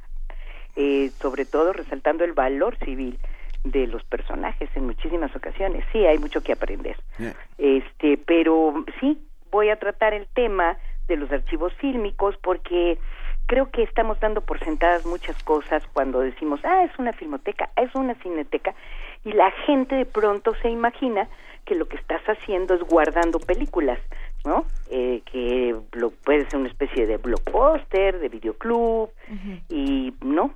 eh, sobre todo resaltando el valor civil de los personajes en muchísimas ocasiones. Sí, hay mucho que aprender. Este, pero sí, voy a tratar el tema de los archivos fílmicos porque creo que estamos dando por sentadas muchas cosas cuando decimos, ah, es una filmoteca, es una cineteca, y la gente de pronto se imagina que lo que estás haciendo es guardando películas, ¿no? Eh, que lo, puede ser una especie de blockbuster, de videoclub, y no,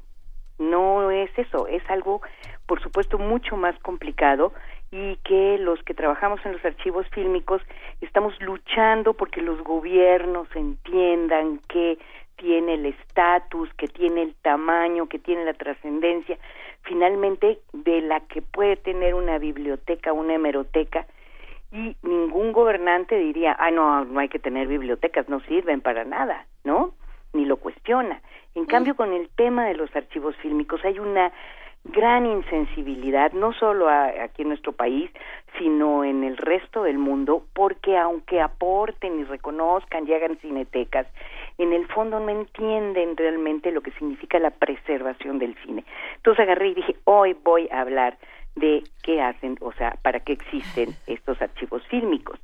no es eso, es algo, por supuesto, mucho más complicado y que los que trabajamos en los archivos fílmicos estamos luchando porque los gobiernos entiendan que tiene el estatus, que tiene el tamaño, que tiene la trascendencia, finalmente de la que puede tener una biblioteca, una hemeroteca, y ningún gobernante diría, ah, no, no hay que tener bibliotecas, no sirven para nada, ¿no? Ni lo cuestiona. En cambio, con el tema de los archivos fílmicos hay una gran insensibilidad, no solo aquí en nuestro país, sino en el resto del mundo, porque aunque aporten y reconozcan y hagan cinetecas, en el fondo no entienden realmente lo que significa la preservación del cine. Entonces agarré y dije, hoy voy a hablar de qué hacen, o sea, para qué existen estos archivos fílmicos.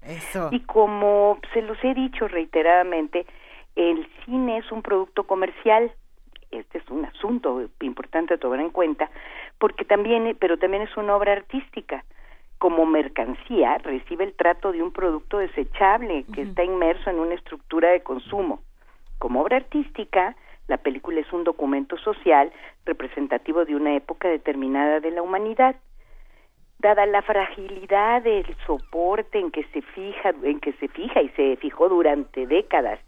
Y como se los he dicho reiteradamente, el cine es un producto comercial, este es un asunto importante a tomar en cuenta, porque también, pero también es una obra artística. Como mercancía recibe el trato de un producto desechable que está inmerso en una estructura de consumo. Como obra artística, la película es un documento social representativo de una época determinada de la humanidad. dada la fragilidad del soporte en que se fija, en que se fija y se fijó durante décadas,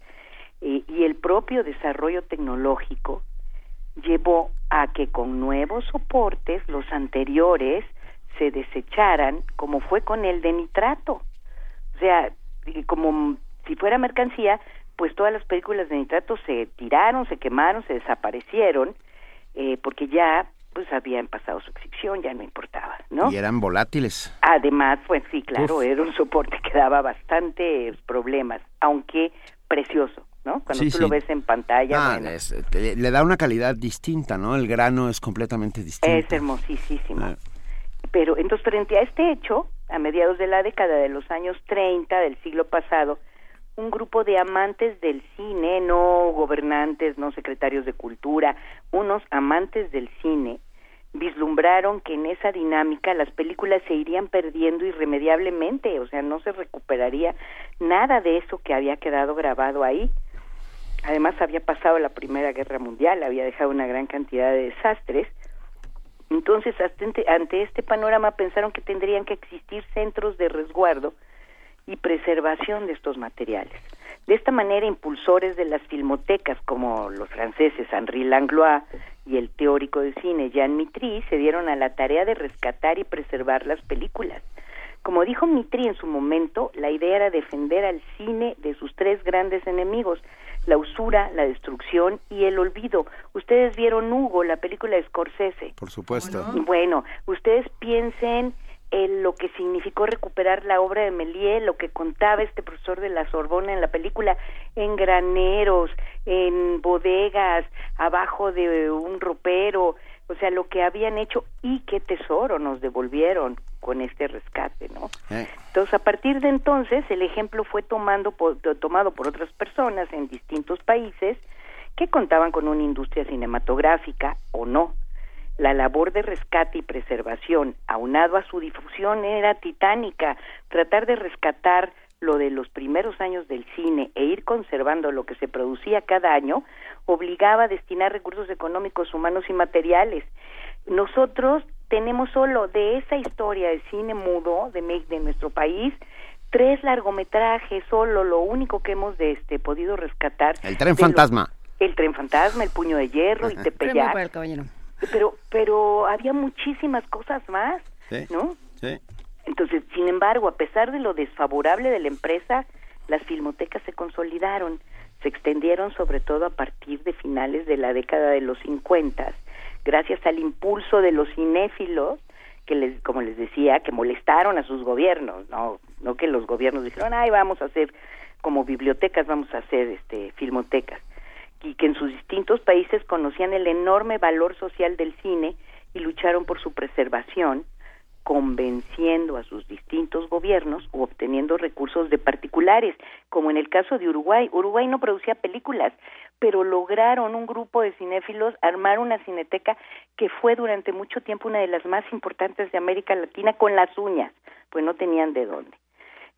eh, y el propio desarrollo tecnológico llevó a que con nuevos soportes los anteriores se desecharan, como fue con el de nitrato. O sea, como si fuera mercancía, pues todas las películas de nitrato se tiraron, se quemaron, se desaparecieron, eh, porque ya pues habían pasado su exhibición, ya no importaba, ¿no? Y eran volátiles. Además, pues sí, claro, era un soporte que daba bastantes problemas, aunque precioso, ¿no? Cuando tú lo ves en pantalla. Ah, le da una calidad distinta, ¿no? El grano es completamente distinto. Es hermosísimo. Ah. Pero entonces, frente a este hecho, a mediados de la década de los años 30 del siglo pasado, un grupo de amantes del cine, no gobernantes, no secretarios de cultura, unos amantes del cine, vislumbraron que en esa dinámica las películas se irían perdiendo irremediablemente, o sea, no se recuperaría nada de eso que había quedado grabado ahí. Además, había pasado la Primera Guerra Mundial, había dejado una gran cantidad de desastres. Entonces, ante este panorama pensaron que tendrían que existir centros de resguardo y preservación de estos materiales. De esta manera, impulsores de las filmotecas como los franceses Henri Langlois y el teórico de cine Jean Mitry se dieron a la tarea de rescatar y preservar las películas. Como dijo Mitry en su momento, la idea era defender al cine de sus tres grandes enemigos, la usura, la destrucción y el olvido. Ustedes vieron Hugo, la película de Scorsese. Por supuesto. Bueno, ustedes piensen en lo que significó recuperar la obra de Méliès, lo que contaba este profesor de la Sorbona en la película, en graneros, en bodegas, abajo de un ropero, o sea, lo que habían hecho y qué tesoro nos devolvieron con este rescate, ¿no? Eh. Entonces, a partir de entonces, el ejemplo fue tomando tomado por otras personas en distintos países que contaban con una industria cinematográfica o no. La labor de rescate y preservación, aunado a su difusión, era titánica. Tratar de rescatar lo de los primeros años del cine e ir conservando lo que se producía cada año obligaba a destinar recursos económicos, humanos y materiales. Nosotros tenemos solo de esa historia de cine mudo de, de nuestro país tres largometrajes, solo lo único que hemos de este podido rescatar. El tren fantasma. el tren fantasma, el puño de hierro, y Tepeyac. Pero pero había muchísimas cosas más, ¿no? Sí. Entonces, sin embargo, a pesar de lo desfavorable de la empresa, las filmotecas se consolidaron, se extendieron sobre todo a partir de finales de la década de los 50, gracias al impulso de los cinéfilos que les, como les decía, que molestaron a sus gobiernos, no, no que los gobiernos dijeron, ay, vamos a hacer como bibliotecas, vamos a hacer este filmotecas, y que en sus distintos países conocían el enorme valor social del cine y lucharon por su preservación convenciendo a sus distintos gobiernos o obteniendo recursos de particulares, como en el caso de Uruguay. Uruguay no producía películas, pero lograron un grupo de cinéfilos armar una cineteca que fue durante mucho tiempo una de las más importantes de América Latina con las uñas, pues no tenían de dónde.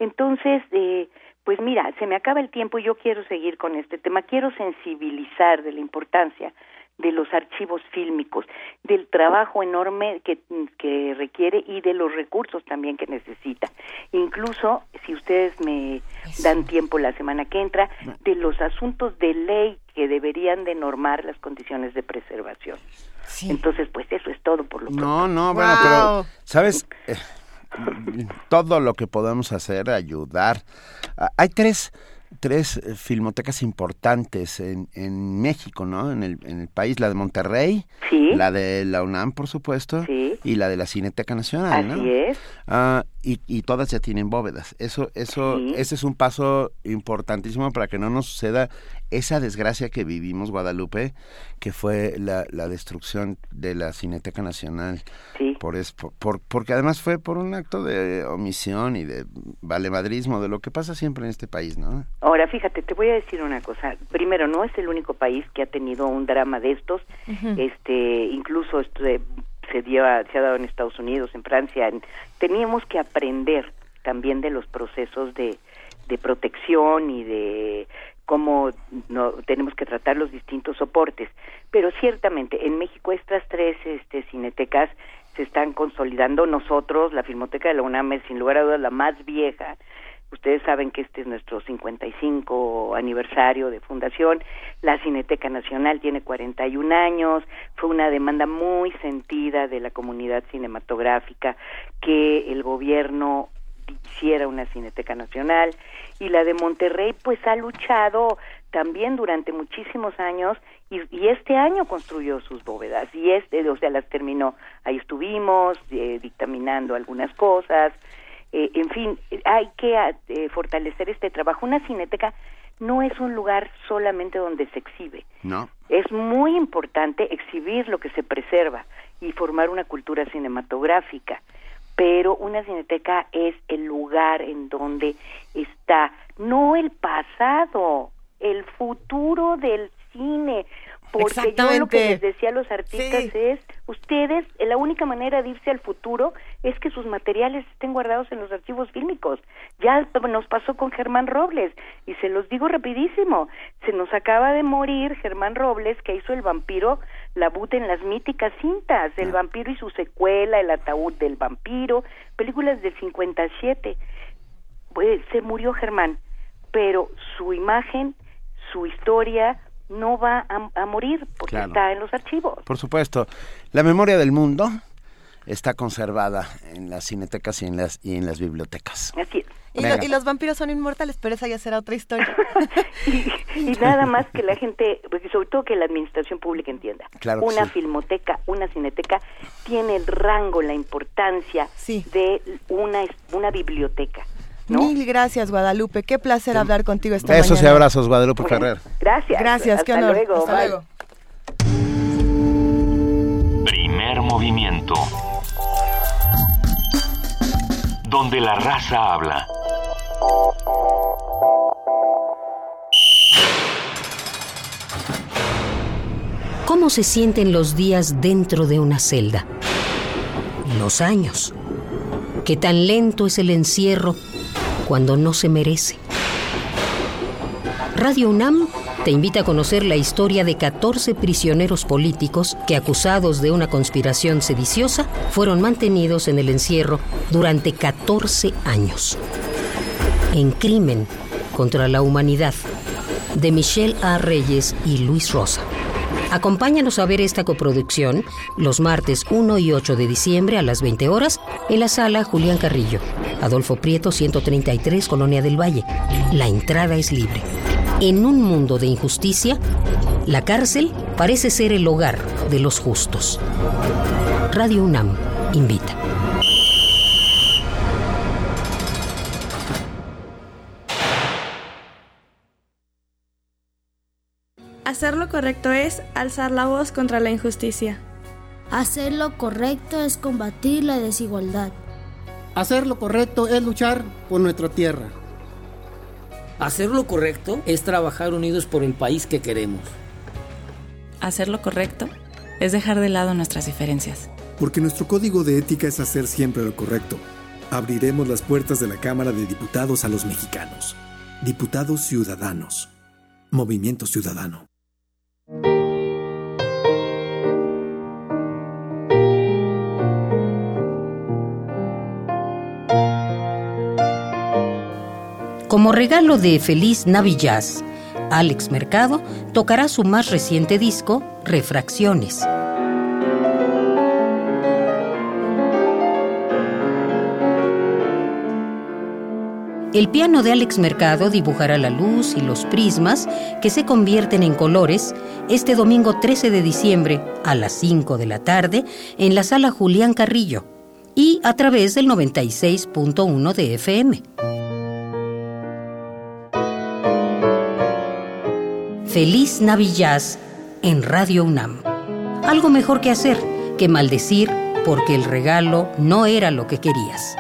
Entonces, eh, pues mira, se me acaba el tiempo y yo quiero seguir con este tema, quiero sensibilizar de la importancia de los archivos fílmicos, del trabajo enorme que, que requiere y de los recursos también que necesita. Incluso, si ustedes me dan tiempo la semana que entra, de los asuntos de ley que deberían de normar las condiciones de preservación. Entonces, pues eso es todo por lo que... No, no, bueno, pero, ¿sabes? Eh, todo lo que podemos hacer, ayudar. Ah, hay tres tres eh, filmotecas importantes en, en México, ¿no? En el, en el país, la de Monterrey, la de la UNAM, por supuesto, y la de la Cineteca Nacional, Así es. Ah, y, y, todas ya tienen bóvedas. Eso, eso, ese es un paso importantísimo para que no nos suceda esa desgracia que vivimos Guadalupe, que fue la, la destrucción de la Cineteca Nacional. Por, es, por, porque además fue por un acto de omisión y de valemadrismo, de lo que pasa siempre en este país, ¿no? Ahora, fíjate, te voy a decir una cosa. Primero, no es el único país que ha tenido un drama de estos. Este, incluso este, se dio se ha dado en Estados Unidos, en Francia. teníamos que aprender también de los procesos de, de protección y de cómo no, tenemos que tratar los distintos soportes. Pero ciertamente en México estas tres este, cinetecas se están consolidando. Nosotros, la Filmoteca de la UNAM es sin lugar a dudas la más vieja. Ustedes saben que este es nuestro 55 aniversario de fundación. La Cineteca Nacional tiene 41 años. Fue una demanda muy sentida de la comunidad cinematográfica que el gobierno hiciera una Cineteca Nacional. Y la de Monterrey, pues ha luchado también durante muchísimos años y, este año construyó sus bóvedas y este, o sea, las terminó. Ahí estuvimos eh, dictaminando algunas cosas. Eh, en fin, hay que eh, fortalecer este trabajo. Una cineteca no es un lugar solamente donde se exhibe. No. Es muy importante exhibir lo que se preserva y formar una cultura cinematográfica. Pero una cineteca es el lugar en donde está no el pasado, el futuro del cine. Porque yo lo que les decía a los artistas es, ustedes, la única manera de irse al futuro es que sus materiales estén guardados en los archivos fílmicos. Ya nos pasó con Germán Robles, y se los digo rapidísimo, se nos acaba de morir Germán Robles, que hizo El vampiro, la bute en las míticas cintas, El ah. vampiro y su secuela, El ataúd del vampiro, películas del 57. Pues, se murió Germán, pero su imagen su historia no va a, morir porque está en los archivos. Por supuesto. La memoria del mundo está conservada en las cinetecas y en las, y en las bibliotecas. Así es. Y, los vampiros son inmortales, pero esa ya será otra historia. y, nada más que la gente, porque sobre todo que la administración pública entienda. una filmoteca, una cineteca, tiene el rango, la importancia de una, una biblioteca. Mil gracias, Guadalupe. Qué placer hablar contigo esta Besos Besos y abrazos, Guadalupe Ferrer. Gracias. Gracias, qué honor. Luego, Hasta luego. Primer movimiento. Donde la raza habla. ¿Cómo se sienten los días dentro de una celda? Los años. ¿Qué tan lento es el encierro cuando no se merece. Radio UNAM te invita a conocer la historia de 14 prisioneros políticos que, acusados de una conspiración sediciosa, fueron mantenidos en el encierro durante 14 años. En Crimen contra la Humanidad, de Michelle A. Reyes y Luis Rosa. Acompáñanos a ver esta coproducción los martes 1 y 8 de diciembre a las 20 horas en la sala Julián Carrillo, Adolfo Prieto 133, Colonia del Valle. La entrada es libre. En un mundo de injusticia, la cárcel parece ser el hogar de los justos. Radio UNAM invita. Hacer lo correcto es alzar la voz contra la injusticia. Hacer lo correcto es combatir la desigualdad. Hacer lo correcto es luchar por nuestra tierra. Hacer lo correcto es trabajar unidos por el país que queremos. Hacer lo correcto es dejar de lado nuestras diferencias. Porque nuestro código de ética es hacer siempre lo correcto. Abriremos las puertas de la Cámara de Diputados a los mexicanos. Diputados Ciudadanos. Movimiento Ciudadano. Como regalo de Feliz Navillaz, Alex Mercado tocará su más reciente disco, Refracciones. El piano de Alex Mercado dibujará la luz y los prismas que se convierten en colores este domingo 13 de diciembre a las 5 de la tarde en la sala Julián Carrillo y a través del 96.1 de FM. Feliz Navillaz en Radio UNAM. Algo mejor que hacer que maldecir porque el regalo no era lo que querías.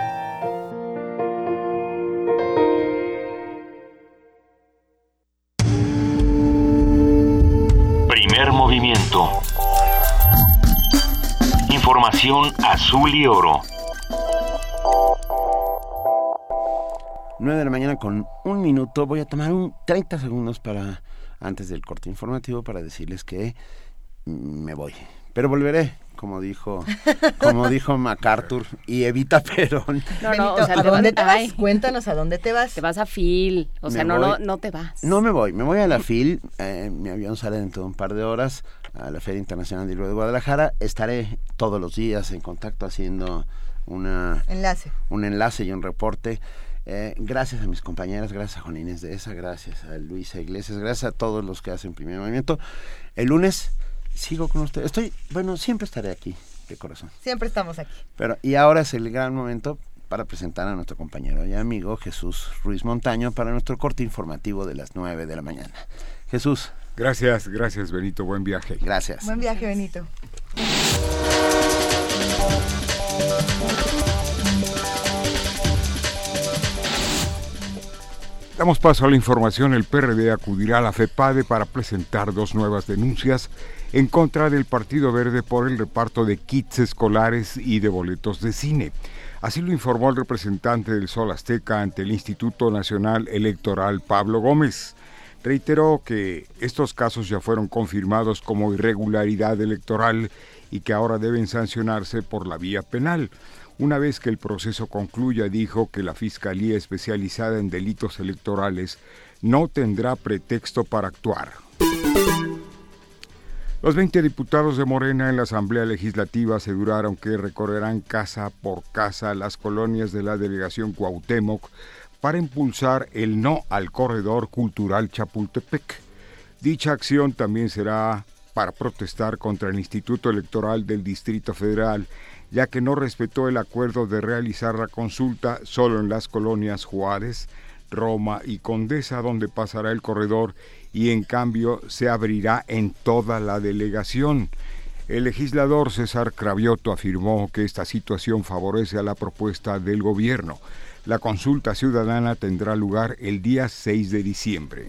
azul y oro. 9 de la mañana con un minuto. Voy a tomar un 30 segundos para antes del corte informativo para decirles que me voy. Pero volveré como dijo, como dijo MacArthur, y Evita Perón. No, no, o sea, ¿a dónde te vas? Cuéntanos a dónde te vas. Te vas a Phil, o sea, no, no, no te vas. No me voy, me voy a la Phil, eh, mi avión sale dentro de un par de horas a la Feria Internacional de Libro de Guadalajara, estaré todos los días en contacto haciendo una enlace. un enlace y un reporte. Eh, gracias a mis compañeras, gracias a Juan Inés de esa, gracias a Luisa Iglesias, gracias a todos los que hacen primer movimiento. El lunes sigo con usted. Estoy, bueno, siempre estaré aquí, de corazón. Siempre estamos aquí. Pero, y ahora es el gran momento para presentar a nuestro compañero y amigo Jesús Ruiz Montaño para nuestro corte informativo de las 9 de la mañana. Jesús. Gracias, gracias Benito, buen viaje. Gracias. Buen viaje Benito. Damos paso a la información. El PRD acudirá a la FEPADE para presentar dos nuevas denuncias en contra del Partido Verde por el reparto de kits escolares y de boletos de cine. Así lo informó el representante del Sol Azteca ante el Instituto Nacional Electoral Pablo Gómez. Reiteró que estos casos ya fueron confirmados como irregularidad electoral y que ahora deben sancionarse por la vía penal. Una vez que el proceso concluya, dijo que la Fiscalía especializada en delitos electorales no tendrá pretexto para actuar. Los 20 diputados de Morena en la Asamblea Legislativa aseguraron que recorrerán casa por casa las colonias de la delegación Cuauhtémoc para impulsar el no al corredor cultural Chapultepec. Dicha acción también será para protestar contra el Instituto Electoral del Distrito Federal ya que no respetó el acuerdo de realizar la consulta solo en las colonias Juárez, Roma y Condesa, donde pasará el corredor, y en cambio se abrirá en toda la delegación. El legislador César Cravioto afirmó que esta situación favorece a la propuesta del gobierno. La consulta ciudadana tendrá lugar el día 6 de diciembre.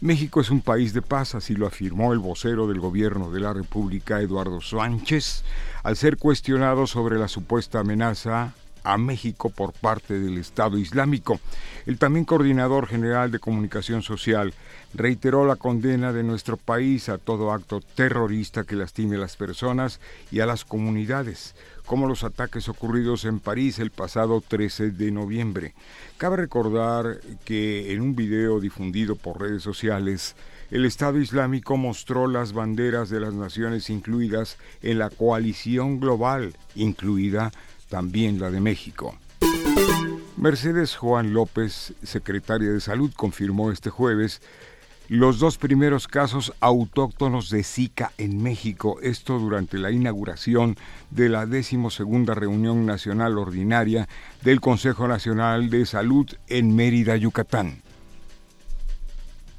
México es un país de paz, así lo afirmó el vocero del gobierno de la República, Eduardo Sánchez, al ser cuestionado sobre la supuesta amenaza a México por parte del Estado Islámico. El también coordinador general de comunicación social reiteró la condena de nuestro país a todo acto terrorista que lastime a las personas y a las comunidades como los ataques ocurridos en París el pasado 13 de noviembre. Cabe recordar que en un video difundido por redes sociales, el Estado Islámico mostró las banderas de las naciones incluidas en la coalición global, incluida también la de México. Mercedes Juan López, secretaria de Salud, confirmó este jueves los dos primeros casos autóctonos de Zika en México, esto durante la inauguración de la decimosegunda reunión nacional ordinaria del Consejo Nacional de Salud en Mérida, Yucatán.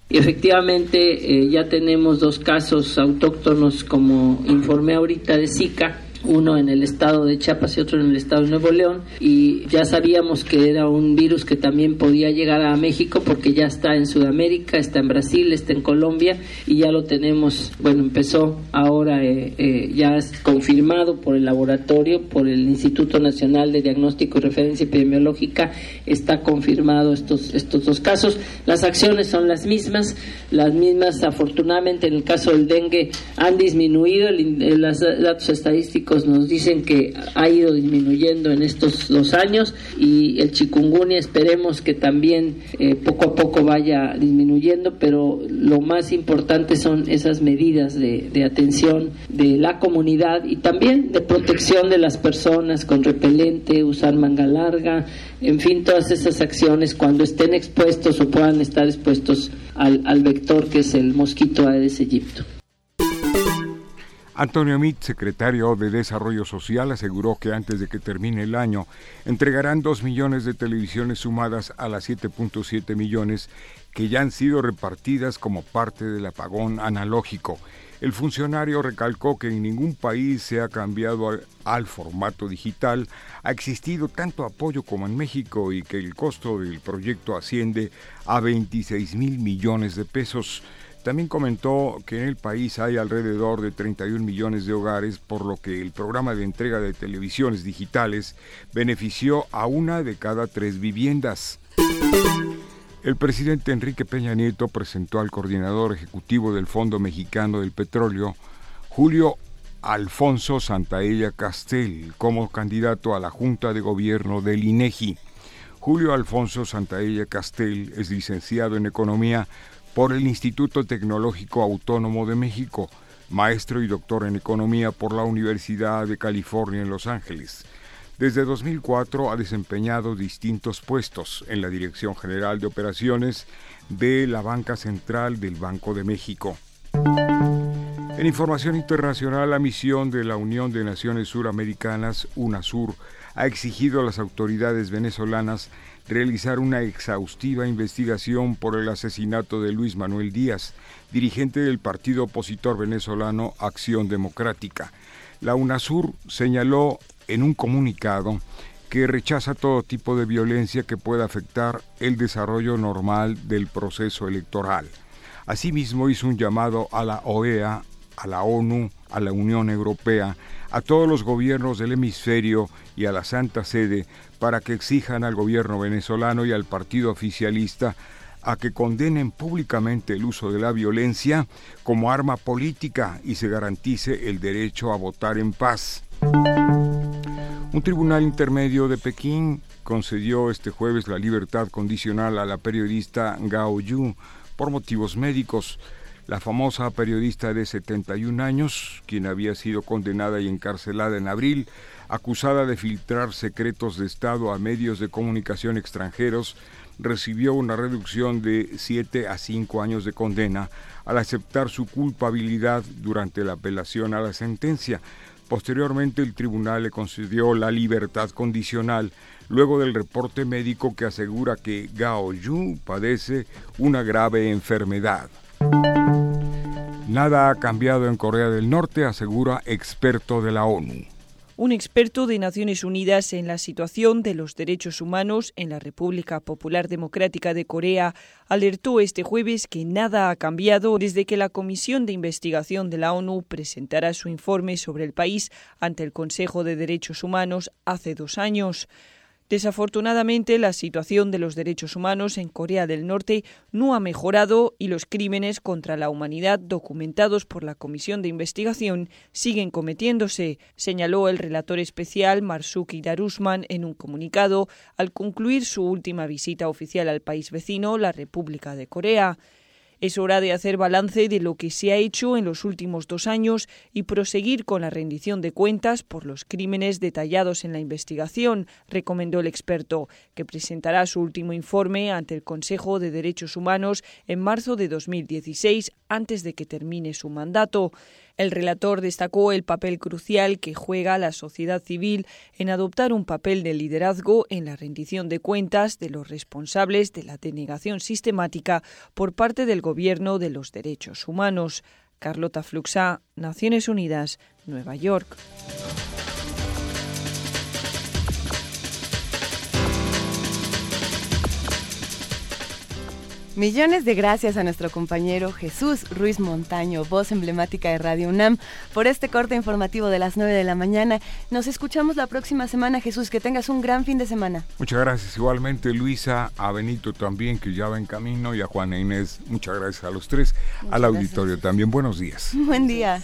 Efectivamente, eh, ya tenemos dos casos autóctonos, como informé ahorita, de Zika uno en el estado de Chiapas y otro en el estado de Nuevo León, y ya sabíamos que era un virus que también podía llegar a México porque ya está en Sudamérica, está en Brasil, está en Colombia y ya lo tenemos, bueno, empezó ahora eh, eh, ya es confirmado por el laboratorio, por el Instituto Nacional de Diagnóstico y Referencia Epidemiológica, está confirmado estos, estos dos casos. Las acciones son las mismas, las mismas afortunadamente en el caso del dengue han disminuido, los datos estadísticos nos dicen que ha ido disminuyendo en estos dos años y el chikungunya esperemos que también eh, poco a poco vaya disminuyendo, pero lo más importante son esas medidas de, atención de la comunidad y también de protección de las personas con repelente, usar manga larga, en fin, todas esas acciones cuando estén expuestos o puedan estar expuestos al, al vector que es el mosquito Aedes aegypti. Antonio Mit, secretario de Desarrollo Social, aseguró que antes de que termine el año entregarán dos millones de televisiones sumadas a las 7.7 millones que ya han sido repartidas como parte del apagón analógico. El funcionario recalcó que en ningún país se ha cambiado al, al, formato digital, ha existido tanto apoyo como en México y que el costo del proyecto asciende a 26 mil millones de pesos. También comentó que en el país hay alrededor de 31 millones de hogares, por lo que el programa de entrega de televisiones digitales benefició a una de cada tres viviendas. El presidente Enrique Peña Nieto presentó al coordinador ejecutivo del Fondo Mexicano del Petróleo, Julio Alfonso Santaella Castel como candidato a la Junta de Gobierno del INEGI. Julio Alfonso Santaella Castel es licenciado en Economía por el Instituto Tecnológico Autónomo de México, maestro y doctor en Economía por la Universidad de California en Los Ángeles. Desde 2004 ha desempeñado distintos puestos en la Dirección General de Operaciones de la Banca Central del Banco de México. En información internacional, la misión de la Unión de Naciones Suramericanas, UNASUR, ha exigido a las autoridades venezolanas realizar una exhaustiva investigación por el asesinato de Luis Manuel Díaz, dirigente del partido opositor venezolano Acción Democrática. La UNASUR señaló en un comunicado que rechaza todo tipo de violencia que pueda afectar el desarrollo normal del proceso electoral. Asimismo hizo un llamado a la OEA, a la ONU, a la Unión Europea, a todos los gobiernos del hemisferio y a la Santa Sede para que exijan al gobierno venezolano y al partido oficialista a que condenen públicamente el uso de la violencia como arma política y se garantice el derecho a votar en paz. Un tribunal intermedio de Pekín concedió este jueves la libertad condicional a la periodista Gao Yu por motivos médicos. La famosa periodista de 71 años, quien había sido condenada y encarcelada en abril, acusada de filtrar secretos de Estado a medios de comunicación extranjeros, recibió una reducción de 7 a 5 años de condena al aceptar su culpabilidad durante la apelación a la sentencia. Posteriormente el tribunal le concedió la libertad condicional luego del reporte médico que asegura que Gao Yu padece una grave enfermedad. Nada ha cambiado en Corea del Norte, asegura experto de la ONU. Un experto de Naciones Unidas en la situación de los derechos humanos en la República Popular Democrática de Corea alertó este jueves que nada ha cambiado desde que la Comisión de Investigación de la ONU presentara su informe sobre el país ante el Consejo de Derechos Humanos hace dos años. Desafortunadamente, la situación de los derechos humanos en Corea del Norte no ha mejorado y los crímenes contra la humanidad documentados por la Comisión de Investigación siguen cometiéndose, señaló el relator especial Marsuki Darusman en un comunicado al concluir su última visita oficial al país vecino, la República de Corea. Es hora de hacer balance de lo que se ha hecho en los últimos dos años y proseguir con la rendición de cuentas por los crímenes detallados en la investigación, recomendó el experto, que presentará su último informe ante el Consejo de Derechos Humanos en marzo de 2016, antes de que termine su mandato. El relator destacó el papel crucial que juega la sociedad civil en adoptar un papel de liderazgo en la rendición de cuentas de los responsables de la denegación sistemática por parte del Gobierno de los Derechos Humanos. Carlota Fluxá, Naciones Unidas, Nueva York. Millones de gracias a nuestro compañero Jesús Ruiz Montaño, voz emblemática de Radio UNAM, por este corte informativo de las 9 de la mañana. Nos escuchamos la próxima semana, Jesús. Que tengas un gran fin de semana. Muchas gracias. Igualmente, Luisa, a Benito también, que ya va en camino, y a Juana Inés. Muchas gracias a los tres. al auditorio también. Buenos días. Buen día.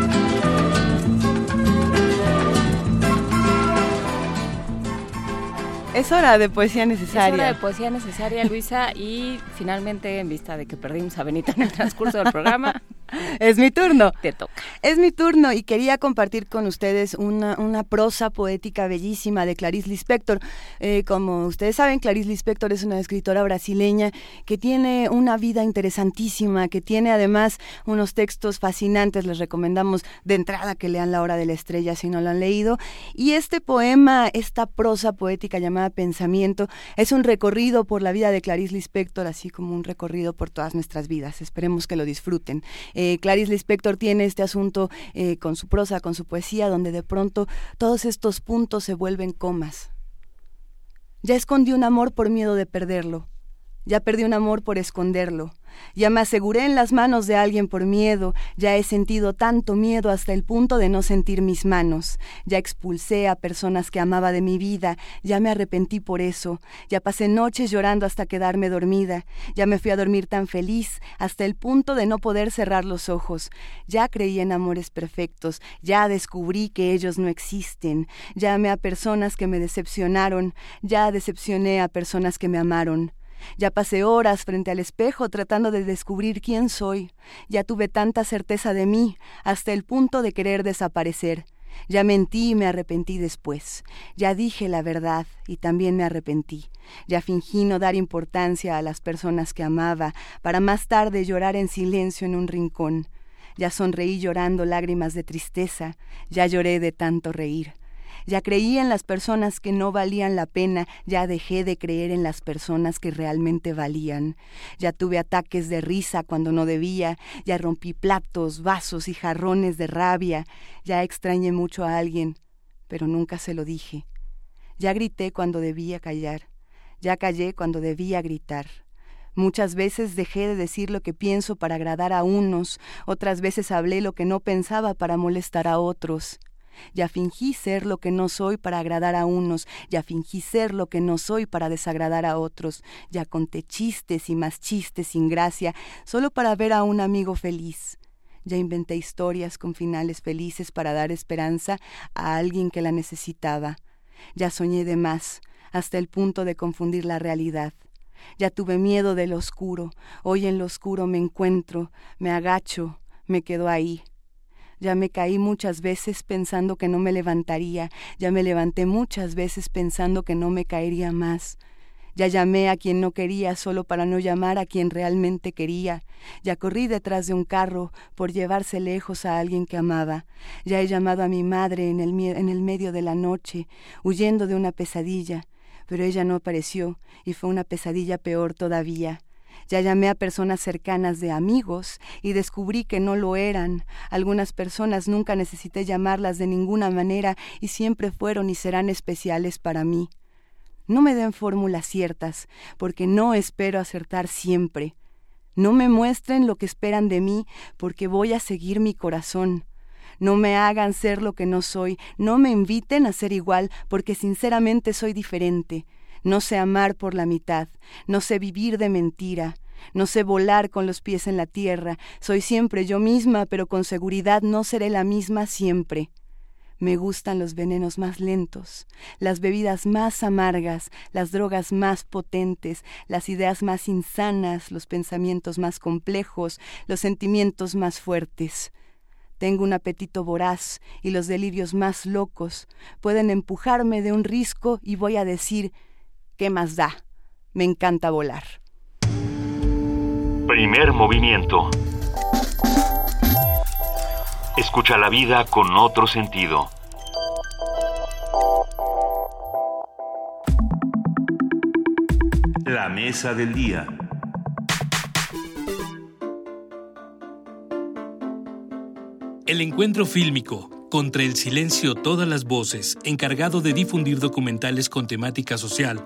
Es hora de poesía necesaria. Es hora de poesía necesaria, Luisa, y finalmente, en vista de que perdimos a Benita en el transcurso del programa, es mi turno. Te toca. Es mi turno y quería compartir con ustedes una, una prosa poética bellísima de Clarice Lispector. Eh, como ustedes saben, Clarice Lispector es una escritora brasileña que tiene una vida interesantísima, que tiene además unos textos fascinantes. Les recomendamos de entrada que lean La Hora de la Estrella si no lo han leído. Y este poema, esta prosa poética llamada Pensamiento, es un recorrido por la vida de Clarice Lispector, así como un recorrido por todas nuestras vidas. Esperemos que lo disfruten. Eh, Clarice Lispector tiene este asunto eh, con su prosa, con su poesía, donde de pronto todos estos puntos se vuelven comas. Ya escondí un amor por miedo de perderlo. Ya perdí un amor por esconderlo. Ya me aseguré en las manos de alguien por miedo, ya he sentido tanto miedo hasta el punto de no sentir mis manos, ya expulsé a personas que amaba de mi vida, ya me arrepentí por eso, ya pasé noches llorando hasta quedarme dormida, ya me fui a dormir tan feliz hasta el punto de no poder cerrar los ojos, ya creí en amores perfectos, ya descubrí que ellos no existen, ya amé a personas que me decepcionaron, ya decepcioné a personas que me amaron. Ya pasé horas frente al espejo tratando de descubrir quién soy. Ya tuve tanta certeza de mí, hasta el punto de querer desaparecer. Ya mentí y me arrepentí después. Ya dije la verdad y también me arrepentí. Ya fingí no dar importancia a las personas que amaba, para más tarde llorar en silencio en un rincón. Ya sonreí llorando lágrimas de tristeza, ya lloré de tanto reír. Ya creí en las personas que no valían la pena, ya dejé de creer en las personas que realmente valían. Ya tuve ataques de risa cuando no debía, ya rompí platos, vasos y jarrones de rabia, ya extrañé mucho a alguien, pero nunca se lo dije. Ya grité cuando debía callar, ya callé cuando debía gritar. Muchas veces dejé de decir lo que pienso para agradar a unos, otras veces hablé lo que no pensaba para molestar a otros. Ya fingí ser lo que no soy para agradar a unos, ya fingí ser lo que no soy para desagradar a otros, ya conté chistes y más chistes sin gracia, solo para ver a un amigo feliz. Ya inventé historias con finales felices para dar esperanza a alguien que la necesitaba. Ya soñé de más, hasta el punto de confundir la realidad. Ya tuve miedo del oscuro, hoy en lo oscuro me encuentro, me agacho, me quedo ahí. Ya me caí muchas veces pensando que no me levantaría, ya me levanté muchas veces pensando que no me caería más. Ya llamé a quien no quería solo para no llamar a quien realmente quería. Ya corrí detrás de un carro por llevarse lejos a alguien que amaba. Ya he llamado a mi madre en el, en el medio de la noche, huyendo de una pesadilla. Pero ella no apareció y fue una pesadilla peor todavía. Ya llamé a personas cercanas de amigos y descubrí que no lo eran. Algunas personas nunca necesité llamarlas de ninguna manera y siempre fueron y serán especiales para mí. No me den fórmulas ciertas, porque no espero acertar siempre. No me muestren lo que esperan de mí, porque voy a seguir mi corazón. No me hagan ser lo que no soy, no me inviten a ser igual, porque sinceramente soy diferente. No sé amar por la mitad, no sé vivir de mentira, no sé volar con los pies en la tierra, soy siempre yo misma, pero con seguridad no seré la misma siempre. Me gustan los venenos más lentos, las bebidas más amargas, las drogas más potentes, las ideas más insanas, los pensamientos más complejos, los sentimientos más fuertes. Tengo un apetito voraz y los delirios más locos pueden empujarme de un risco y voy a decir, ¿qué más da? Me encanta volar. Primer movimiento. Escucha la vida con otro sentido. La mesa del día. El encuentro fílmico contra el silencio todas las voces, encargado de difundir documentales con temática social,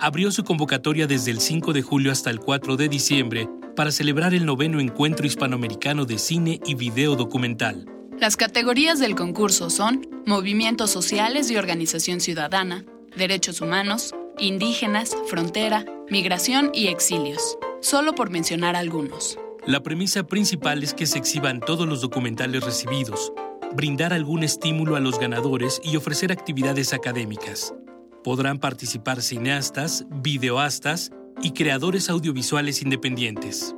abrió su convocatoria desde el 5 de julio hasta el 4 de diciembre para celebrar el noveno encuentro hispanoamericano de cine y video documental. Las categorías del concurso son Movimientos Sociales y Organización Ciudadana, Derechos Humanos, Indígenas, Frontera, Migración y Exilios, solo por mencionar algunos. La premisa principal es que se exhiban todos los documentales recibidos, brindar algún estímulo a los ganadores y ofrecer actividades académicas. Podrán participar cineastas, videoastas y creadores audiovisuales independientes.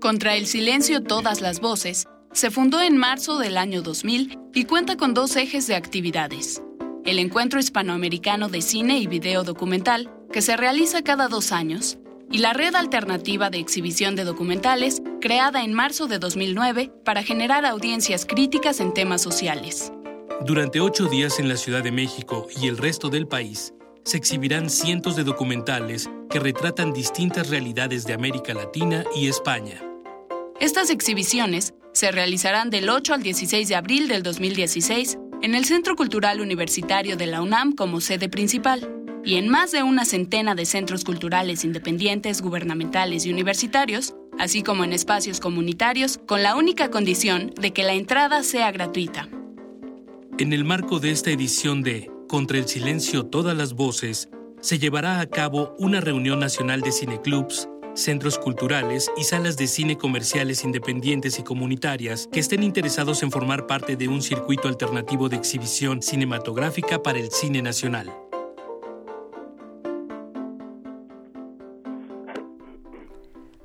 Contra el silencio todas las voces, se fundó en marzo del año 2000 y cuenta con dos ejes de actividades. El Encuentro Hispanoamericano de Cine y Video Documental, que se realiza cada dos años, y la Red Alternativa de Exhibición de Documentales, creada en marzo de 2009 para generar audiencias críticas en temas sociales. Durante ocho días en la Ciudad de México y el resto del país, se exhibirán cientos de documentales que retratan distintas realidades de América Latina y España. Estas exhibiciones se realizarán del 8 al 16 de abril del 2016 en el Centro Cultural Universitario de la UNAM como sede principal y en más de una centena de centros culturales independientes, gubernamentales y universitarios, así como en espacios comunitarios, con la única condición de que la entrada sea gratuita. En el marco de esta edición de Contra el Silencio Todas las Voces, se llevará a cabo una reunión nacional de cineclubs centros culturales y salas de cine comerciales independientes y comunitarias que estén interesados en formar parte de un circuito alternativo de exhibición cinematográfica para el cine nacional.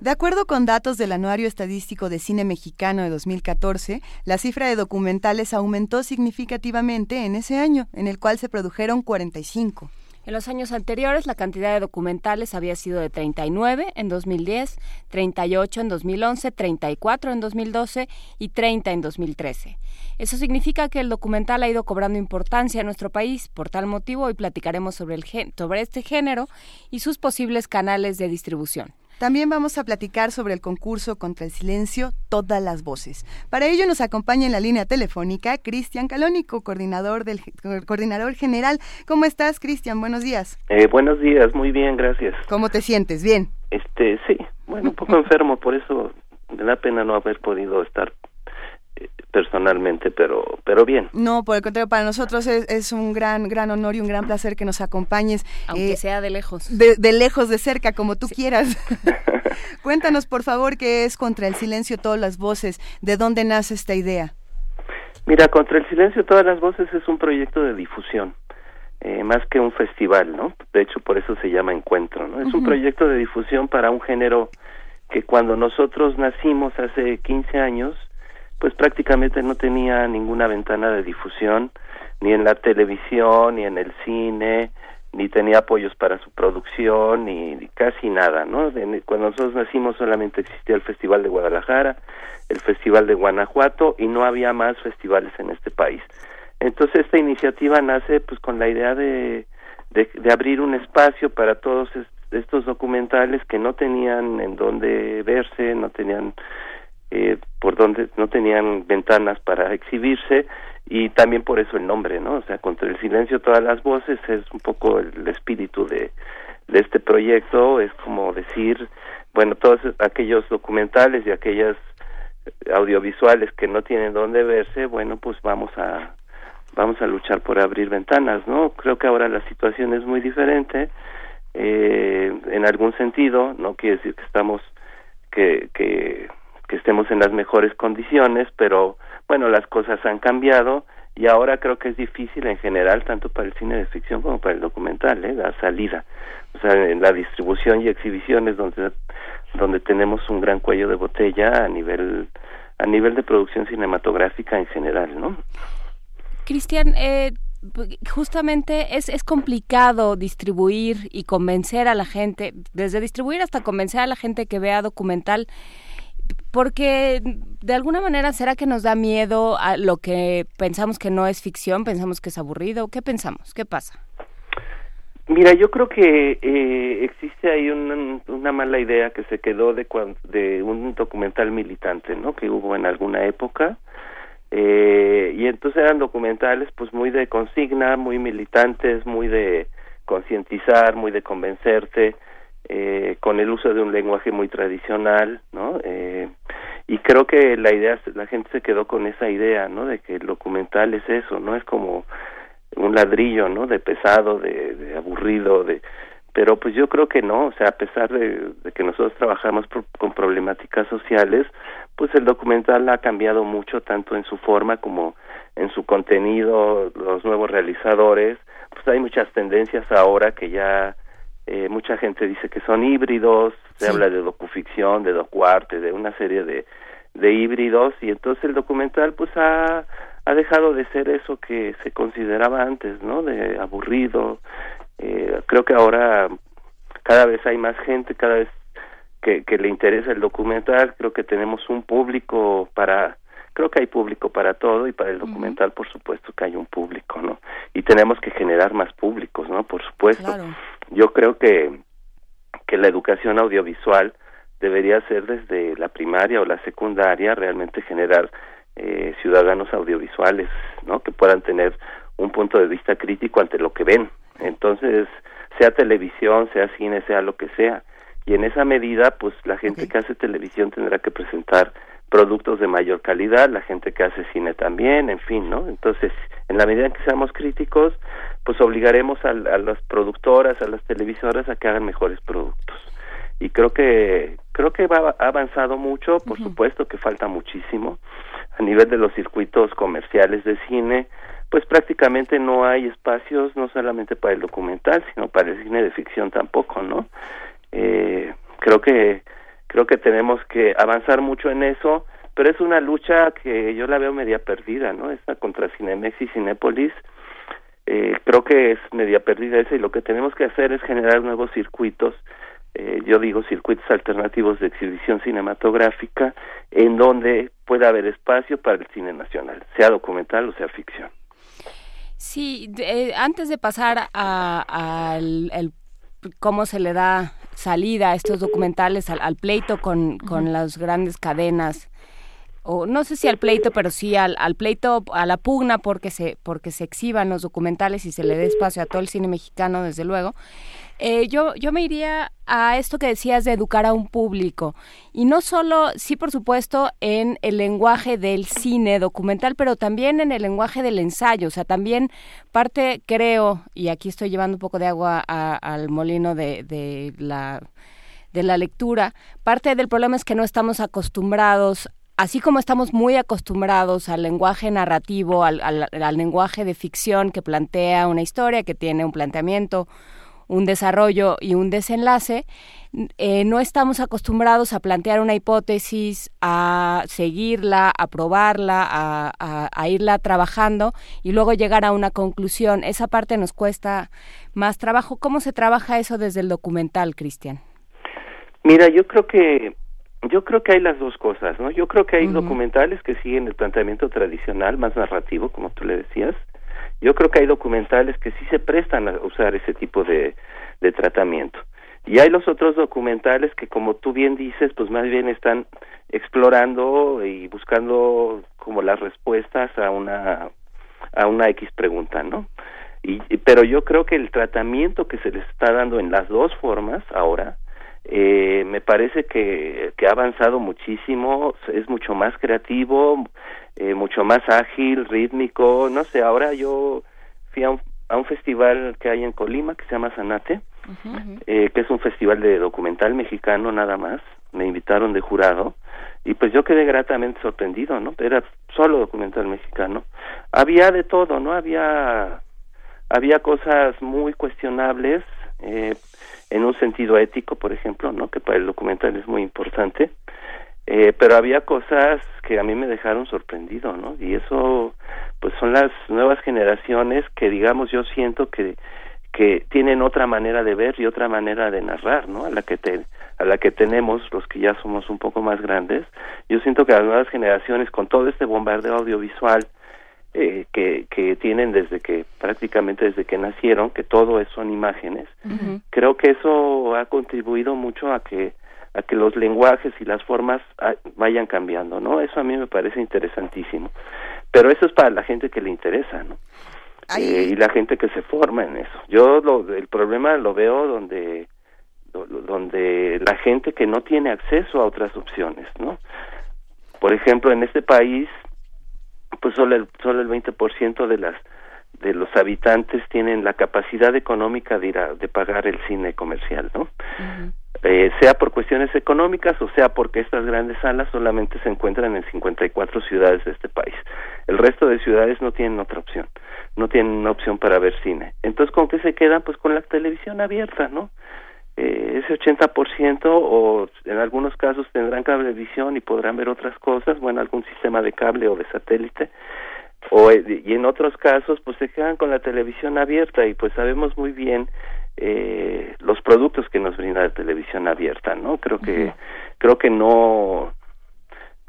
De acuerdo con datos del Anuario Estadístico de Cine Mexicano de 2014, la cifra de documentales aumentó significativamente en ese año, en el cual se produjeron 45. En los años anteriores, la cantidad de documentales había sido de 39 en 2010, 38 en 2011, 34 en 2012 y 30 en 2013. Eso significa que el documental ha ido cobrando importancia en nuestro país. Por tal motivo, hoy platicaremos sobre, sobre este género y sus posibles canales de distribución. También vamos a platicar sobre el concurso contra el silencio, todas las voces. Para ello nos acompaña en la línea telefónica Cristian Calónico, coordinador del coordinador general. ¿Cómo estás, Cristian? Buenos días. Eh, buenos días, muy bien, gracias. ¿Cómo te sientes? Bien. Este, sí, bueno, un poco enfermo, por eso me da pena no haber podido estar personalmente, pero pero bien. No, por el contrario, para nosotros es, un gran gran honor y un gran placer que nos acompañes. Aunque eh, sea de lejos. De, lejos, de cerca, como tú quieras. Cuéntanos, por favor, qué es Contra el Silencio Todas las Voces. ¿De dónde nace esta idea? Mira, Contra el Silencio Todas las Voces es un proyecto de difusión. Eh, más que un festival, ¿no? De hecho, por eso se llama Encuentro, ¿no? Es un proyecto de difusión para un género que cuando nosotros nacimos hace 15 años, pues prácticamente no tenía ninguna ventana de difusión, ni en la televisión, ni en el cine, ni tenía apoyos para su producción, ni, casi nada, ¿no? cuando nosotros nacimos solamente existía el Festival de Guadalajara, el Festival de Guanajuato y no había más festivales en este país. Entonces esta iniciativa nace pues con la idea de, de, de abrir un espacio para todos estos documentales que no tenían en dónde verse, no tenían eh, por donde no tenían ventanas para exhibirse y también por eso el nombre, ¿no? O sea, contra el silencio todas las voces es un poco el, espíritu de, este proyecto, es como decir, bueno, todos aquellos documentales y aquellas audiovisuales que no tienen dónde verse, bueno, pues vamos a vamos a luchar por abrir ventanas, ¿no? Creo que ahora la situación es muy diferente, eh, en algún sentido, no quiere decir que estamos que, que que estemos en las mejores condiciones, pero bueno, las cosas han cambiado y ahora creo que es difícil en general, tanto para el cine de ficción como para el documental, ¿eh? la salida. O sea, en la distribución y exhibiciones donde, donde tenemos un gran cuello de botella a nivel, a nivel de producción cinematográfica en general, ¿no? Cristian, eh, justamente es, es complicado distribuir y convencer a la gente, desde distribuir hasta convencer a la gente que vea documental porque de alguna manera será que nos da miedo a lo que pensamos que no es ficción, pensamos que es aburrido, ¿qué pensamos? ¿Qué pasa? Mira, yo creo que eh, existe ahí una, mala idea que se quedó de, de un documental militante, ¿no? Que hubo en alguna época. Eh, y entonces eran documentales pues muy de consigna, muy militantes, muy de concientizar, muy de convencerte, eh, con el uso de un lenguaje muy tradicional, ¿no? Eh, y creo que la idea, la gente se quedó con esa idea, ¿no? De que el documental es eso, no es como un ladrillo, ¿no? De pesado, de, aburrido, de pero pues yo creo que no, o sea, a pesar de, que nosotros trabajamos con problemáticas sociales, pues el documental ha cambiado mucho tanto en su forma como en su contenido, los nuevos realizadores, pues hay muchas tendencias ahora que ya eh, mucha gente dice que son híbridos, se habla de docuficción, de docuarte, de una serie de, de híbridos y entonces el documental pues ha, ha dejado de ser eso que se consideraba antes, ¿no? De aburrido. Eh, creo que ahora cada vez hay más gente, cada vez que, que le interesa el documental, creo que tenemos un público para creo que hay público para todo y para el documental por supuesto que hay un público no y tenemos que generar más públicos no por supuesto yo creo que que la educación audiovisual debería ser desde la primaria o la secundaria realmente generar eh, ciudadanos audiovisuales, ¿no? Que puedan tener un punto de vista crítico ante lo que ven. Entonces, sea televisión, sea cine, sea lo que sea. Y en esa medida, pues la gente que hace televisión tendrá que presentar productos de mayor calidad, la gente que hace cine también, en fin, ¿no? Entonces, en la medida en que seamos críticos, pues obligaremos a, a las productoras, a las televisoras a que hagan mejores productos. Y creo que creo que va, ha avanzado mucho, por supuesto que falta muchísimo a nivel de los circuitos comerciales de cine, pues prácticamente no hay espacios no solamente para el documental, sino para el cine de ficción tampoco, ¿no? Eh, creo que creo que tenemos que avanzar mucho en eso, pero es una lucha que yo la veo media perdida, ¿no? Esta contra Cinemex y Cinépolis, eh, creo que es media perdida esa y lo que tenemos que hacer es generar nuevos circuitos, eh, yo digo circuitos alternativos de exhibición cinematográfica, en donde pueda haber espacio para el cine nacional, sea documental o sea ficción. Sí, antes de pasar al cómo se le da salida a estos documentales, al, pleito con, con las grandes cadenas o no sé si al pleito, pero sí al, al, pleito, a la pugna porque se, porque se exhiban los documentales y se le dé espacio a todo el cine mexicano, desde luego. Eh, yo, yo me iría a esto que decías de educar a un público. Y no solo, sí, por supuesto, en el lenguaje del cine documental, pero también en el lenguaje del ensayo. O sea, también parte, creo, y aquí estoy llevando un poco de agua al molino de, de la de la lectura, parte del problema es que no estamos acostumbrados así como estamos muy acostumbrados al lenguaje narrativo, al, lenguaje de ficción que plantea una historia, que tiene un planteamiento, un desarrollo y un desenlace, eh, no estamos acostumbrados a plantear una hipótesis, a seguirla, a probarla, a, irla trabajando y luego llegar a una conclusión. Esa parte nos cuesta más trabajo. ¿Cómo se trabaja eso desde el documental, Cristian? Mira, yo creo que yo creo que hay las dos cosas, ¿no? Yo creo que hay documentales que siguen el planteamiento tradicional, más narrativo, como tú le decías, yo creo que hay documentales que sí se prestan a usar ese tipo de, de tratamiento. Y hay los otros documentales que, como tú bien dices, pues más bien están explorando y buscando como las respuestas a una a una X pregunta, ¿no? Y, pero yo creo que el tratamiento que se les está dando en las dos formas ahora eh, me parece que, que ha avanzado muchísimo, es mucho más creativo, eh, mucho más ágil, rítmico, no sé, ahora yo fui a un, a un festival que hay en Colima que se llama Sanate, eh, que es un festival de documental mexicano nada más, me invitaron de jurado y pues yo quedé gratamente sorprendido, ¿no? Era solo documental mexicano. Había de todo, ¿no? Había había cosas muy cuestionables eh, en un sentido ético, por ejemplo, ¿no? Que para el documental es muy importante. Eh, pero había cosas que a mí me dejaron sorprendido, ¿no? Y eso, pues son las nuevas generaciones que, digamos, yo siento que que tienen otra manera de ver y otra manera de narrar, ¿no? A la que te, a la que tenemos los que ya somos un poco más grandes. Yo siento que las nuevas generaciones con todo este bombardeo audiovisual eh, que, que tienen desde que prácticamente desde que nacieron, que todo eso son imágenes, creo que eso ha contribuido mucho a que a que los lenguajes y las formas ah, vayan cambiando, ¿no? Eso a mí me parece interesantísimo. Pero eso es para la gente que le interesa, ¿no? Eh, y la gente que se forma en eso. Yo lo, el problema lo veo donde donde la gente que no tiene acceso a otras opciones, ¿no? Por ejemplo, en este país, pues solo el, solo el 20% de las de los habitantes tienen la capacidad económica de ir a, de pagar el cine comercial, ¿no? Eh, sea por cuestiones económicas o sea porque estas grandes salas solamente se encuentran en 54 ciudades de este país. El resto de ciudades no tienen otra opción, no tienen una opción para ver cine. Entonces, ¿con qué se quedan? Pues con la televisión abierta, ¿no? Eh, ese 80% o en algunos casos tendrán cablevisión y podrán ver otras cosas, bueno, algún sistema de cable o de satélite, o eh, y en otros casos pues se quedan con la televisión abierta y pues sabemos muy bien eh, los productos que nos brinda la televisión abierta, ¿no? Creo que creo que no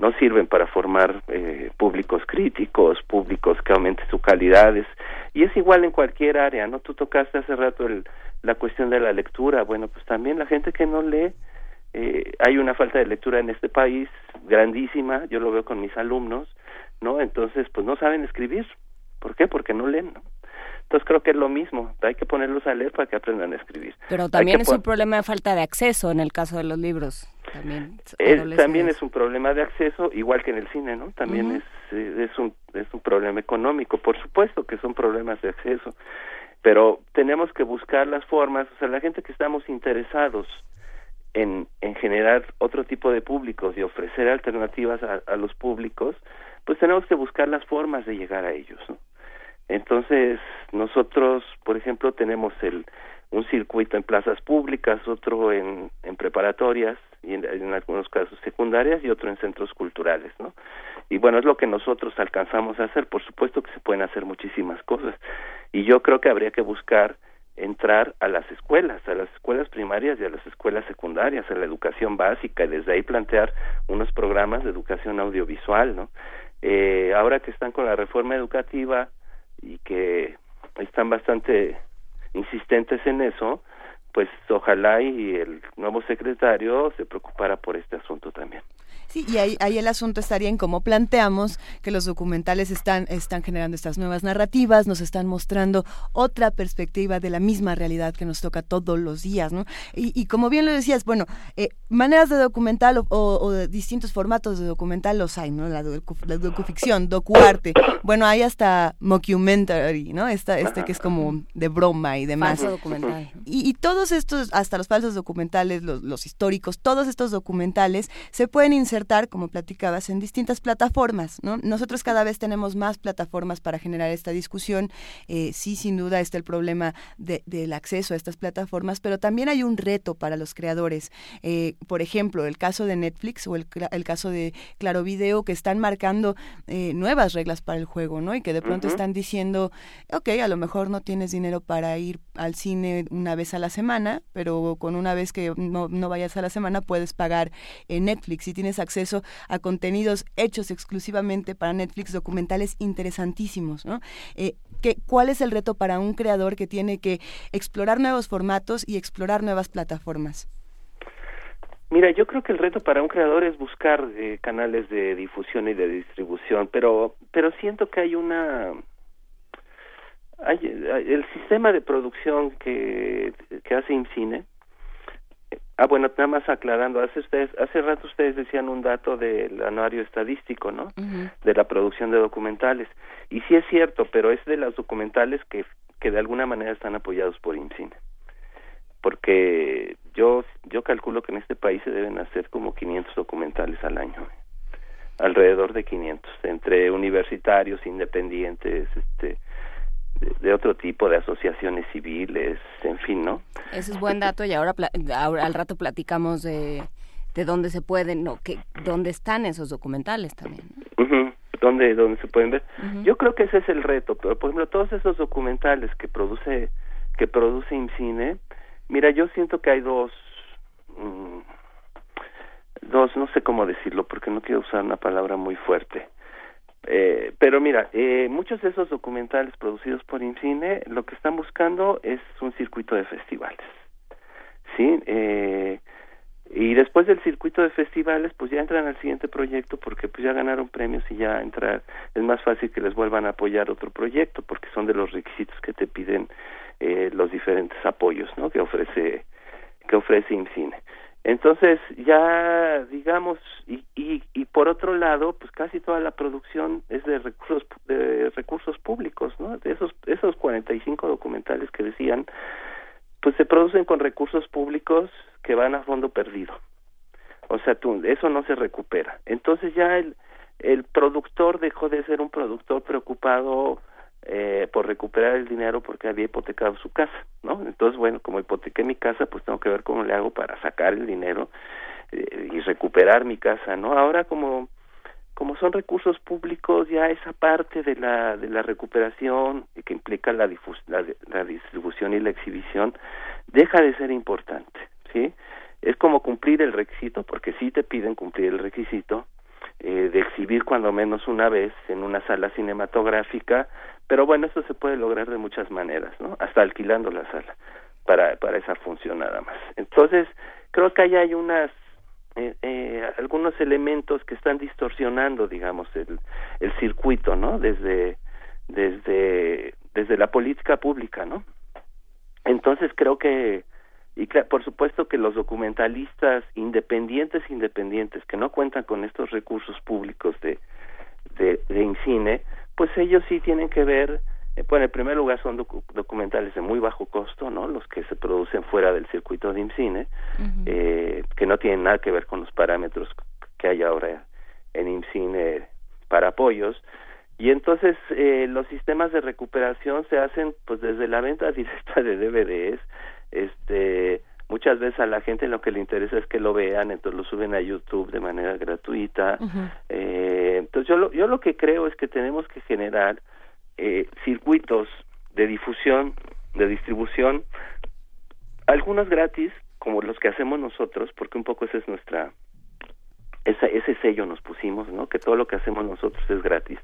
no sirven para formar eh, públicos críticos, públicos que aumenten sus calidades y es igual en cualquier área, ¿no? Tú tocaste hace rato el, la cuestión de la lectura, bueno, pues también la gente que no lee Eh, hay una falta de lectura en este país grandísima, yo lo veo con mis alumnos, ¿no? Entonces, pues no saben escribir. ¿Por qué? Porque no leen, ¿no? Entonces creo que es lo mismo, hay que ponerlos a leer para que aprendan a escribir. Pero también es un problema de falta de acceso en el caso de los libros. También, también es un problema de acceso, igual que en el cine, ¿no? También es, eh, es, un, es un problema económico, por supuesto que son problemas de acceso, pero tenemos que buscar las formas, o sea, la gente que estamos interesados en, en generar otro tipo de públicos y ofrecer alternativas a, a los públicos, pues tenemos que buscar las formas de llegar a ellos, ¿no? Entonces, nosotros, por ejemplo, tenemos el, un circuito en plazas públicas, otro en, en preparatorias y en, algunos casos secundarias y otro en centros culturales, ¿no? Y bueno, es lo que nosotros alcanzamos a hacer. Por supuesto que se pueden hacer muchísimas cosas. Y yo creo que habría que buscar entrar a las escuelas, a las escuelas primarias y a las escuelas secundarias, a la educación básica y desde ahí plantear unos programas de educación audiovisual, ¿no? Eh, ahora que están con la reforma educativa, y que están bastante insistentes en eso, pues ojalá y el nuevo secretario se preocupara por este asunto también. Sí, y ahí, ahí, el asunto estaría en cómo planteamos que los documentales están, están generando estas nuevas narrativas, nos están mostrando otra perspectiva de la misma realidad que nos toca todos los días, ¿no? Y, y como bien lo decías, bueno, eh, maneras de documental o, o, distintos formatos de documental los hay, ¿no? La, docu, la docuficción, docuarte, bueno, hay hasta mockumentary, ¿no? Esta, este que es como de broma y demás. Falso documental. Y, y todos estos, hasta los falsos documentales, los, los históricos, todos estos documentales se pueden insertar como platicabas, en distintas plataformas. ¿no? Nosotros cada vez tenemos más plataformas para generar esta discusión. Eh, sí, sin duda está el problema del acceso a estas plataformas, pero también hay un reto para los creadores. Eh, por ejemplo, el caso de Netflix o el, el, caso de Claro Video, que están marcando eh, nuevas reglas para el juego, ¿no? Y que de pronto están diciendo, ok, a lo mejor no tienes dinero para ir al cine una vez a la semana, pero con una vez que no, no vayas a la semana puedes pagar en Netflix. Si tienes acceso a contenidos hechos exclusivamente para Netflix, documentales interesantísimos, ¿no? Eh, ¿Cuál es el reto para un creador que tiene que explorar nuevos formatos y explorar nuevas plataformas? Mira, yo creo que el reto para un creador es buscar eh, canales de difusión y de distribución, pero pero siento que hay una hay, el sistema de producción que, que hace IMCINE Ah, bueno, nada más aclarando, hace ustedes, hace rato ustedes decían un dato del anuario estadístico, ¿no? De la producción de documentales. Y sí es cierto, pero es de las documentales que, que de alguna manera están apoyados por IMCINE. Porque yo, yo calculo que en este país se deben hacer como 500 documentales al año. Alrededor de 500, entre universitarios, independientes, este, de otro tipo de asociaciones civiles, en fin, ¿no? Ese es buen dato y ahora, ahora al rato platicamos de, de dónde se pueden, no, que, dónde están esos documentales también. ¿Dónde, ¿Dónde se pueden ver? Yo creo que ese es el reto, pero por ejemplo todos esos documentales que produce que produce IMCINE, mira, yo siento que hay dos mm, dos, no sé cómo decirlo porque no quiero usar una palabra muy fuerte eh, pero mira, eh, muchos de esos documentales producidos por Incine lo que están buscando es un circuito de festivales, ¿sí? Eh, y después del circuito de festivales, pues ya entran al siguiente proyecto porque pues ya ganaron premios y ya entrar, es más fácil que les vuelvan a apoyar otro proyecto porque son de los requisitos que te piden eh, los diferentes apoyos, ¿no? Que ofrece que ofrece IMCINE. Entonces, ya digamos, y, y, y por otro lado, pues casi toda la producción es de recursos, de recursos públicos, ¿no? De esos, esos 45 documentales que decían, pues se producen con recursos públicos que van a fondo perdido. O sea, tú, eso no se recupera. Entonces ya el, el productor dejó de ser un productor preocupado eh, por recuperar el dinero porque había hipotecado su casa, ¿no? Entonces, bueno, como hipotequé mi casa, pues tengo que ver cómo le hago para sacar el dinero eh, y recuperar mi casa, ¿no? Ahora como como son recursos públicos, ya esa parte de la de la recuperación que implica la, la, la distribución y la exhibición deja de ser importante, ¿sí? Es como cumplir el requisito, porque sí te piden cumplir el requisito, eh, de exhibir cuando menos una vez en una sala cinematográfica, pero bueno, eso se puede lograr de muchas maneras, ¿no? Hasta alquilando la sala para, para esa función nada más. Entonces, creo que ahí hay unas eh, eh, algunos elementos que están distorsionando, digamos, el, el circuito, ¿no? Desde, desde, desde la política pública, ¿no? Entonces creo que, y por supuesto que los documentalistas independientes, independientes, que no cuentan con estos recursos públicos de, de, de INCINE, pues ellos sí tienen que ver eh, bueno, en primer lugar son documentales de muy bajo costo, ¿no? Los que se producen fuera del circuito de IMCINE, eh, que no tienen nada que ver con los parámetros que hay ahora en IMCINE para apoyos. Y entonces eh, los sistemas de recuperación se hacen pues desde la venta directa de DVDs, este muchas veces a la gente lo que le interesa es que lo vean, entonces lo suben a YouTube de manera gratuita. eh, entonces yo lo, yo lo que creo es que tenemos que generar eh, circuitos de difusión, de distribución, algunos gratis, como los que hacemos nosotros, porque un poco esa es nuestra, esa, ese sello nos pusimos, ¿no? Que todo lo que hacemos nosotros es gratis.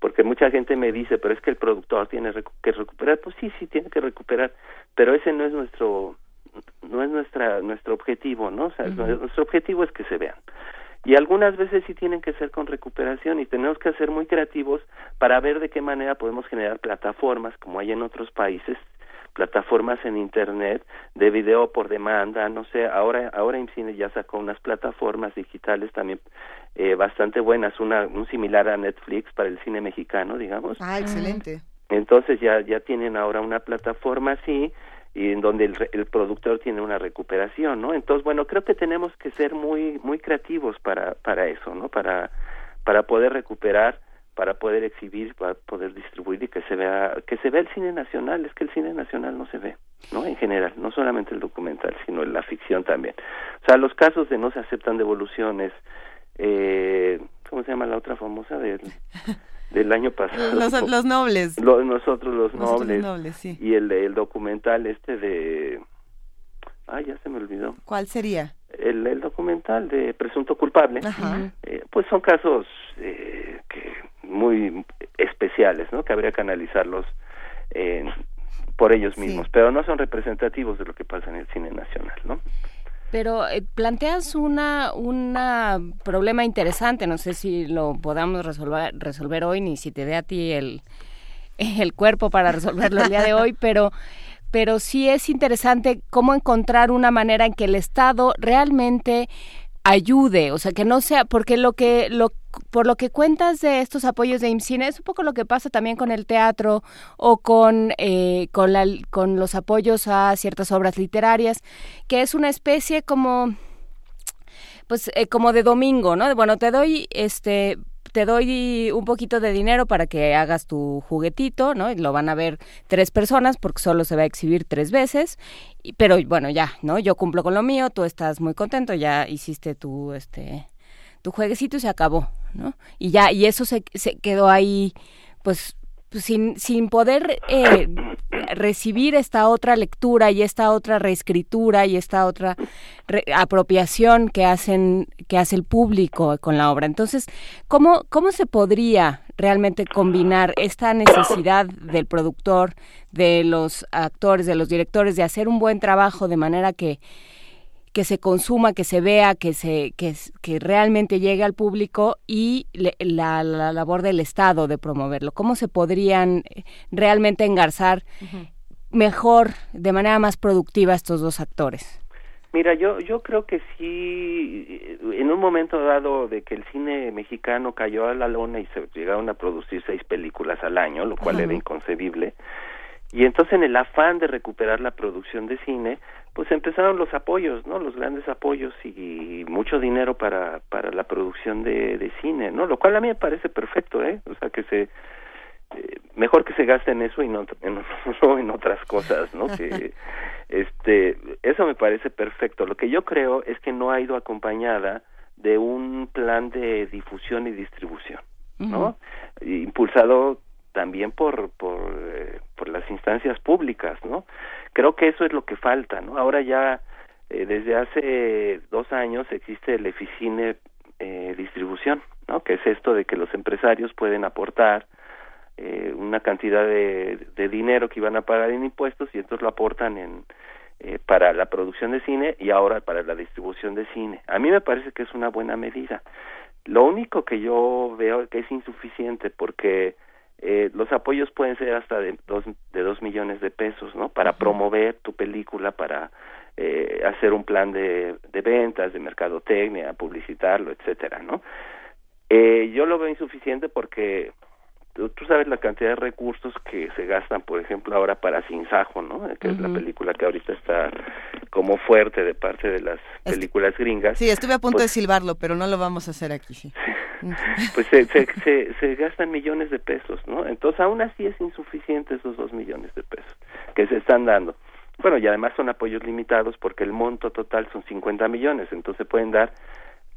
Porque mucha gente me dice, pero es que el productor tiene que recuperar. Pues sí, sí, tiene que recuperar, pero ese no es nuestro, no es nuestra, nuestro objetivo, ¿no? O sea, nuestro objetivo es que se vean. Y algunas veces sí tienen que ser con recuperación y tenemos que ser muy creativos para ver de qué manera podemos generar plataformas como hay en otros países plataformas en internet de video por demanda no sé ahora ahora IMCINE ya sacó unas plataformas digitales también eh, bastante buenas una un similar a Netflix para el cine mexicano digamos. Ah excelente. Entonces ya ya tienen ahora una plataforma así y en donde el, productor tiene una recuperación, ¿no? Entonces, bueno, creo que tenemos que ser muy muy creativos para para eso, ¿no? Para para poder recuperar, para poder exhibir, para poder distribuir y que se vea que se vea el cine nacional, es que el cine nacional no se ve, ¿no? En general, no solamente el documental, sino la ficción también. O sea, los casos de no se aceptan devoluciones eh ¿cómo se llama la otra famosa del del año pasado. Los, nobles. nosotros los nobles. Y el, el documental este de... Ay, ya se me olvidó. ¿Cuál sería? El, el documental de Presunto Culpable. Eh, pues son casos eh, que muy especiales, ¿no? Que habría que analizarlos por ellos mismos, pero no son representativos de lo que pasa en el cine nacional, ¿no? Pero eh, planteas una una problema interesante, no sé si lo podamos resolver resolver hoy ni si te dé a ti el el cuerpo para resolverlo el día de hoy, pero pero sí es interesante cómo encontrar una manera en que el Estado realmente ayude, o sea, que no sea, porque lo que, lo, por lo que cuentas de estos apoyos de IMCINE es un poco lo que pasa también con el teatro o con, eh, con, la, con los apoyos a ciertas obras literarias, que es una especie como pues eh, como de domingo, ¿no? Bueno, te doy este te doy un poquito de dinero para que hagas tu juguetito, ¿no? Y lo van a ver tres personas porque solo se va a exhibir tres veces, pero bueno, ya, ¿no? Yo cumplo con lo mío, tú estás muy contento, ya hiciste tu, este, tu jueguecito y se acabó, ¿no? Y ya, y eso se, se quedó ahí, pues, pues sin, sin poder eh, recibir esta otra lectura y esta otra reescritura y esta otra apropiación que hacen que hace el público con la obra. Entonces, ¿cómo, ¿cómo se podría realmente combinar esta necesidad del productor, de los actores, de los directores, de hacer un buen trabajo de manera que que se consuma, que se vea, que se que, que realmente llegue al público y la, labor del Estado de promoverlo. ¿Cómo se podrían eh, realmente engarzar mejor, de manera más productiva estos dos actores? Mira, yo yo creo que sí, en un momento dado de que el cine mexicano cayó a la lona y se llegaron a producir seis películas al año, lo cual era inconcebible, y entonces en el afán de recuperar la producción de cine, pues empezaron los apoyos, ¿no? Los grandes apoyos y mucho dinero para para la producción de, de cine, ¿no? Lo cual a mí me parece perfecto, ¿eh? O sea, que se eh, mejor que se gaste en eso y no en, en otras cosas, ¿no? Que este eso me parece perfecto. Lo que yo creo es que no ha ido acompañada de un plan de difusión y distribución, ¿no? Impulsado también por por, eh, por las instancias públicas, ¿no? Creo que eso es lo que falta, ¿no? Ahora ya eh, desde hace dos años existe el Eficine eh, distribución, ¿no? Que es esto de que los empresarios pueden aportar eh, una cantidad de, dinero que iban a pagar en impuestos y entonces lo aportan en eh, para la producción de cine y ahora para la distribución de cine. A mí me parece que es una buena medida. Lo único que yo veo que es insuficiente porque eh, los apoyos pueden ser hasta de dos, de dos millones de pesos, ¿no? Para promover tu película, para eh, hacer un plan de, de ventas, de mercadotecnia, publicitarlo, etcétera, ¿no? Eh, yo lo veo insuficiente porque tú, sabes la cantidad de recursos que se gastan, por ejemplo, ahora para Sinsajo, ¿no? Que es la película que ahorita está como fuerte de parte de las películas gringas. Sí, estuve a punto de pues silbarlo, pero no lo vamos a hacer aquí, sí. pues se, se, se, gastan millones de pesos, ¿no? Entonces, aún así es insuficiente esos dos millones de pesos que se están dando. Bueno, y además son apoyos limitados porque el monto total son 50 millones, entonces pueden dar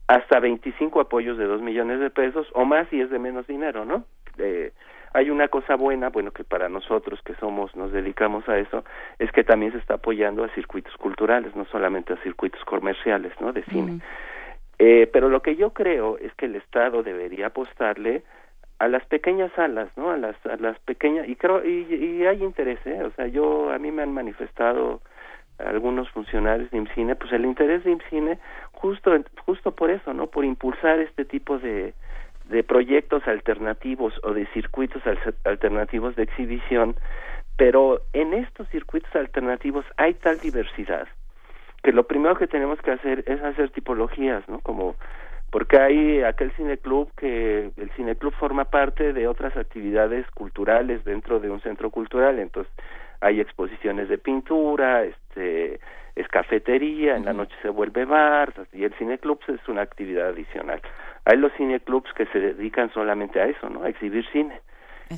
hasta 25 apoyos de 2 millones de pesos o más si es de menos dinero, ¿no? Eh, hay una cosa buena, bueno, que para nosotros que somos, nos dedicamos a eso, es que también se está apoyando a circuitos culturales, no solamente a circuitos comerciales, ¿no? De cine. Eh, pero lo que yo creo es que el Estado debería apostarle a las pequeñas salas, ¿no? A las, a las pequeñas, y creo, y, y hay interés, ¿eh? O sea, yo, a mí me han manifestado algunos funcionarios de IMCINE, pues el interés de IMCINE justo, justo por eso, ¿no? Por impulsar este tipo de proyectos alternativos o de circuitos alternativos de exhibición, pero en estos circuitos alternativos hay tal diversidad que lo primero que tenemos que hacer es hacer tipologías, ¿no? Como porque hay aquel cineclub que el cineclub forma parte de otras actividades culturales dentro de un centro cultural, entonces hay exposiciones de pintura, este es cafetería, en la noche se vuelve bar, y el cineclub es una actividad adicional. Hay los cineclubs que se dedican solamente a eso, ¿no? A exhibir cine.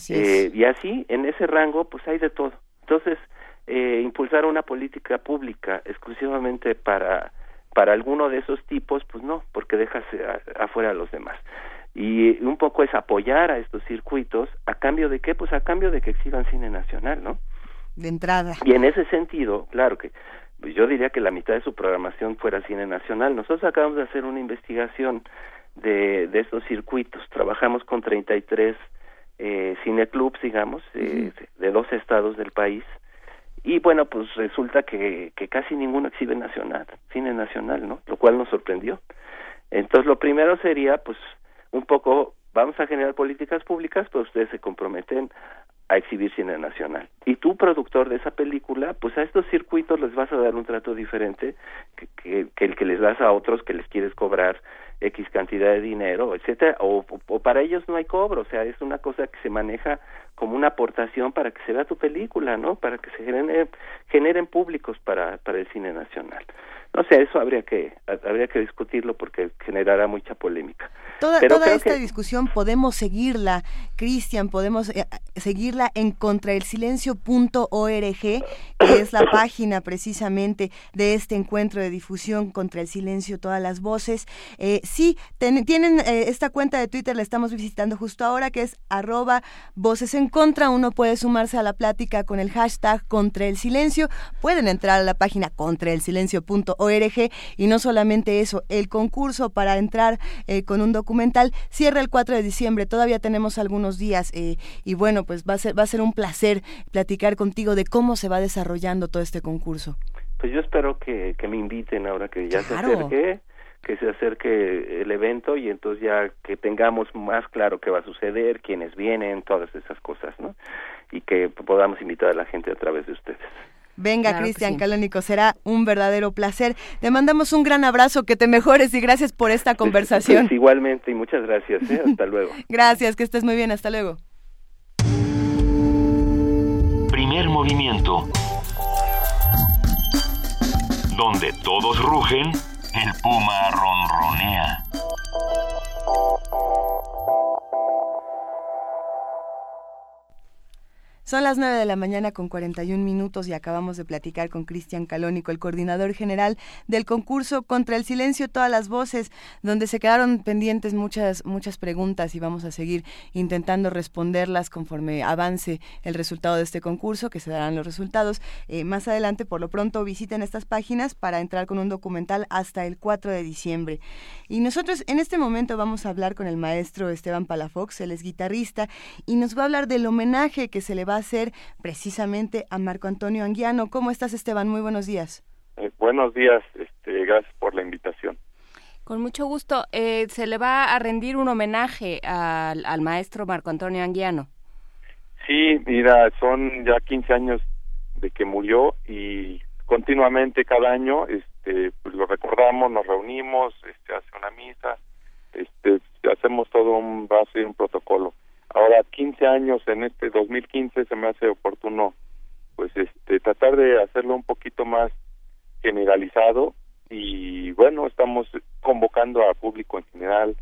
Eh, y así, en ese rango, pues hay de todo. Entonces, eh, impulsar una política pública exclusivamente para para alguno de esos tipos, pues no, porque dejas afuera a los demás. Y un poco es apoyar a estos circuitos, ¿a cambio de qué? Pues a cambio de que exhiban cine nacional, ¿no? De entrada. Y en ese sentido, claro que pues yo diría que la mitad de su programación fuera cine nacional. Nosotros acabamos de hacer una investigación de, de estos circuitos. Trabajamos con 33 eh, cineclubs, digamos, eh, de dos estados del país. Y bueno, pues resulta que, que casi ninguno exhibe nacional, cine nacional, ¿no? Lo cual nos sorprendió. Entonces, lo primero sería, pues, un poco, vamos a generar políticas públicas, pues ustedes se comprometen a exhibir cine nacional. Y tú, productor de esa película, pues a estos circuitos les vas a dar un trato diferente que, que, el que les das a otros que les quieres cobrar X cantidad de dinero, etcétera, o, o, para ellos no hay cobro, o sea, es una cosa que se maneja como una aportación para que se vea tu película, ¿no? Para que se generen, generen públicos para, para el cine nacional. No sé, eso habría que habría que discutirlo porque generará mucha polémica. Toda, toda esta discusión podemos seguirla, Cristian, podemos eh, seguirla en contraelsilencio.org, que es la página precisamente de este encuentro de difusión contra el silencio, todas las voces. Eh, sí, tienen eh, esta cuenta de Twitter, la estamos visitando justo ahora, que es arroba voces en contra. Uno puede sumarse a la plática con el hashtag contra el silencio. Pueden entrar a la página contraelsilencio.org y no solamente eso, el concurso para entrar eh, con un documental cierra el 4 de diciembre, todavía tenemos algunos días eh, y bueno, pues va a, ser, va a ser un placer platicar contigo de cómo se va desarrollando todo este concurso. Pues yo espero que, me inviten ahora que ya se acerque que se acerque el evento y entonces ya que tengamos más claro qué va a suceder, quiénes vienen, todas esas cosas, ¿no? Y que podamos invitar a la gente a través de ustedes. Venga, Cristian Calónico, será un verdadero placer. Te mandamos un gran abrazo, que te mejores y gracias por esta conversación. igualmente y muchas gracias. ¿eh? Hasta luego. gracias, que estés muy bien. Hasta luego. Primer movimiento. Donde todos rugen, el puma ronronea. Son las 9 de la mañana con 41 minutos y acabamos de platicar con Cristian Calónico, el coordinador general del concurso Contra el Silencio, todas las voces, donde se quedaron pendientes muchas, muchas preguntas y vamos a seguir intentando responderlas conforme avance el resultado de este concurso, que se darán los resultados eh, más adelante. Por lo pronto visiten estas páginas para entrar con un documental hasta el 4 de diciembre. Y nosotros en este momento vamos a hablar con el maestro Esteban Palafox, él es guitarrista, y nos va a hablar del homenaje que se le va va a ser precisamente a Marco Antonio Anguiano. ¿Cómo estás, Esteban? Muy buenos días. Eh, buenos días, este, gracias por la invitación. Con mucho gusto. Eh, se le va a rendir un homenaje al, al maestro Marco Antonio Anguiano. Sí, mira, son ya 15 años de que murió y continuamente cada año este pues lo recordamos, nos reunimos, este hace una misa, este hacemos todo un base y un protocolo. Ahora 15 años en este 2015 se me hace oportuno pues este tratar de hacerlo un poquito más generalizado y bueno, estamos convocando a público en general,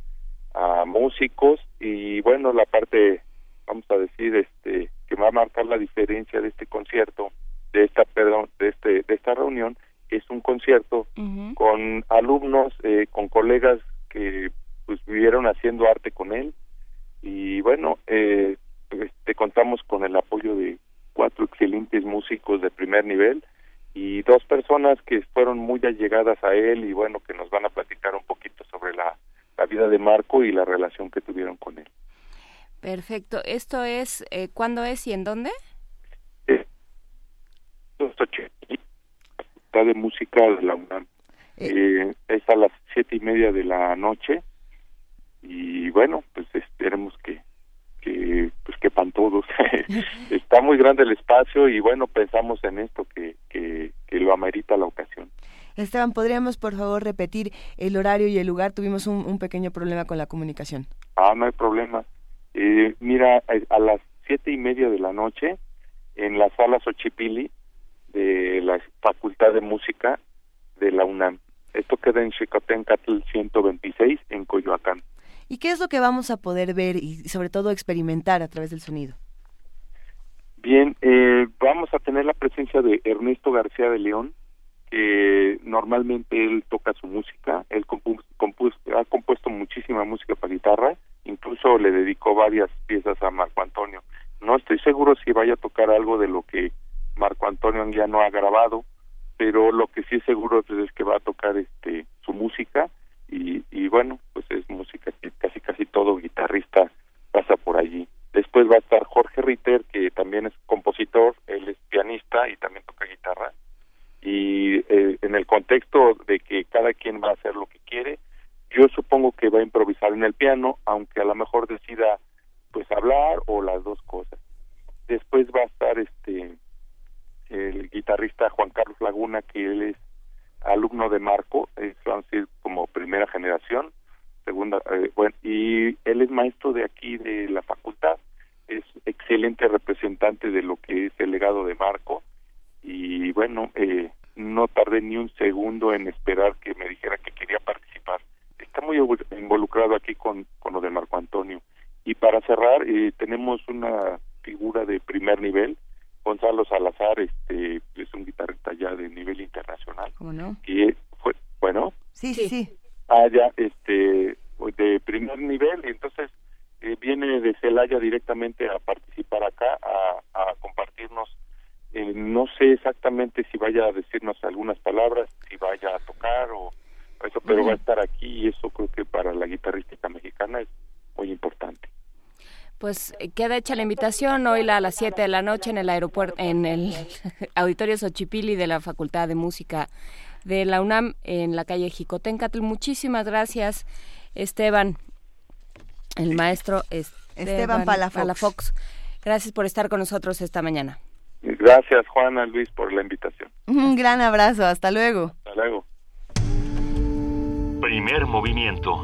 a músicos y bueno, la parte vamos a decir este que va a marcar la diferencia de este concierto de esta perdón de este de esta reunión es un concierto con alumnos eh, con colegas que pues vivieron haciendo arte con él y bueno eh, este contamos con el apoyo de cuatro excelentes músicos de primer nivel y dos personas que fueron muy allegadas a él y bueno que nos van a platicar un poquito sobre la, la vida de Marco y la relación que tuvieron con él Perfecto. ¿Esto es, eh, cuándo es y en dónde? Eh, está de música de la UNAM. Eh. eh, es a las siete y media de la noche y bueno, pues esperemos que que pues quepan todos. está muy grande el espacio y bueno, pensamos en esto que, que, que lo amerita la ocasión. Esteban, ¿podríamos por favor repetir el horario y el lugar? Tuvimos un, un pequeño problema con la comunicación. Ah, no hay problema. Eh, mira, a, las siete y media de la noche, en la sala Xochipili de la Facultad de Música de la UNAM. Esto queda en Chicotencatl 126, en Coyoacán. ¿Y qué es lo que vamos a poder ver y sobre todo experimentar a través del sonido? Bien, eh, vamos a tener la presencia de Ernesto García de León, que normalmente él toca su música, él ha compuesto muchísima música para guitarra, incluso le dedicó varias piezas a Marco Antonio. No estoy seguro si vaya a tocar algo de lo que Marco Antonio ya no ha grabado, pero lo que sí es seguro es que va a tocar este su música y, y bueno, pues es música que casi casi todo guitarrista pasa por allí. Después va a estar Jorge Ritter, que también es compositor, él es pianista y también toca guitarra. Y eh, en el contexto de que cada quien va a hacer lo que quiere, yo supongo que va a improvisar en el piano, aunque a lo mejor decida pues hablar o las dos cosas. Después va a estar este el guitarrista Juan Carlos Laguna, que él es alumno de Marco, es decir, como primera generación, segunda, eh, bueno, y él es maestro de aquí de la facultad, es excelente representante de lo que es el legado de Marco, y bueno, eh, no tardé ni un segundo en esperar que me dijera que quería participar está muy involucrado aquí con, con lo de Marco Antonio. Y para cerrar, eh, tenemos una figura de primer nivel, Gonzalo Salazar, este es un guitarrista ya de nivel internacional. ¿Cómo no? Y fue, bueno. Sí, sí, sí. Ah, ya, este, de primer nivel, y entonces eh, viene de Celaya directamente a participar acá, a, a compartirnos. Eh, no sé exactamente si vaya a decirnos algunas palabras, si vaya a tocar o eso, pero va a estar aquí y eso creo que para la guitarrística mexicana es muy importante. Pues eh, queda hecha la invitación hoy a las 7 de la noche en el aeropuerto, en el Auditorio Xochipili de la Facultad de Música de la UNAM en la calle Jicotencatl. Muchísimas gracias, Esteban, el maestro Esteban, Palafox. Gracias por estar con nosotros esta mañana. Gracias, Juana Luis, por la invitación. Un gran abrazo, hasta luego. Hasta luego. Primer movimiento.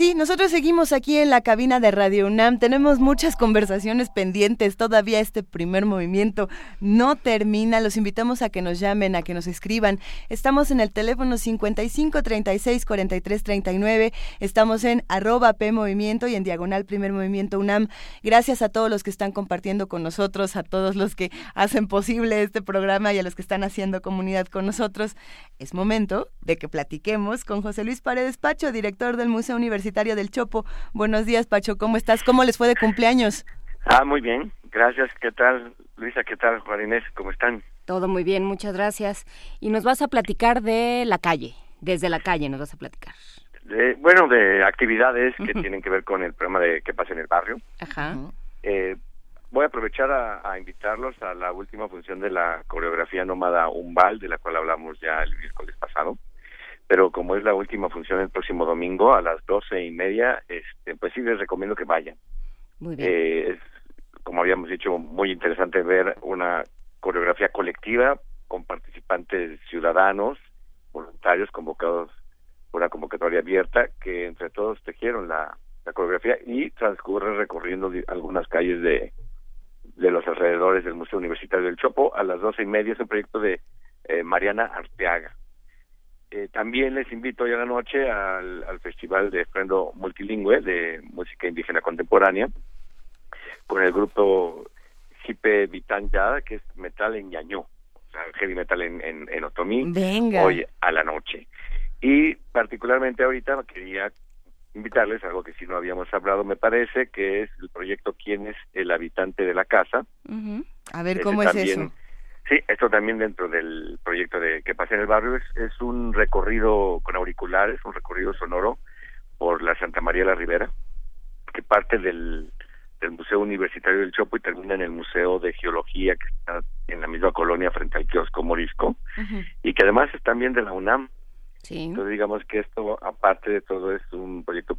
Sí, nosotros seguimos aquí en la cabina de Radio UNAM. Tenemos muchas conversaciones pendientes. Todavía este primer movimiento no termina. Los invitamos a que nos llamen, a que nos escriban. Estamos en el teléfono 55 36 43 39. Estamos en arroba P Movimiento y en diagonal Primer Movimiento UNAM. Gracias a todos los que están compartiendo con nosotros, a todos los que hacen posible este programa y a los que están haciendo comunidad con nosotros. Es momento de que platiquemos con José Luis Paredes Pacho, director del Museo Universitario Del Chopo. Buenos días, Pacho, ¿cómo estás? ¿Cómo les fue de cumpleaños? Ah, muy bien, gracias. ¿Qué tal, Luisa? ¿Qué tal, Juan Inés? ¿Cómo están? Todo muy bien, muchas gracias. Y nos vas a platicar de la calle, desde la calle nos vas a platicar. bueno, de actividades que tienen que ver con el programa de qué pasa en el barrio. Ajá. Eh, voy a aprovechar a, invitarlos a la última función de la coreografía nómada Umbal, de la cual hablamos ya el miércoles pasado. Pero como es la última función el próximo domingo a las doce y media, este, pues sí les recomiendo que vayan. Muy bien. Eh, es, como habíamos dicho, muy interesante ver una coreografía colectiva con participantes ciudadanos, voluntarios convocados por una convocatoria abierta, que entre todos tejieron la, la coreografía y transcurre recorriendo algunas calles de, de los alrededores del Museo Universitario del Chopo a las doce y media. Es un proyecto de eh, Mariana Arteaga. Eh, también les invito hoy a la noche al, Festival de Estreno Multilingüe de Música Indígena Contemporánea con el grupo Jipe Vitanya, que es metal en Yañó, o sea, heavy metal en, en, Otomí, hoy a la noche. Y particularmente ahorita quería invitarles algo que si no habíamos hablado, me parece, que es el proyecto ¿Quién es el habitante de la casa? A ver, ¿cómo es eso? Sí, esto también dentro del proyecto de Que pasa en el barrio es, es un recorrido con auriculares, un recorrido sonoro por la Santa María la Ribera, que parte del, del Museo Universitario del Chopo y termina en el Museo de Geología, que está en la misma colonia frente al kiosco Morisco, y que además es también de la UNAM. Entonces digamos que esto, aparte de todo, es un proyecto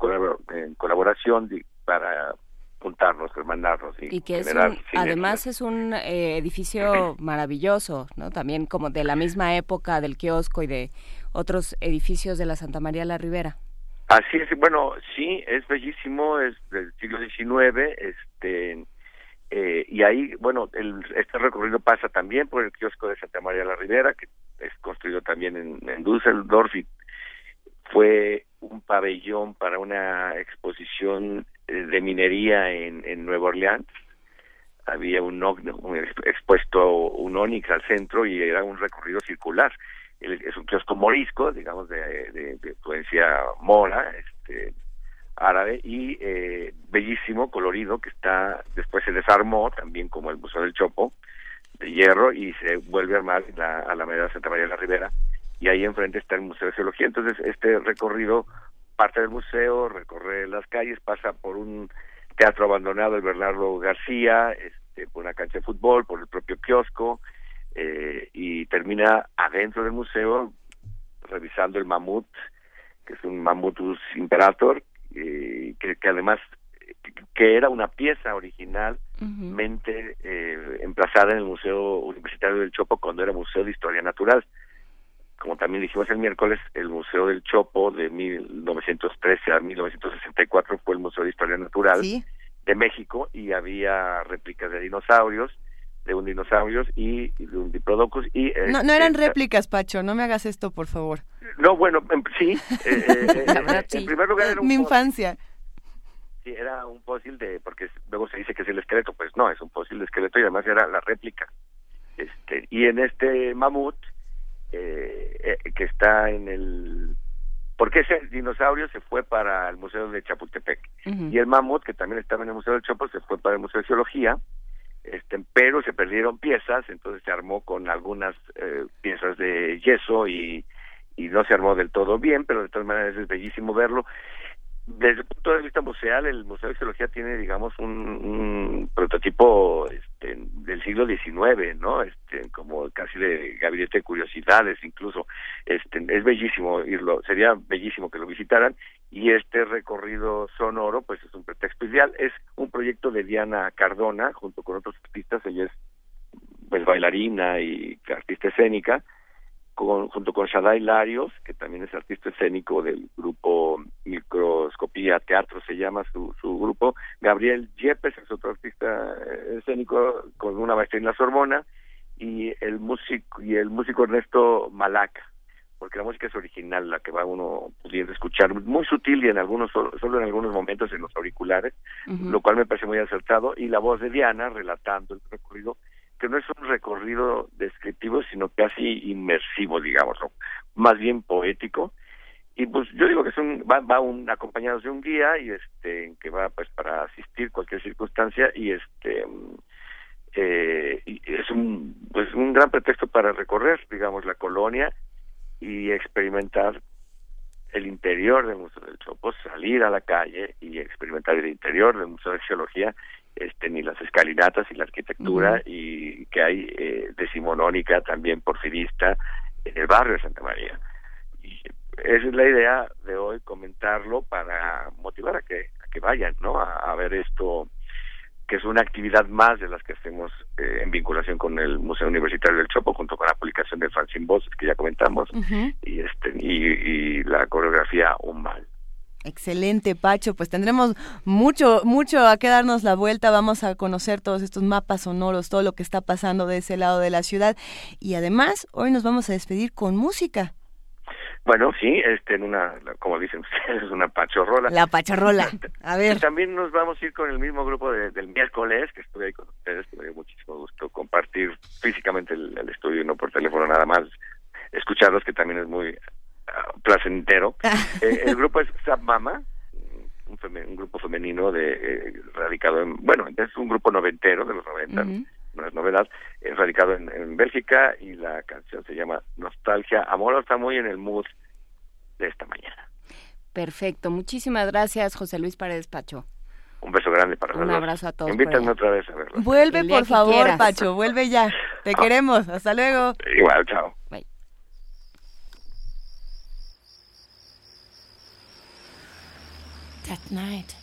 en colaboración para juntarnos, hermanarnos y, y que es además es un eh, edificio maravilloso, ¿no? También como de la misma época del kiosco y de otros edificios de la Santa María la Ribera. Así es, bueno, sí, es bellísimo, es del siglo XIX, este, eh, y ahí, bueno, el, este recorrido pasa también por el kiosco de Santa María la Ribera, que es construido también en, en Düsseldorf y fue un pabellón para una exposición de minería en, en Nueva Orleans. Había un, un expuesto un onix al centro y era un recorrido circular. es un kiosco morisco, digamos, de, de, de influencia mora, este, árabe y eh, bellísimo, colorido, que está después se desarmó también como el Museo del Chopo de hierro y se vuelve a armar la, a la medida de Santa María de la Ribera y ahí enfrente está el Museo de Geología. Entonces este recorrido parte del museo, recorre las calles, pasa por un teatro abandonado, el Bernardo García, este, por una cancha de fútbol, por el propio kiosco eh, y termina adentro del museo revisando el mamut, que es un Mamutus imperator, eh, que, que además que era una pieza originalmente eh, emplazada en el Museo Universitario del Chopo cuando era Museo de Historia Natural. Como también dijimos el miércoles, el Museo del Chopo de 1913 a 1964 fue el Museo de Historia Natural de México y había réplicas de dinosaurios, de un dinosaurio y de un diplodocus y no, no eran réplicas Pacho no me hagas esto por favor. No bueno sí, eh, eh, en primer lugar era mi infancia. Sí, era un fósil de, porque luego se dice que es el esqueleto, pues no, es un fósil de esqueleto y además era la réplica. Este, y en este mamut, eh, eh, que está en el... Porque ese dinosaurio se fue para el Museo de Chapultepec. Y el mamut, que también estaba en el Museo del Chopo, se fue para el Museo de Geología. Este, pero se perdieron piezas, entonces se armó con algunas eh, piezas de yeso y, y no se armó del todo bien, pero de todas maneras es bellísimo verlo desde el punto de vista museal, el Museo de Geología tiene, digamos, un, prototipo este, del siglo XIX, ¿no? Este, como casi de gabinete de curiosidades, incluso. Este, es bellísimo irlo, sería bellísimo que lo visitaran. Y este recorrido sonoro, pues es un pretexto ideal. Es un proyecto de Diana Cardona, junto con otros artistas. Ella es, pues, bailarina y artista escénica junto con Shadai Larios, que también es artista escénico del grupo Microscopía Teatro, se llama su, su grupo, Gabriel Yepes es otro artista eh, escénico con una maestría en la Sorbona, y el músico, y el músico Ernesto Malaca, porque la música es original, la que va uno pudiendo escuchar, muy sutil y en algunos, solo, en algunos momentos en los auriculares, lo cual me parece muy acertado, y la voz de Diana relatando el recorrido que no es un recorrido descriptivo, sino casi inmersivo, digamos, más bien poético. Y pues yo digo que es un, va, va un, acompañado de un guía y este que va pues para asistir cualquier circunstancia y este eh, es un pues un gran pretexto para recorrer digamos la colonia y experimentar el interior del Museo del Chopo, salir a la calle y experimentar el interior del Museo de Geología, este, ni las escalinatas y la arquitectura y que hay eh, decimonónica también porfirista en el barrio de Santa María. Y esa es la idea de hoy comentarlo para motivar a que a que vayan, ¿no? a ver esto que es una actividad más de las que hacemos eh, en vinculación con el Museo Universitario del Chopo, junto con la publicación de Francine Voces, que ya comentamos, y, este, y, la coreografía Un Mal. Excelente, Pacho. Pues tendremos mucho, mucho a que darnos la vuelta. Vamos a conocer todos estos mapas sonoros, todo lo que está pasando de ese lado de la ciudad. Y además, hoy nos vamos a despedir con música. Bueno, sí, este, en una, como dicen ustedes, una pachorrola. La pachorrola, a ver. Y también nos vamos a ir con el mismo grupo del miércoles, que estuve ahí con ustedes, que me dio muchísimo gusto compartir físicamente el, estudio, no por teléfono nada más, escucharlos, que también es muy placentero. Eh, el grupo es Sab Mama, un, grupo femenino de eh, radicado en, bueno, es un grupo noventero de los 90 no es novedad, es radicado en, Bélgica y la canción se llama Nostalgia. Amor está muy en el mood de esta mañana. Perfecto, muchísimas gracias José Luis Paredes Pacho. Un beso grande para Un abrazo a todos. Invítenme otra vez a verlo. Vuelve, por favor, Pacho, vuelve ya. Te queremos. Hasta luego. Igual, chao. That night,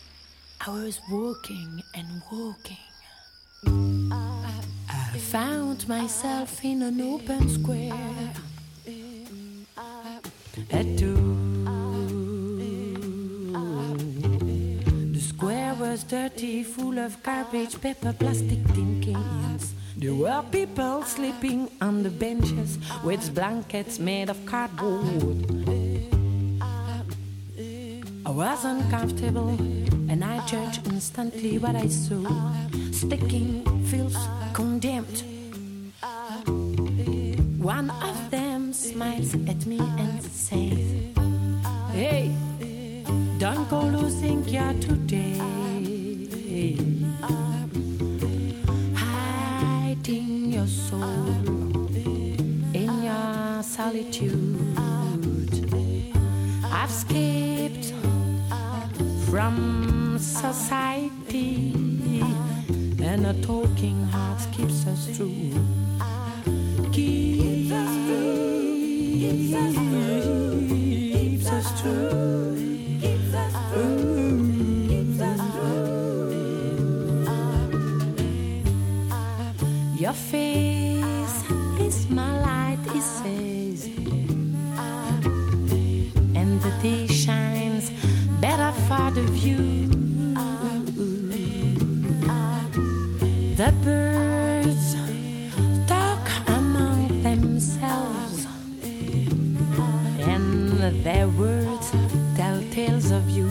I was walking and walking. I found myself in an open square at two. The square was dirty, full of garbage, paper, plastic tin cans. There were people sleeping on the benches with blankets made of cardboard. I was uncomfortable and I judged instantly what I saw. Sticking feels condemned. One of them smiles at me and says, Hey, don't go losing your today. Hiding your soul in your solitude. I've escaped from society, and a talking heart keeps us true. Keeps us true. Keeps us true. Your face is my light, it says, and the day better for the view. The birds talk among themselves, and their words tell tales of you.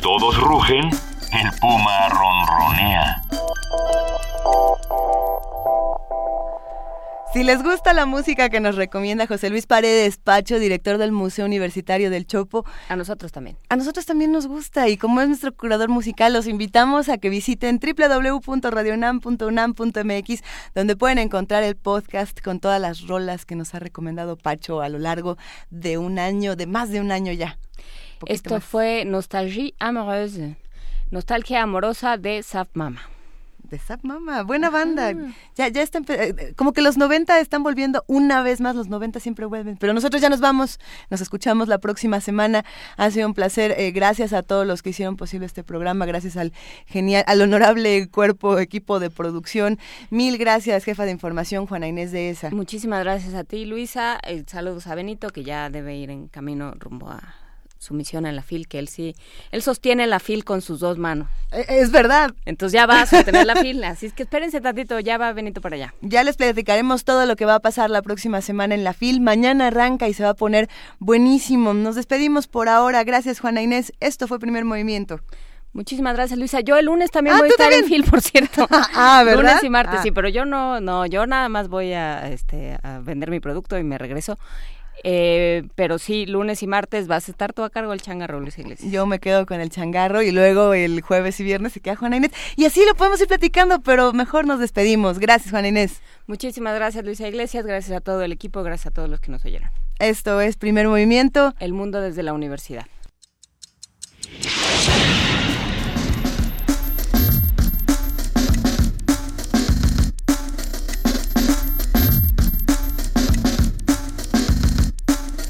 Todos rugen, el puma ronronea. Si les gusta la música que nos recomienda José Luis Paredes Pacho, director del Museo Universitario del Chopo, a nosotros también. A nosotros también nos gusta y como es nuestro curador musical, los invitamos a que visiten www.radionam.unam.mx, donde pueden encontrar el podcast con todas las rolas que nos ha recomendado Pacho a lo largo de un año, de más de un año ya. Esto fue Nostalgie Amoureuse, Nostalgia Amorosa de Saf Mama de Zap Mama, buena banda. Ya, ya está, eh, como que los 90 están volviendo una vez más, los 90 siempre vuelven. Pero nosotros ya nos vamos, nos escuchamos la próxima semana. Ha sido un placer. Eh, gracias a todos los que hicieron posible este programa, gracias al genial, al honorable cuerpo, equipo de producción. Mil gracias, jefa de información, Juana Inés de ESA. Muchísimas gracias a ti, Luisa. saludos a Benito, que ya debe ir en camino rumbo a su misión en la FIL, que él sí, él sostiene la FIL con sus dos manos. E, es verdad. Entonces ya va a sostener la FIL, así es que espérense tantito, ya va Benito para allá. Ya les platicaremos todo lo que va a pasar la próxima semana en la FIL. Mañana arranca y se va a poner buenísimo. Nos despedimos por ahora. Gracias, Juana Inés. Esto fue Primer Movimiento. Muchísimas gracias, Luisa. Yo el lunes también ah, voy a estar en FIL, por cierto. ah, ¿verdad? Lunes y martes, ah. sí, pero yo no, no, yo nada más voy a, este, a vender mi producto y me regreso. Eh, pero sí, lunes y martes vas a estar tú a cargo del changarro, Luis Iglesias. Yo me quedo con el changarro y luego el jueves y viernes se queda Juana Inés. Y así lo podemos ir platicando, pero mejor nos despedimos. Gracias, Juana Inés. Muchísimas gracias, Luisa Iglesias. Gracias a todo el equipo. Gracias a todos los que nos oyeron. Esto es Primer Movimiento. El mundo desde la universidad.